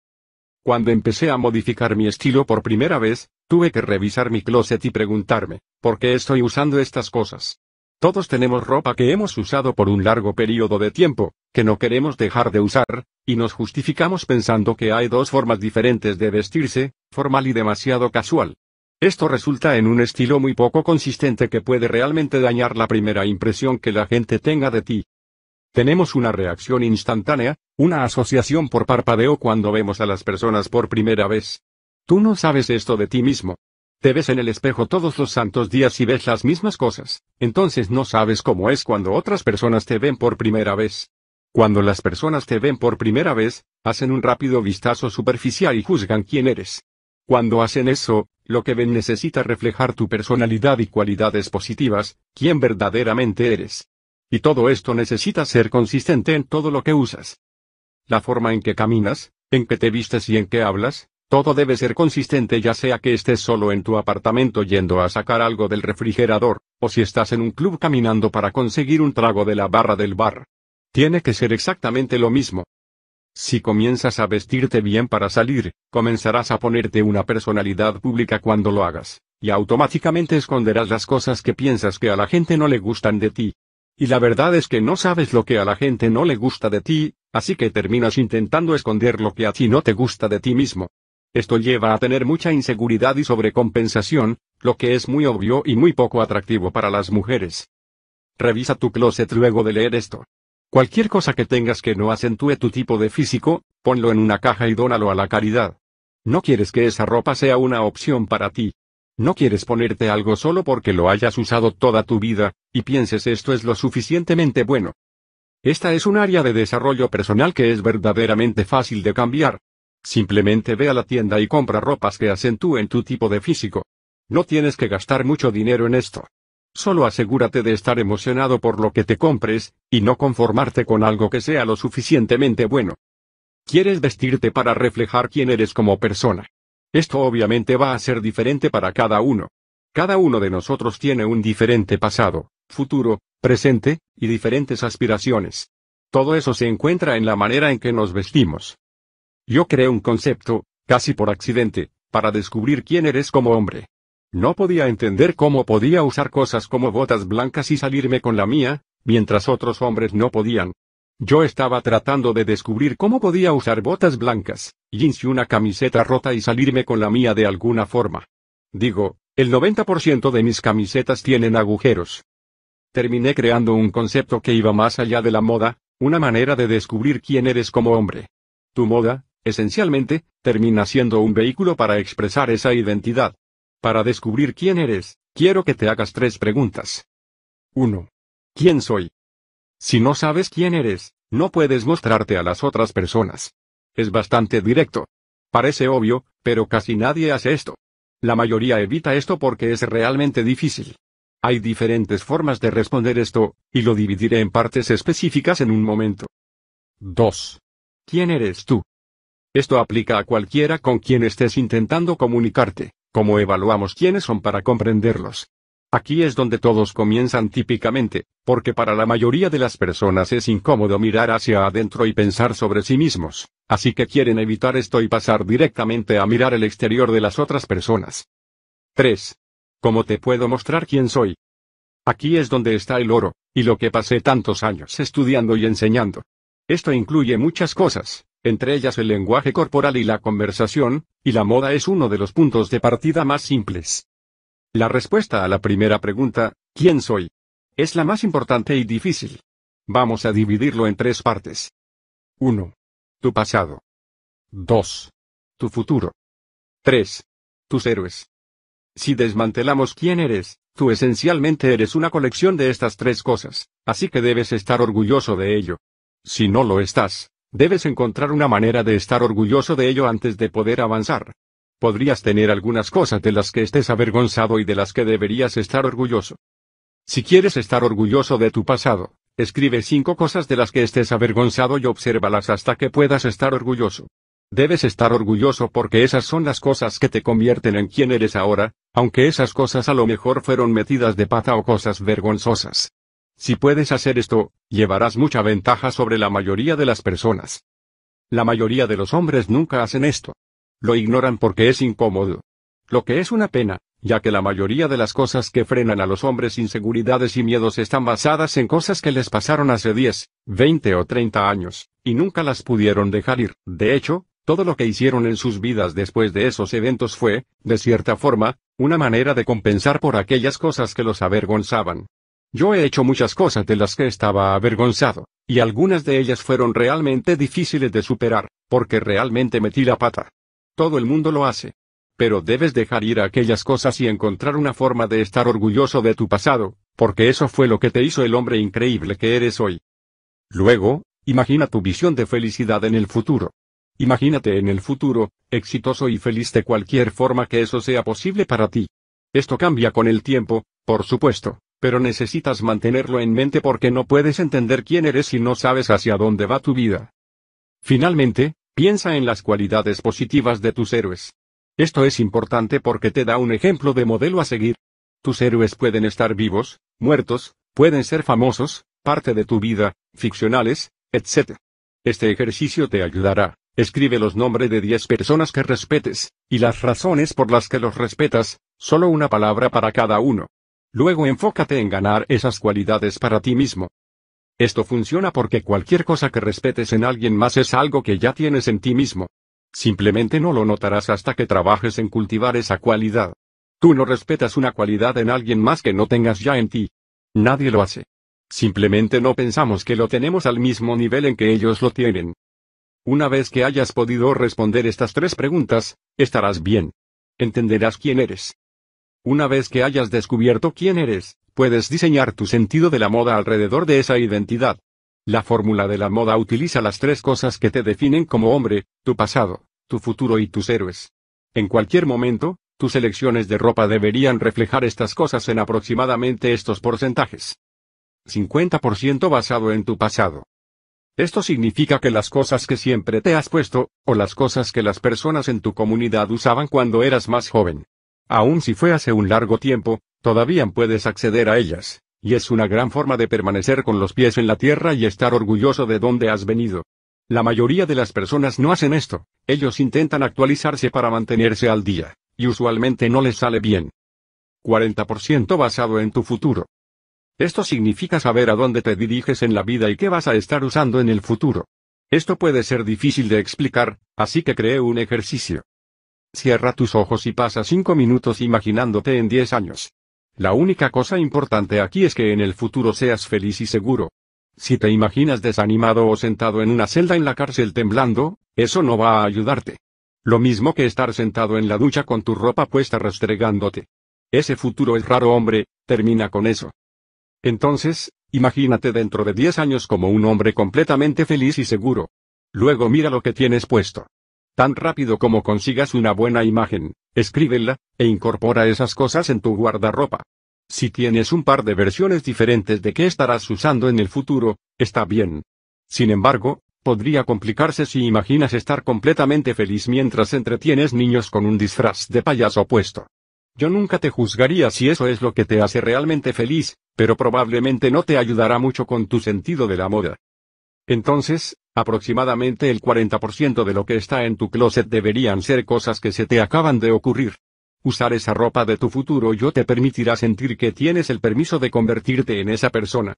Speaker 1: Cuando empecé a modificar mi estilo por primera vez, tuve que revisar mi closet y preguntarme, ¿por qué estoy usando estas cosas? Todos tenemos ropa que hemos usado por un largo periodo de tiempo, que no queremos dejar de usar, y nos justificamos pensando que hay dos formas diferentes de vestirse, formal y demasiado casual. Esto resulta en un estilo muy poco consistente que puede realmente dañar la primera impresión que la gente tenga de ti. Tenemos una reacción instantánea, una asociación por parpadeo cuando vemos a las personas por primera vez. Tú no sabes esto de ti mismo. Te ves en el espejo todos los santos días y ves las mismas cosas, entonces no sabes cómo es cuando otras personas te ven por primera vez. Cuando las personas te ven por primera vez, hacen un rápido vistazo superficial y juzgan quién eres. Cuando hacen eso, lo que ven necesita reflejar tu personalidad y cualidades positivas, quién verdaderamente eres. Y todo esto necesita ser consistente en todo lo que usas. la forma en que caminas, en que te vistes y en que hablas, todo debe ser consistente ya sea que estés solo en tu apartamento yendo a sacar algo del refrigerador, o si estás en un club caminando para conseguir un trago de la barra del bar. Tiene que ser exactamente lo mismo. Si comienzas a vestirte bien para salir, comenzarás a ponerte una personalidad pública cuando lo hagas, y automáticamente esconderás las cosas que piensas que a la gente no le gustan de ti. Y la verdad es que no sabes lo que a la gente no le gusta de ti, así que terminas intentando esconder lo que a ti no te gusta de ti mismo. Esto lleva a tener mucha inseguridad y sobrecompensación, lo que es muy obvio y muy poco atractivo para las mujeres. Revisa tu closet luego de leer esto. Cualquier cosa que tengas que no acentúe tu tipo de físico, ponlo en una caja y dónalo a la caridad. No quieres que esa ropa sea una opción para ti. No quieres ponerte algo solo porque lo hayas usado toda tu vida, y pienses esto es lo suficientemente bueno. Esta es un área de desarrollo personal que es verdaderamente fácil de cambiar, Simplemente ve a la tienda y compra ropas que acentúen tu tipo de físico. No tienes que gastar mucho dinero en esto. Solo asegúrate de estar emocionado por lo que te compres, y no conformarte con algo que sea lo suficientemente bueno. Quieres vestirte para reflejar quién eres como persona. Esto obviamente va a ser diferente para cada uno. Cada uno de nosotros tiene un diferente pasado, futuro, presente, y diferentes aspiraciones. Todo eso se encuentra en la manera en que nos vestimos. Yo creé un concepto, casi por accidente, para descubrir quién eres como hombre. No podía entender cómo podía usar cosas como botas blancas y salirme con la mía, mientras otros hombres no podían. Yo estaba tratando de descubrir cómo podía usar botas blancas, jeans y una camiseta rota y salirme con la mía de alguna forma. Digo, el 90% de mis camisetas tienen agujeros. Terminé creando un concepto que iba más allá de la moda, una manera de descubrir quién eres como hombre. Tu moda, Esencialmente, termina siendo un vehículo para expresar esa identidad. Para descubrir quién eres, quiero que te hagas tres preguntas. 1. ¿Quién soy? Si no sabes quién eres, no puedes mostrarte a las otras personas. Es bastante directo. Parece obvio, pero casi nadie hace esto. La mayoría evita esto porque es realmente difícil. Hay diferentes formas de responder esto, y lo dividiré en partes específicas en un momento. 2. ¿Quién eres tú? Esto aplica a cualquiera con quien estés intentando comunicarte, como evaluamos quiénes son para comprenderlos. Aquí es donde todos comienzan típicamente, porque para la mayoría de las personas es incómodo mirar hacia adentro y pensar sobre sí mismos, así que quieren evitar esto y pasar directamente a mirar el exterior de las otras personas. 3. ¿Cómo te puedo mostrar quién soy? Aquí es donde está el oro, y lo que pasé tantos años estudiando y enseñando. Esto incluye muchas cosas, entre ellas el lenguaje corporal y la conversación, y la moda es uno de los puntos de partida más simples. La respuesta a la primera pregunta, ¿quién soy? Es la más importante y difícil. Vamos a dividirlo en tres partes. 1. Tu pasado. 2. Tu futuro. 3. Tus héroes. Si desmantelamos quién eres, tú esencialmente eres una colección de estas tres cosas, así que debes estar orgulloso de ello. Si no lo estás, Debes encontrar una manera de estar orgulloso de ello antes de poder avanzar. Podrías tener algunas cosas de las que estés avergonzado y de las que deberías estar orgulloso. Si quieres estar orgulloso de tu pasado, escribe cinco cosas de las que estés avergonzado y obsérvalas hasta que puedas estar orgulloso. Debes estar orgulloso porque esas son las cosas que te convierten en quien eres ahora, aunque esas cosas a lo mejor fueron metidas de pata o cosas vergonzosas. Si puedes hacer esto, llevarás mucha ventaja sobre la mayoría de las personas. La mayoría de los hombres nunca hacen esto. Lo ignoran porque es incómodo. Lo que es una pena, ya que la mayoría de las cosas que frenan a los hombres inseguridades y miedos están basadas en cosas que les pasaron hace 10, 20 o 30 años, y nunca las pudieron dejar ir. De hecho, todo lo que hicieron en sus vidas después de esos eventos fue, de cierta forma, una manera de compensar por aquellas cosas que los avergonzaban. Yo he hecho muchas cosas de las que estaba avergonzado, y algunas de ellas fueron realmente difíciles de superar, porque realmente metí la pata. Todo el mundo lo hace. Pero debes dejar ir aquellas cosas y encontrar una forma de estar orgulloso de tu pasado, porque eso fue lo que te hizo el hombre increíble que eres hoy. Luego, imagina tu visión de felicidad en el futuro. Imagínate en el futuro, exitoso y feliz de cualquier forma que eso sea posible para ti. Esto cambia con el tiempo, por supuesto, pero necesitas mantenerlo en mente porque no puedes entender quién eres si no sabes hacia dónde va tu vida. Finalmente, piensa en las cualidades positivas de tus héroes. Esto es importante porque te da un ejemplo de modelo a seguir. Tus héroes pueden estar vivos, muertos, pueden ser famosos, parte de tu vida, ficcionales, etc. Este ejercicio te ayudará. Escribe los nombres de 10 personas que respetes, y las razones por las que los respetas, solo una palabra para cada uno. Luego enfócate en ganar esas cualidades para ti mismo. Esto funciona porque cualquier cosa que respetes en alguien más es algo que ya tienes en ti mismo. Simplemente no lo notarás hasta que trabajes en cultivar esa cualidad. Tú no respetas una cualidad en alguien más que no tengas ya en ti. Nadie lo hace. Simplemente no pensamos que lo tenemos al mismo nivel en que ellos lo tienen. Una vez que hayas podido responder estas tres preguntas, estarás bien. Entenderás quién eres. Una vez que hayas descubierto quién eres, puedes diseñar tu sentido de la moda alrededor de esa identidad. La fórmula de la moda utiliza las tres cosas que te definen como hombre, tu pasado, tu futuro y tus héroes. En cualquier momento, tus elecciones de ropa deberían reflejar estas cosas en aproximadamente estos porcentajes. 50% basado en tu pasado. Esto significa que las cosas que siempre te has puesto, o las cosas que las personas en tu comunidad usaban cuando eras más joven, Aun si fue hace un largo tiempo, todavía puedes acceder a ellas, y es una gran forma de permanecer con los pies en la tierra y estar orgulloso de dónde has venido. La mayoría de las personas no hacen esto, ellos intentan actualizarse para mantenerse al día, y usualmente no les sale bien. 40% basado en tu futuro. Esto significa saber a dónde te diriges en la vida y qué vas a estar usando en el futuro. Esto puede ser difícil de explicar, así que cree un ejercicio. Cierra tus ojos y pasa cinco minutos imaginándote en diez años. La única cosa importante aquí es que en el futuro seas feliz y seguro. Si te imaginas desanimado o sentado en una celda en la cárcel temblando, eso no va a ayudarte. Lo mismo que estar sentado en la ducha con tu ropa puesta restregándote. Ese futuro es raro hombre, termina con eso. Entonces, imagínate dentro de diez años como un hombre completamente feliz y seguro. Luego mira lo que tienes puesto. Tan rápido como consigas una buena imagen, escríbela, e incorpora esas cosas en tu guardarropa. Si tienes un par de versiones diferentes de qué estarás usando en el futuro, está bien. Sin embargo, podría complicarse si imaginas estar completamente feliz mientras entretienes niños con un disfraz de payaso puesto. Yo nunca te juzgaría si eso es lo que te hace realmente feliz, pero probablemente no te ayudará mucho con tu sentido de la moda. Entonces, aproximadamente el 40% de lo que está en tu closet deberían ser cosas que se te acaban de ocurrir. Usar esa ropa de tu futuro yo te permitirá sentir que tienes el permiso de convertirte en esa persona.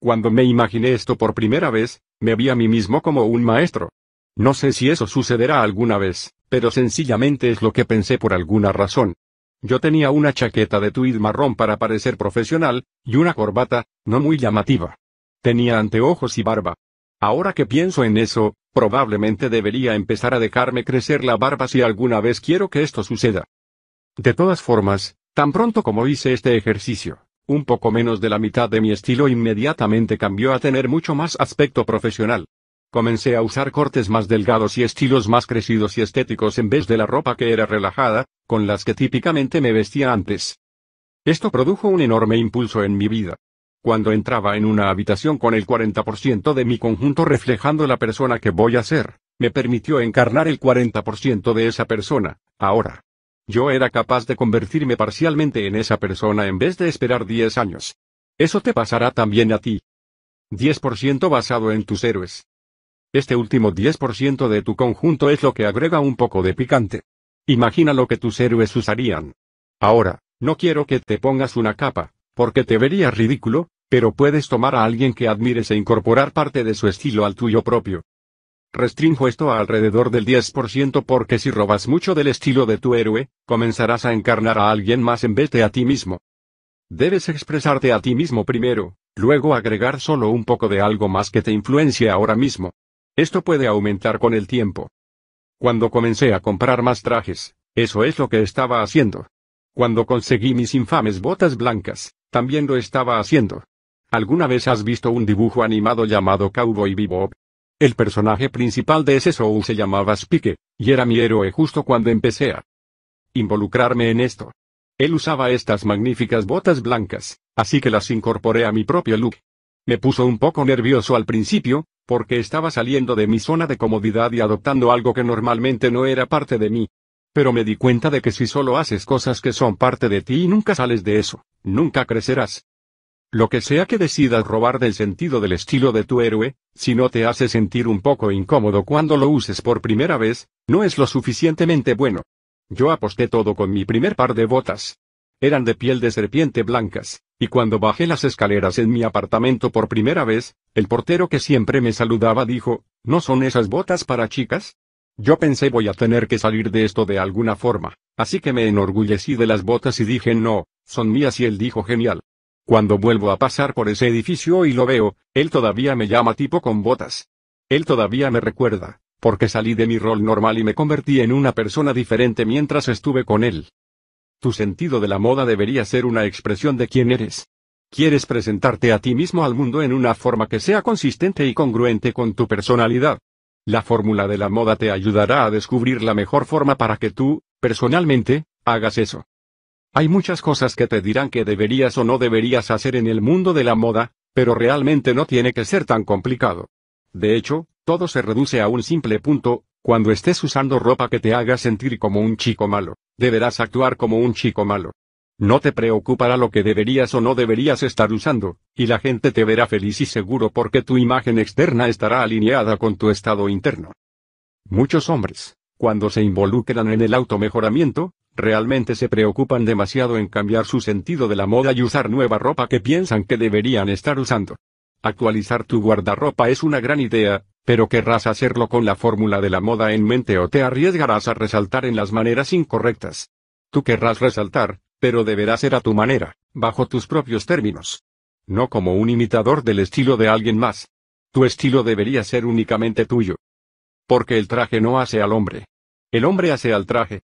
Speaker 1: Cuando me imaginé esto por primera vez, me vi a mí mismo como un maestro. No sé si eso sucederá alguna vez, pero sencillamente es lo que pensé por alguna razón. Yo tenía una chaqueta de tweed marrón para parecer profesional, y una corbata, no muy llamativa. Tenía anteojos y barba, Ahora que pienso en eso, probablemente debería empezar a dejarme crecer la barba si alguna vez quiero que esto suceda. De todas formas, tan pronto como hice este ejercicio, un poco menos de la mitad de mi estilo inmediatamente cambió a tener mucho más aspecto profesional. Comencé a usar cortes más delgados y estilos más crecidos y estéticos en vez de la ropa que era relajada, con las que típicamente me vestía antes. Esto produjo un enorme impulso en mi vida. Cuando entraba en una habitación con el 40% de mi conjunto reflejando la persona que voy a ser, me permitió encarnar el 40% de esa persona, ahora. Yo era capaz de convertirme parcialmente en esa persona en vez de esperar 10 años. Eso te pasará también a ti. 10% basado en tus héroes. Este último 10% de tu conjunto es lo que agrega un poco de picante. Imagina lo que tus héroes usarían. Ahora, no quiero que te pongas una capa, porque te vería ridículo, pero puedes tomar a alguien que admires e incorporar parte de su estilo al tuyo propio. Restringo esto a alrededor del 10% porque si robas mucho del estilo de tu héroe, comenzarás a encarnar a alguien más en vez de a ti mismo. Debes expresarte a ti mismo primero, luego agregar solo un poco de algo más que te influencie ahora mismo. Esto puede aumentar con el tiempo. Cuando comencé a comprar más trajes, eso es lo que estaba haciendo. Cuando conseguí mis infames botas blancas, también lo estaba haciendo. ¿Alguna vez has visto un dibujo animado llamado Cowboy Bebop? El personaje principal de ese show se llamaba Spike, y era mi héroe justo cuando empecé a involucrarme en esto. Él usaba estas magníficas botas blancas, así que las incorporé a mi propio look. Me puso un poco nervioso al principio, porque estaba saliendo de mi zona de comodidad y adoptando algo que normalmente no era parte de mí. Pero me di cuenta de que si solo haces cosas que son parte de ti y nunca sales de eso, nunca crecerás. Lo que sea que decidas robar del sentido del estilo de tu héroe, si no te hace sentir un poco incómodo cuando lo uses por primera vez, no es lo suficientemente bueno. Yo aposté todo con mi primer par de botas. Eran de piel de serpiente blancas, y cuando bajé las escaleras en mi apartamento por primera vez, el portero que siempre me saludaba dijo, ¿no son esas botas para chicas? Yo pensé voy a tener que salir de esto de alguna forma, así que me enorgullecí de las botas y dije no, son mías y él dijo genial. Cuando vuelvo a pasar por ese edificio y lo veo, él todavía me llama tipo con botas. Él todavía me recuerda, porque salí de mi rol normal y me convertí en una persona diferente mientras estuve con él. Tu sentido de la moda debería ser una expresión de quién eres. Quieres presentarte a ti mismo al mundo en una forma que sea consistente y congruente con tu personalidad. La fórmula de la moda te ayudará a descubrir la mejor forma para que tú, personalmente, hagas eso. Hay muchas cosas que te dirán que deberías o no deberías hacer en el mundo de la moda, pero realmente no tiene que ser tan complicado. De hecho, todo se reduce a un simple punto, cuando estés usando ropa que te haga sentir como un chico malo, deberás actuar como un chico malo. No te preocupará lo que deberías o no deberías estar usando, y la gente te verá feliz y seguro porque tu imagen externa estará alineada con tu estado interno. Muchos hombres, cuando se involucran en el automejoramiento, realmente se preocupan demasiado en cambiar su sentido de la moda y usar nueva ropa que piensan que deberían estar usando. Actualizar tu guardarropa es una gran idea, pero querrás hacerlo con la fórmula de la moda en mente o te arriesgarás a resaltar en las maneras incorrectas. Tú querrás resaltar, pero deberá ser a tu manera, bajo tus propios términos. No como un imitador del estilo de alguien más. Tu estilo debería ser únicamente tuyo. Porque el traje no hace al hombre. El hombre hace al traje.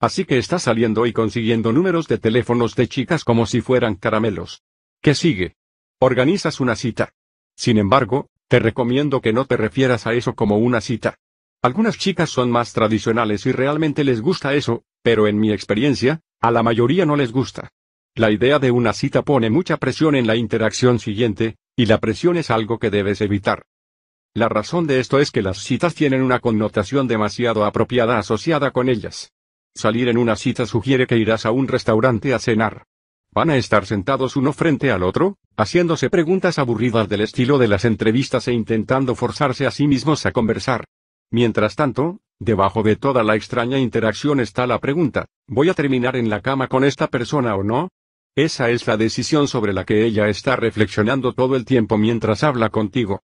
Speaker 1: Así que estás saliendo y consiguiendo números de teléfonos de chicas como si fueran caramelos. ¿Qué sigue? Organizas una cita. Sin embargo, te recomiendo que no te refieras a eso como una cita. Algunas chicas son más tradicionales y realmente les gusta eso, pero en mi experiencia, a la mayoría no les gusta. La idea de una cita pone mucha presión en la interacción siguiente, y la presión es algo que debes evitar. La razón de esto es que las citas tienen una connotación demasiado apropiada asociada con ellas. Salir en una cita sugiere que irás a un restaurante a cenar. Van a estar sentados uno frente al otro, haciéndose preguntas aburridas del estilo de las entrevistas e intentando forzarse a sí mismos a conversar. Mientras tanto, debajo de toda la extraña interacción está la pregunta, ¿voy a terminar en la cama con esta persona o no? Esa es la decisión sobre la que ella está reflexionando todo el tiempo mientras habla contigo.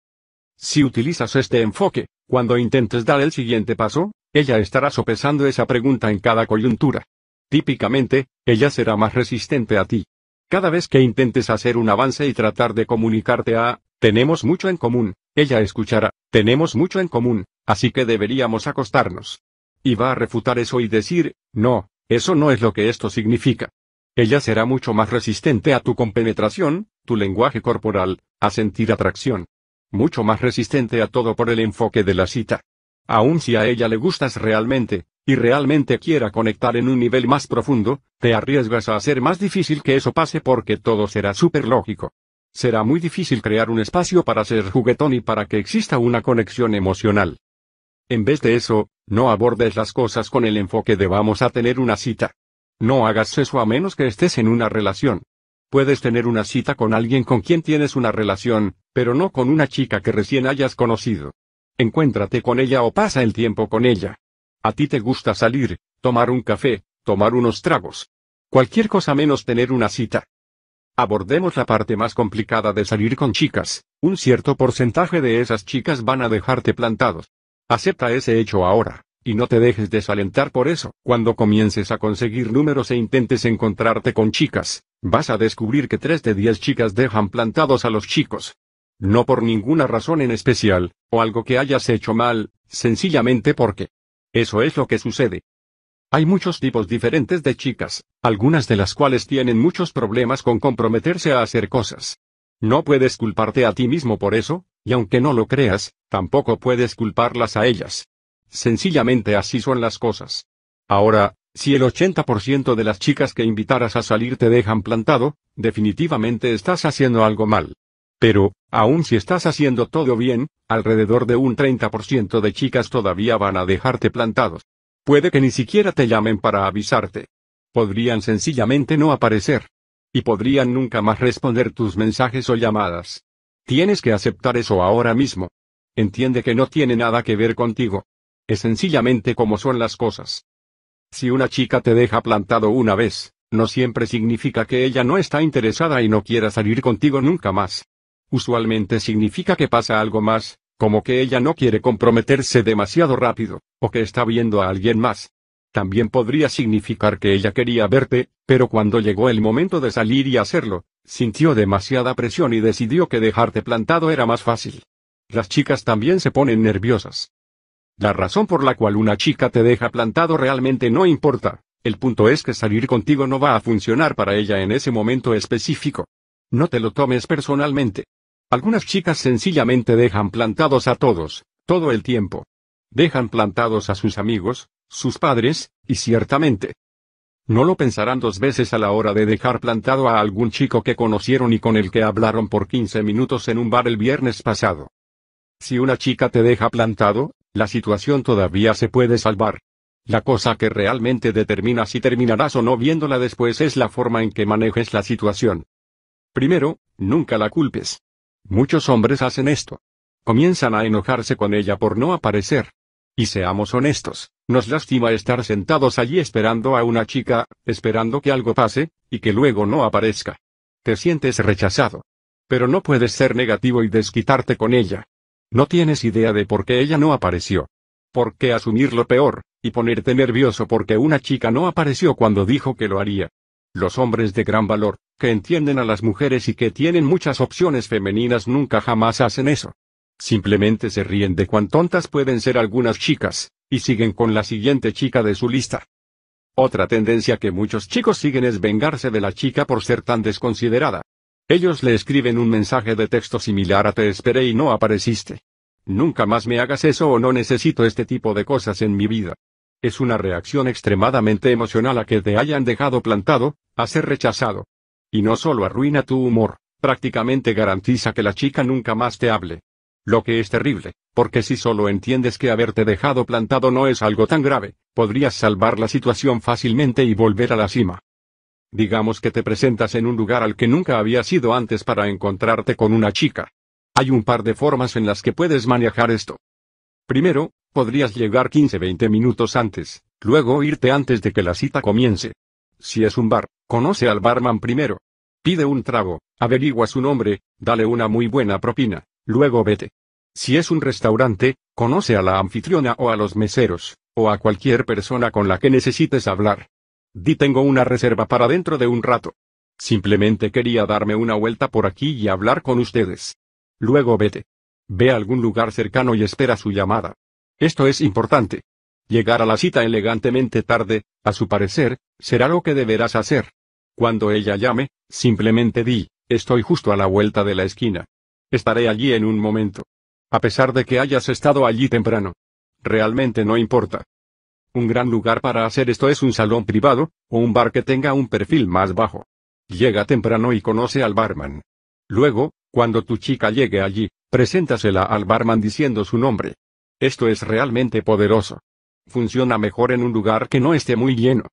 Speaker 1: Si utilizas este enfoque, cuando intentes dar el siguiente paso, ella estará sopesando esa pregunta en cada coyuntura. Típicamente, ella será más resistente a ti. Cada vez que intentes hacer un avance y tratar de comunicarte a, tenemos mucho en común, ella escuchará, tenemos mucho en común, así que deberíamos acostarnos. Y va a refutar eso y decir, no, eso no es lo que esto significa. Ella será mucho más resistente a tu compenetración, tu lenguaje corporal, a sentir atracción. Mucho más resistente a todo por el enfoque de la cita. Aun si a ella le gustas realmente, y realmente quiera conectar en un nivel más profundo, te arriesgas a hacer más difícil que eso pase porque todo será súper lógico. Será muy difícil crear un espacio para ser juguetón y para que exista una conexión emocional. En vez de eso, no abordes las cosas con el enfoque de vamos a tener una cita. No hagas eso a menos que estés en una relación. Puedes tener una cita con alguien con quien tienes una relación, pero no con una chica que recién hayas conocido. Encuéntrate con ella o pasa el tiempo con ella. A ti te gusta salir, tomar un café, tomar unos tragos. Cualquier cosa menos tener una cita. Abordemos la parte más complicada de salir con chicas. Un cierto porcentaje de esas chicas van a dejarte plantados. Acepta ese hecho ahora, y no te dejes desalentar por eso. Cuando comiences a conseguir números e intentes encontrarte con chicas, vas a descubrir que 3 de 10 chicas dejan plantados a los chicos. No por ninguna razón en especial, o algo que hayas hecho mal, sencillamente porque. Eso es lo que sucede. Hay muchos tipos diferentes de chicas, algunas de las cuales tienen muchos problemas con comprometerse a hacer cosas. No puedes culparte a ti mismo por eso, y aunque no lo creas, tampoco puedes culparlas a ellas. Sencillamente así son las cosas. Ahora, si el 80% de las chicas que invitaras a salir te dejan plantado, definitivamente estás haciendo algo mal. Pero, aun si estás haciendo todo bien, alrededor de un 30% de chicas todavía van a dejarte plantados. Puede que ni siquiera te llamen para avisarte. Podrían sencillamente no aparecer. Y podrían nunca más responder tus mensajes o llamadas. Tienes que aceptar eso ahora mismo. Entiende que no tiene nada que ver contigo. Es sencillamente como son las cosas. Si una chica te deja plantado una vez, no siempre significa que ella no está interesada y no quiera salir contigo nunca más. Usualmente significa que pasa algo más, como que ella no quiere comprometerse demasiado rápido, o que está viendo a alguien más. También podría significar que ella quería verte, pero cuando llegó el momento de salir y hacerlo, sintió demasiada presión y decidió que dejarte plantado era más fácil. Las chicas también se ponen nerviosas. La razón por la cual una chica te deja plantado realmente no importa, el punto es que salir contigo no va a funcionar para ella en ese momento específico. No te lo tomes personalmente. Algunas chicas sencillamente dejan plantados a todos, todo el tiempo. Dejan plantados a sus amigos, sus padres, y ciertamente. No lo pensarán dos veces a la hora de dejar plantado a algún chico que conocieron y con el que hablaron por 15 minutos en un bar el viernes pasado. Si una chica te deja plantado, la situación todavía se puede salvar. La cosa que realmente determina si terminarás o no viéndola después es la forma en que manejes la situación. Primero, nunca la culpes. Muchos hombres hacen esto. Comienzan a enojarse con ella por no aparecer. Y seamos honestos, nos lastima estar sentados allí esperando a una chica, esperando que algo pase, y que luego no aparezca. Te sientes rechazado. Pero no puedes ser negativo y desquitarte con ella. No tienes idea de por qué ella no apareció. ¿Por qué asumir lo peor, y ponerte nervioso porque una chica no apareció cuando dijo que lo haría? Los hombres de gran valor, que entienden a las mujeres y que tienen muchas opciones femeninas nunca jamás hacen eso. Simplemente se ríen de cuán tontas pueden ser algunas chicas, y siguen con la siguiente chica de su lista. Otra tendencia que muchos chicos siguen es vengarse de la chica por ser tan desconsiderada. Ellos le escriben un mensaje de texto similar a te esperé y no apareciste. Nunca más me hagas eso o no necesito este tipo de cosas en mi vida. Es una reacción extremadamente emocional a que te hayan dejado plantado, a ser rechazado. Y no solo arruina tu humor, prácticamente garantiza que la chica nunca más te hable. Lo que es terrible, porque si solo entiendes que haberte dejado plantado no es algo tan grave, podrías salvar la situación fácilmente y volver a la cima. Digamos que te presentas en un lugar al que nunca habías ido antes para encontrarte con una chica. Hay un par de formas en las que puedes manejar esto. Primero, podrías llegar 15-20 minutos antes, luego irte antes de que la cita comience. Si es un bar, conoce al barman primero. Pide un trago, averigua su nombre, dale una muy buena propina, luego vete. Si es un restaurante, conoce a la anfitriona o a los meseros, o a cualquier persona con la que necesites hablar. Di tengo una reserva para dentro de un rato. Simplemente quería darme una vuelta por aquí y hablar con ustedes. Luego vete. Ve a algún lugar cercano y espera su llamada. Esto es importante. Llegar a la cita elegantemente tarde, a su parecer, será lo que deberás hacer. Cuando ella llame, simplemente di, estoy justo a la vuelta de la esquina. Estaré allí en un momento. A pesar de que hayas estado allí temprano. Realmente no importa. Un gran lugar para hacer esto es un salón privado, o un bar que tenga un perfil más bajo. Llega temprano y conoce al barman. Luego, cuando tu chica llegue allí, preséntasela al barman diciendo su nombre. Esto es realmente poderoso. Funciona mejor en un lugar que no esté muy lleno.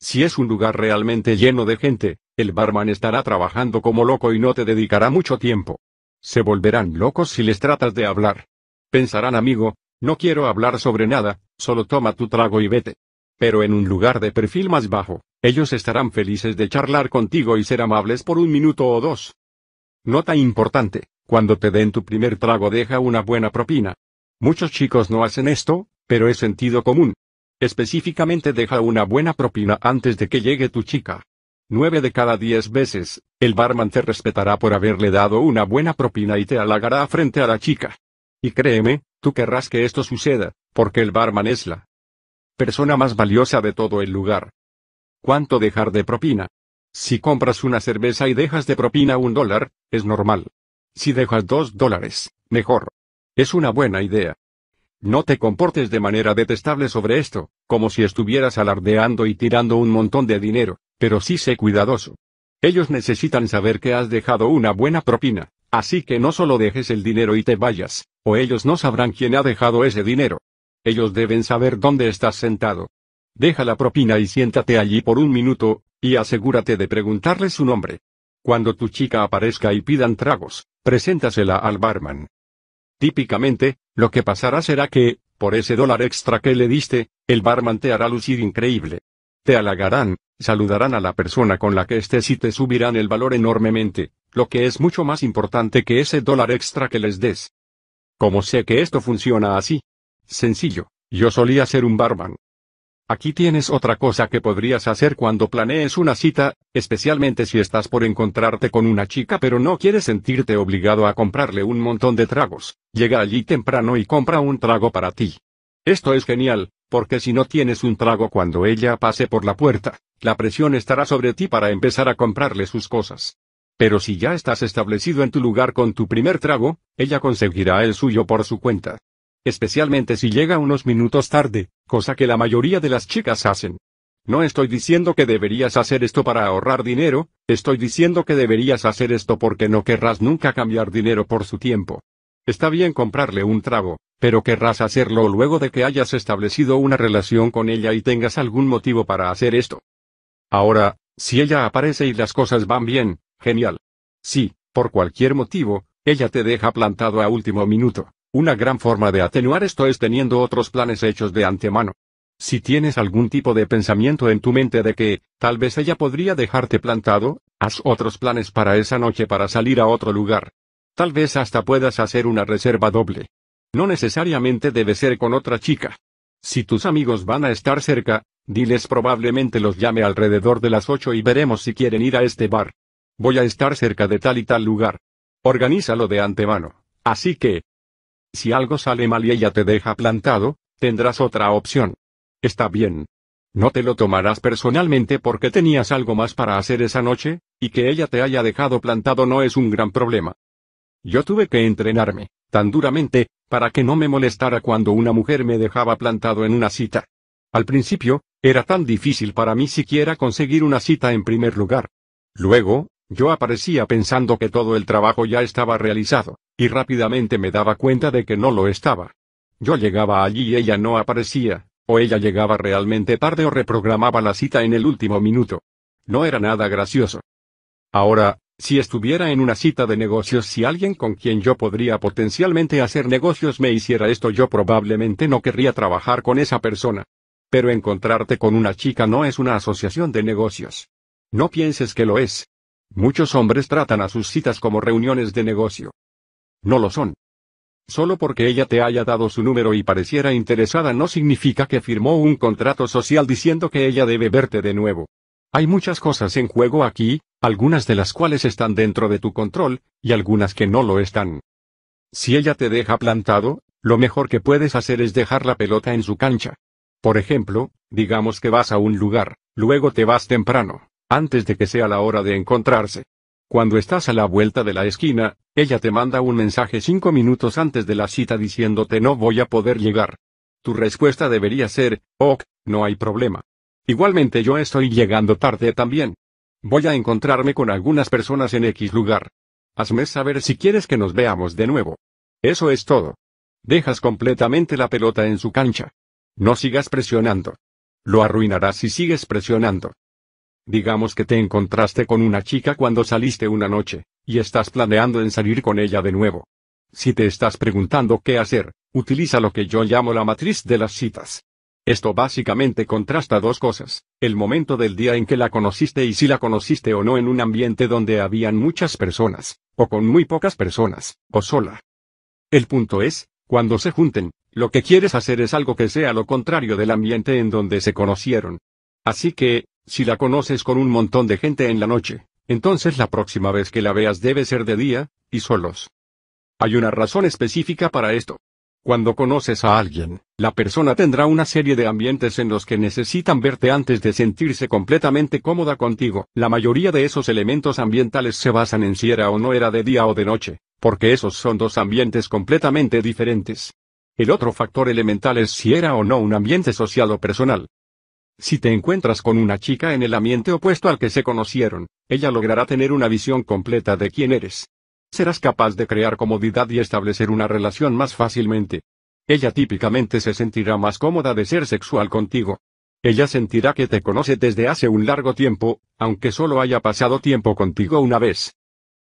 Speaker 1: Si es un lugar realmente lleno de gente, el barman estará trabajando como loco y no te dedicará mucho tiempo. Se volverán locos si les tratas de hablar. Pensarán amigo, no quiero hablar sobre nada, solo toma tu trago y vete. Pero en un lugar de perfil más bajo, ellos estarán felices de charlar contigo y ser amables por un minuto o dos. Nota importante, cuando te den tu primer trago deja una buena propina. Muchos chicos no hacen esto, pero es sentido común. Específicamente deja una buena propina antes de que llegue tu chica. Nueve de cada diez veces, el barman te respetará por haberle dado una buena propina y te halagará frente a la chica. Y créeme, tú querrás que esto suceda, porque el barman es la persona más valiosa de todo el lugar. ¿Cuánto dejar de propina? Si compras una cerveza y dejas de propina un dólar, es normal. Si dejas dos dólares, mejor. Es una buena idea. No te comportes de manera detestable sobre esto, como si estuvieras alardeando y tirando un montón de dinero, pero sí sé cuidadoso. Ellos necesitan saber que has dejado una buena propina, Así que no solo dejes el dinero y te vayas, o ellos no sabrán quién ha dejado ese dinero. Ellos deben saber dónde estás sentado. Deja la propina y siéntate allí por un minuto, y asegúrate de preguntarle su nombre. Cuando tu chica aparezca y pidan tragos, preséntasela al barman. Típicamente, lo que pasará será que, por ese dólar extra que le diste, el barman te hará lucir increíble. Te halagarán, saludarán a la persona con la que estés y te subirán el valor enormemente, lo que es mucho más importante que ese dólar extra que les des. ¿Cómo sé que esto funciona así? Sencillo, yo solía ser un barman. Aquí tienes otra cosa que podrías hacer cuando planees una cita, especialmente si estás por encontrarte con una chica pero no quieres sentirte obligado a comprarle un montón de tragos. Llega allí temprano y compra un trago para ti. Esto es genial, porque si no tienes un trago cuando ella pase por la puerta, la presión estará sobre ti para empezar a comprarle sus cosas. Pero si ya estás establecido en tu lugar con tu primer trago, ella conseguirá el suyo por su cuenta. Especialmente si llega unos minutos tarde, cosa que la mayoría de las chicas hacen. No estoy diciendo que deberías hacer esto para ahorrar dinero, estoy diciendo que deberías hacer esto porque no querrás nunca cambiar dinero por su tiempo. Está bien comprarle un trago, pero querrás hacerlo luego de que hayas establecido una relación con ella y tengas algún motivo para hacer esto. Ahora, si ella aparece y las cosas van bien, genial. Si, por cualquier motivo, ella te deja plantado a último minuto, una gran forma de atenuar esto es teniendo otros planes hechos de antemano. Si tienes algún tipo de pensamiento en tu mente de que, tal vez ella podría dejarte plantado, haz otros planes para esa noche para salir a otro lugar. Tal vez hasta puedas hacer una reserva doble. No necesariamente debe ser con otra chica. Si tus amigos van a estar cerca, diles probablemente los llame alrededor de las 8 y veremos si quieren ir a este bar. Voy a estar cerca de tal y tal lugar. Organízalo de antemano. Así que, si algo sale mal y ella te deja plantado, tendrás otra opción. Está bien. No te lo tomarás personalmente porque tenías algo más para hacer esa noche, y que ella te haya dejado plantado no es un gran problema. Yo tuve que entrenarme, tan duramente, para que no me molestara cuando una mujer me dejaba plantado en una cita. Al principio, era tan difícil para mí siquiera conseguir una cita en primer lugar. Luego, yo aparecía pensando que todo el trabajo ya estaba realizado, y rápidamente me daba cuenta de que no lo estaba. Yo llegaba allí y ella no aparecía, o ella llegaba realmente tarde o reprogramaba la cita en el último minuto. No era nada gracioso. Ahora, si estuviera en una cita de negocios si alguien con quien yo podría potencialmente hacer negocios me hiciera esto yo probablemente no querría trabajar con esa persona. Pero encontrarte con una chica no es una asociación de negocios. No pienses que lo es. Muchos hombres tratan a sus citas como reuniones de negocio. No lo son. Solo porque ella te haya dado su número y pareciera interesada no significa que firmó un contrato social diciendo que ella debe verte de nuevo. Hay muchas cosas en juego aquí, algunas de las cuales están dentro de tu control, y algunas que no lo están. Si ella te deja plantado, lo mejor que puedes hacer es dejar la pelota en su cancha. Por ejemplo, digamos que vas a un lugar, luego te vas temprano, antes de que sea la hora de encontrarse. Cuando estás a la vuelta de la esquina, ella te manda un mensaje cinco minutos antes de la cita diciéndote no voy a poder llegar. Tu respuesta debería ser, ok, no hay problema. Igualmente yo estoy llegando tarde también. Voy a encontrarme con algunas personas en X lugar. Hazme saber si quieres que nos veamos de nuevo. Eso es todo. Dejas completamente la pelota en su cancha. No sigas presionando. Lo arruinarás si sigues presionando. Digamos que te encontraste con una chica cuando saliste una noche, y estás planeando en salir con ella de nuevo. Si te estás preguntando qué hacer, utiliza lo que yo llamo la matriz de las citas. Esto básicamente contrasta dos cosas, el momento del día en que la conociste y si la conociste o no en un ambiente donde habían muchas personas, o con muy pocas personas, o sola. El punto es, cuando se junten, lo que quieres hacer es algo que sea lo contrario del ambiente en donde se conocieron. Así que, si la conoces con un montón de gente en la noche, entonces la próxima vez que la veas debe ser de día, y solos. Hay una razón específica para esto. Cuando conoces a alguien, la persona tendrá una serie de ambientes en los que necesitan verte antes de sentirse completamente cómoda contigo. La mayoría de esos elementos ambientales se basan en si era o no era de día o de noche, porque esos son dos ambientes completamente diferentes. El otro factor elemental es si era o no un ambiente social o personal. Si te encuentras con una chica en el ambiente opuesto al que se conocieron, ella logrará tener una visión completa de quién eres. Serás capaz de crear comodidad y establecer una relación más fácilmente. Ella típicamente se sentirá más cómoda de ser sexual contigo. Ella sentirá que te conoce desde hace un largo tiempo, aunque solo haya pasado tiempo contigo una vez.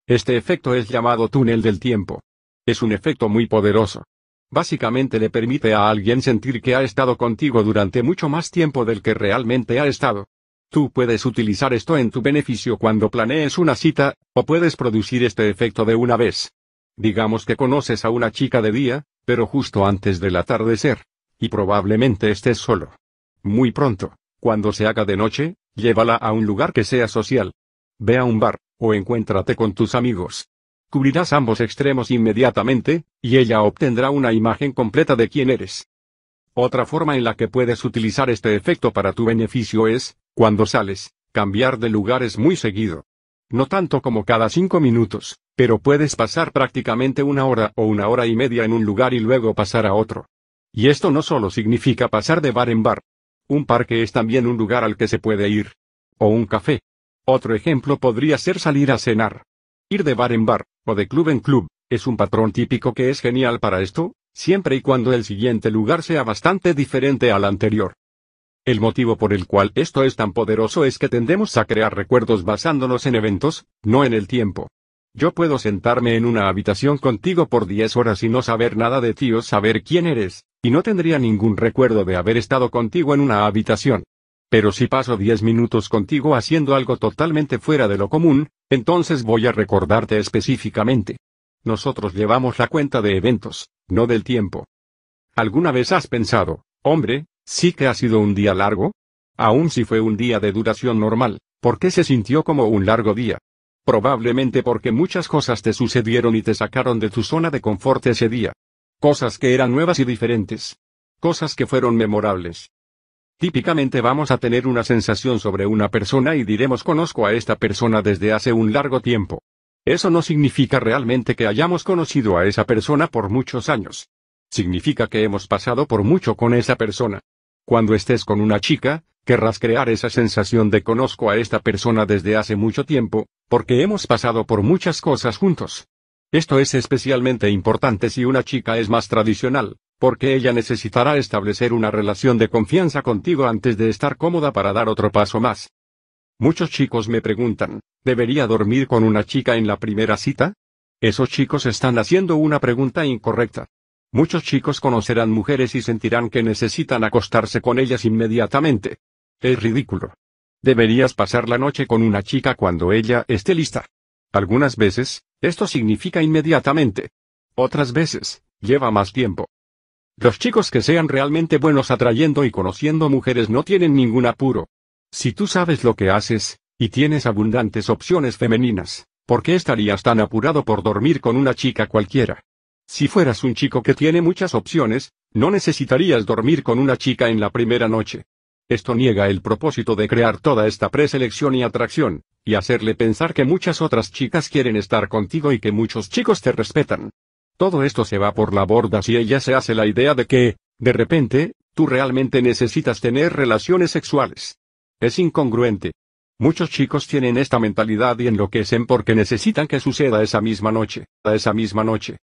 Speaker 1: Este efecto es llamado túnel del tiempo. Es un efecto muy poderoso. Básicamente le permite a alguien sentir que ha estado contigo durante mucho más tiempo del que realmente ha estado. Tú puedes utilizar esto en tu beneficio cuando planees una cita, o puedes producir este efecto de una vez. Digamos que conoces a una chica de día, pero justo antes del atardecer. Y probablemente estés solo. Muy pronto, cuando se haga de noche, llévala a un lugar que sea social. Ve a un bar, o encuéntrate con tus amigos. Cubrirás ambos extremos inmediatamente, y ella obtendrá una imagen completa de quién eres. Otra forma en la que puedes utilizar este efecto para tu beneficio es, cuando sales, cambiar de lugares muy seguido. No tanto como cada cinco minutos, pero puedes pasar prácticamente una hora o una hora y media en un lugar y luego pasar a otro. Y esto no solo significa pasar de bar en bar. Un parque es también un lugar al que se puede ir. O un café. Otro ejemplo podría ser salir a cenar. Ir de bar en bar, o de club en club, es un patrón típico que es genial para esto, siempre y cuando el siguiente lugar sea bastante diferente al anterior. El motivo por el cual esto es tan poderoso es que tendemos a crear recuerdos basándonos en eventos, no en el tiempo. Yo puedo sentarme en una habitación contigo por 10 horas y no saber nada de ti o saber quién eres, y no tendría ningún recuerdo de haber estado contigo en una habitación. Pero si paso 10 minutos contigo haciendo algo totalmente fuera de lo común, entonces voy a recordarte específicamente. Nosotros llevamos la cuenta de eventos, no del tiempo. ¿Alguna vez has pensado, hombre, sí que ha sido un día largo? Aún si fue un día de duración normal, ¿por qué se sintió como un largo día? Probablemente porque muchas cosas te sucedieron y te sacaron de tu zona de confort ese día. Cosas que eran nuevas y diferentes. Cosas que fueron memorables. Típicamente vamos a tener una sensación sobre una persona y diremos conozco a esta persona desde hace un largo tiempo. Eso no significa realmente que hayamos conocido a esa persona por muchos años. Significa que hemos pasado por mucho con esa persona. Cuando estés con una chica, querrás crear esa sensación de conozco a esta persona desde hace mucho tiempo, porque hemos pasado por muchas cosas juntos. Esto es especialmente importante si una chica es más tradicional, porque ella necesitará establecer una relación de confianza contigo antes de estar cómoda para dar otro paso más. Muchos chicos me preguntan, ¿debería dormir con una chica en la primera cita? Esos chicos están haciendo una pregunta incorrecta. Muchos chicos conocerán mujeres y sentirán que necesitan acostarse con ellas inmediatamente. Es ridículo. Deberías pasar la noche con una chica cuando ella esté lista. Algunas veces, esto significa inmediatamente. Otras veces, lleva más tiempo. Los chicos que sean realmente buenos atrayendo y conociendo mujeres no tienen ningún apuro. Si tú sabes lo que haces, y tienes abundantes opciones femeninas, ¿por qué estarías tan apurado por dormir con una chica cualquiera? Si fueras un chico que tiene muchas opciones, no necesitarías dormir con una chica en la primera noche. Esto niega el propósito de crear toda esta preselección y atracción, y hacerle pensar que muchas otras chicas quieren estar contigo y que muchos chicos te respetan. Todo esto se va por la borda si ella se hace la idea de que, de repente, tú realmente necesitas tener relaciones sexuales. Es incongruente. Muchos chicos tienen esta mentalidad y enloquecen porque necesitan que suceda esa misma noche, a esa misma noche.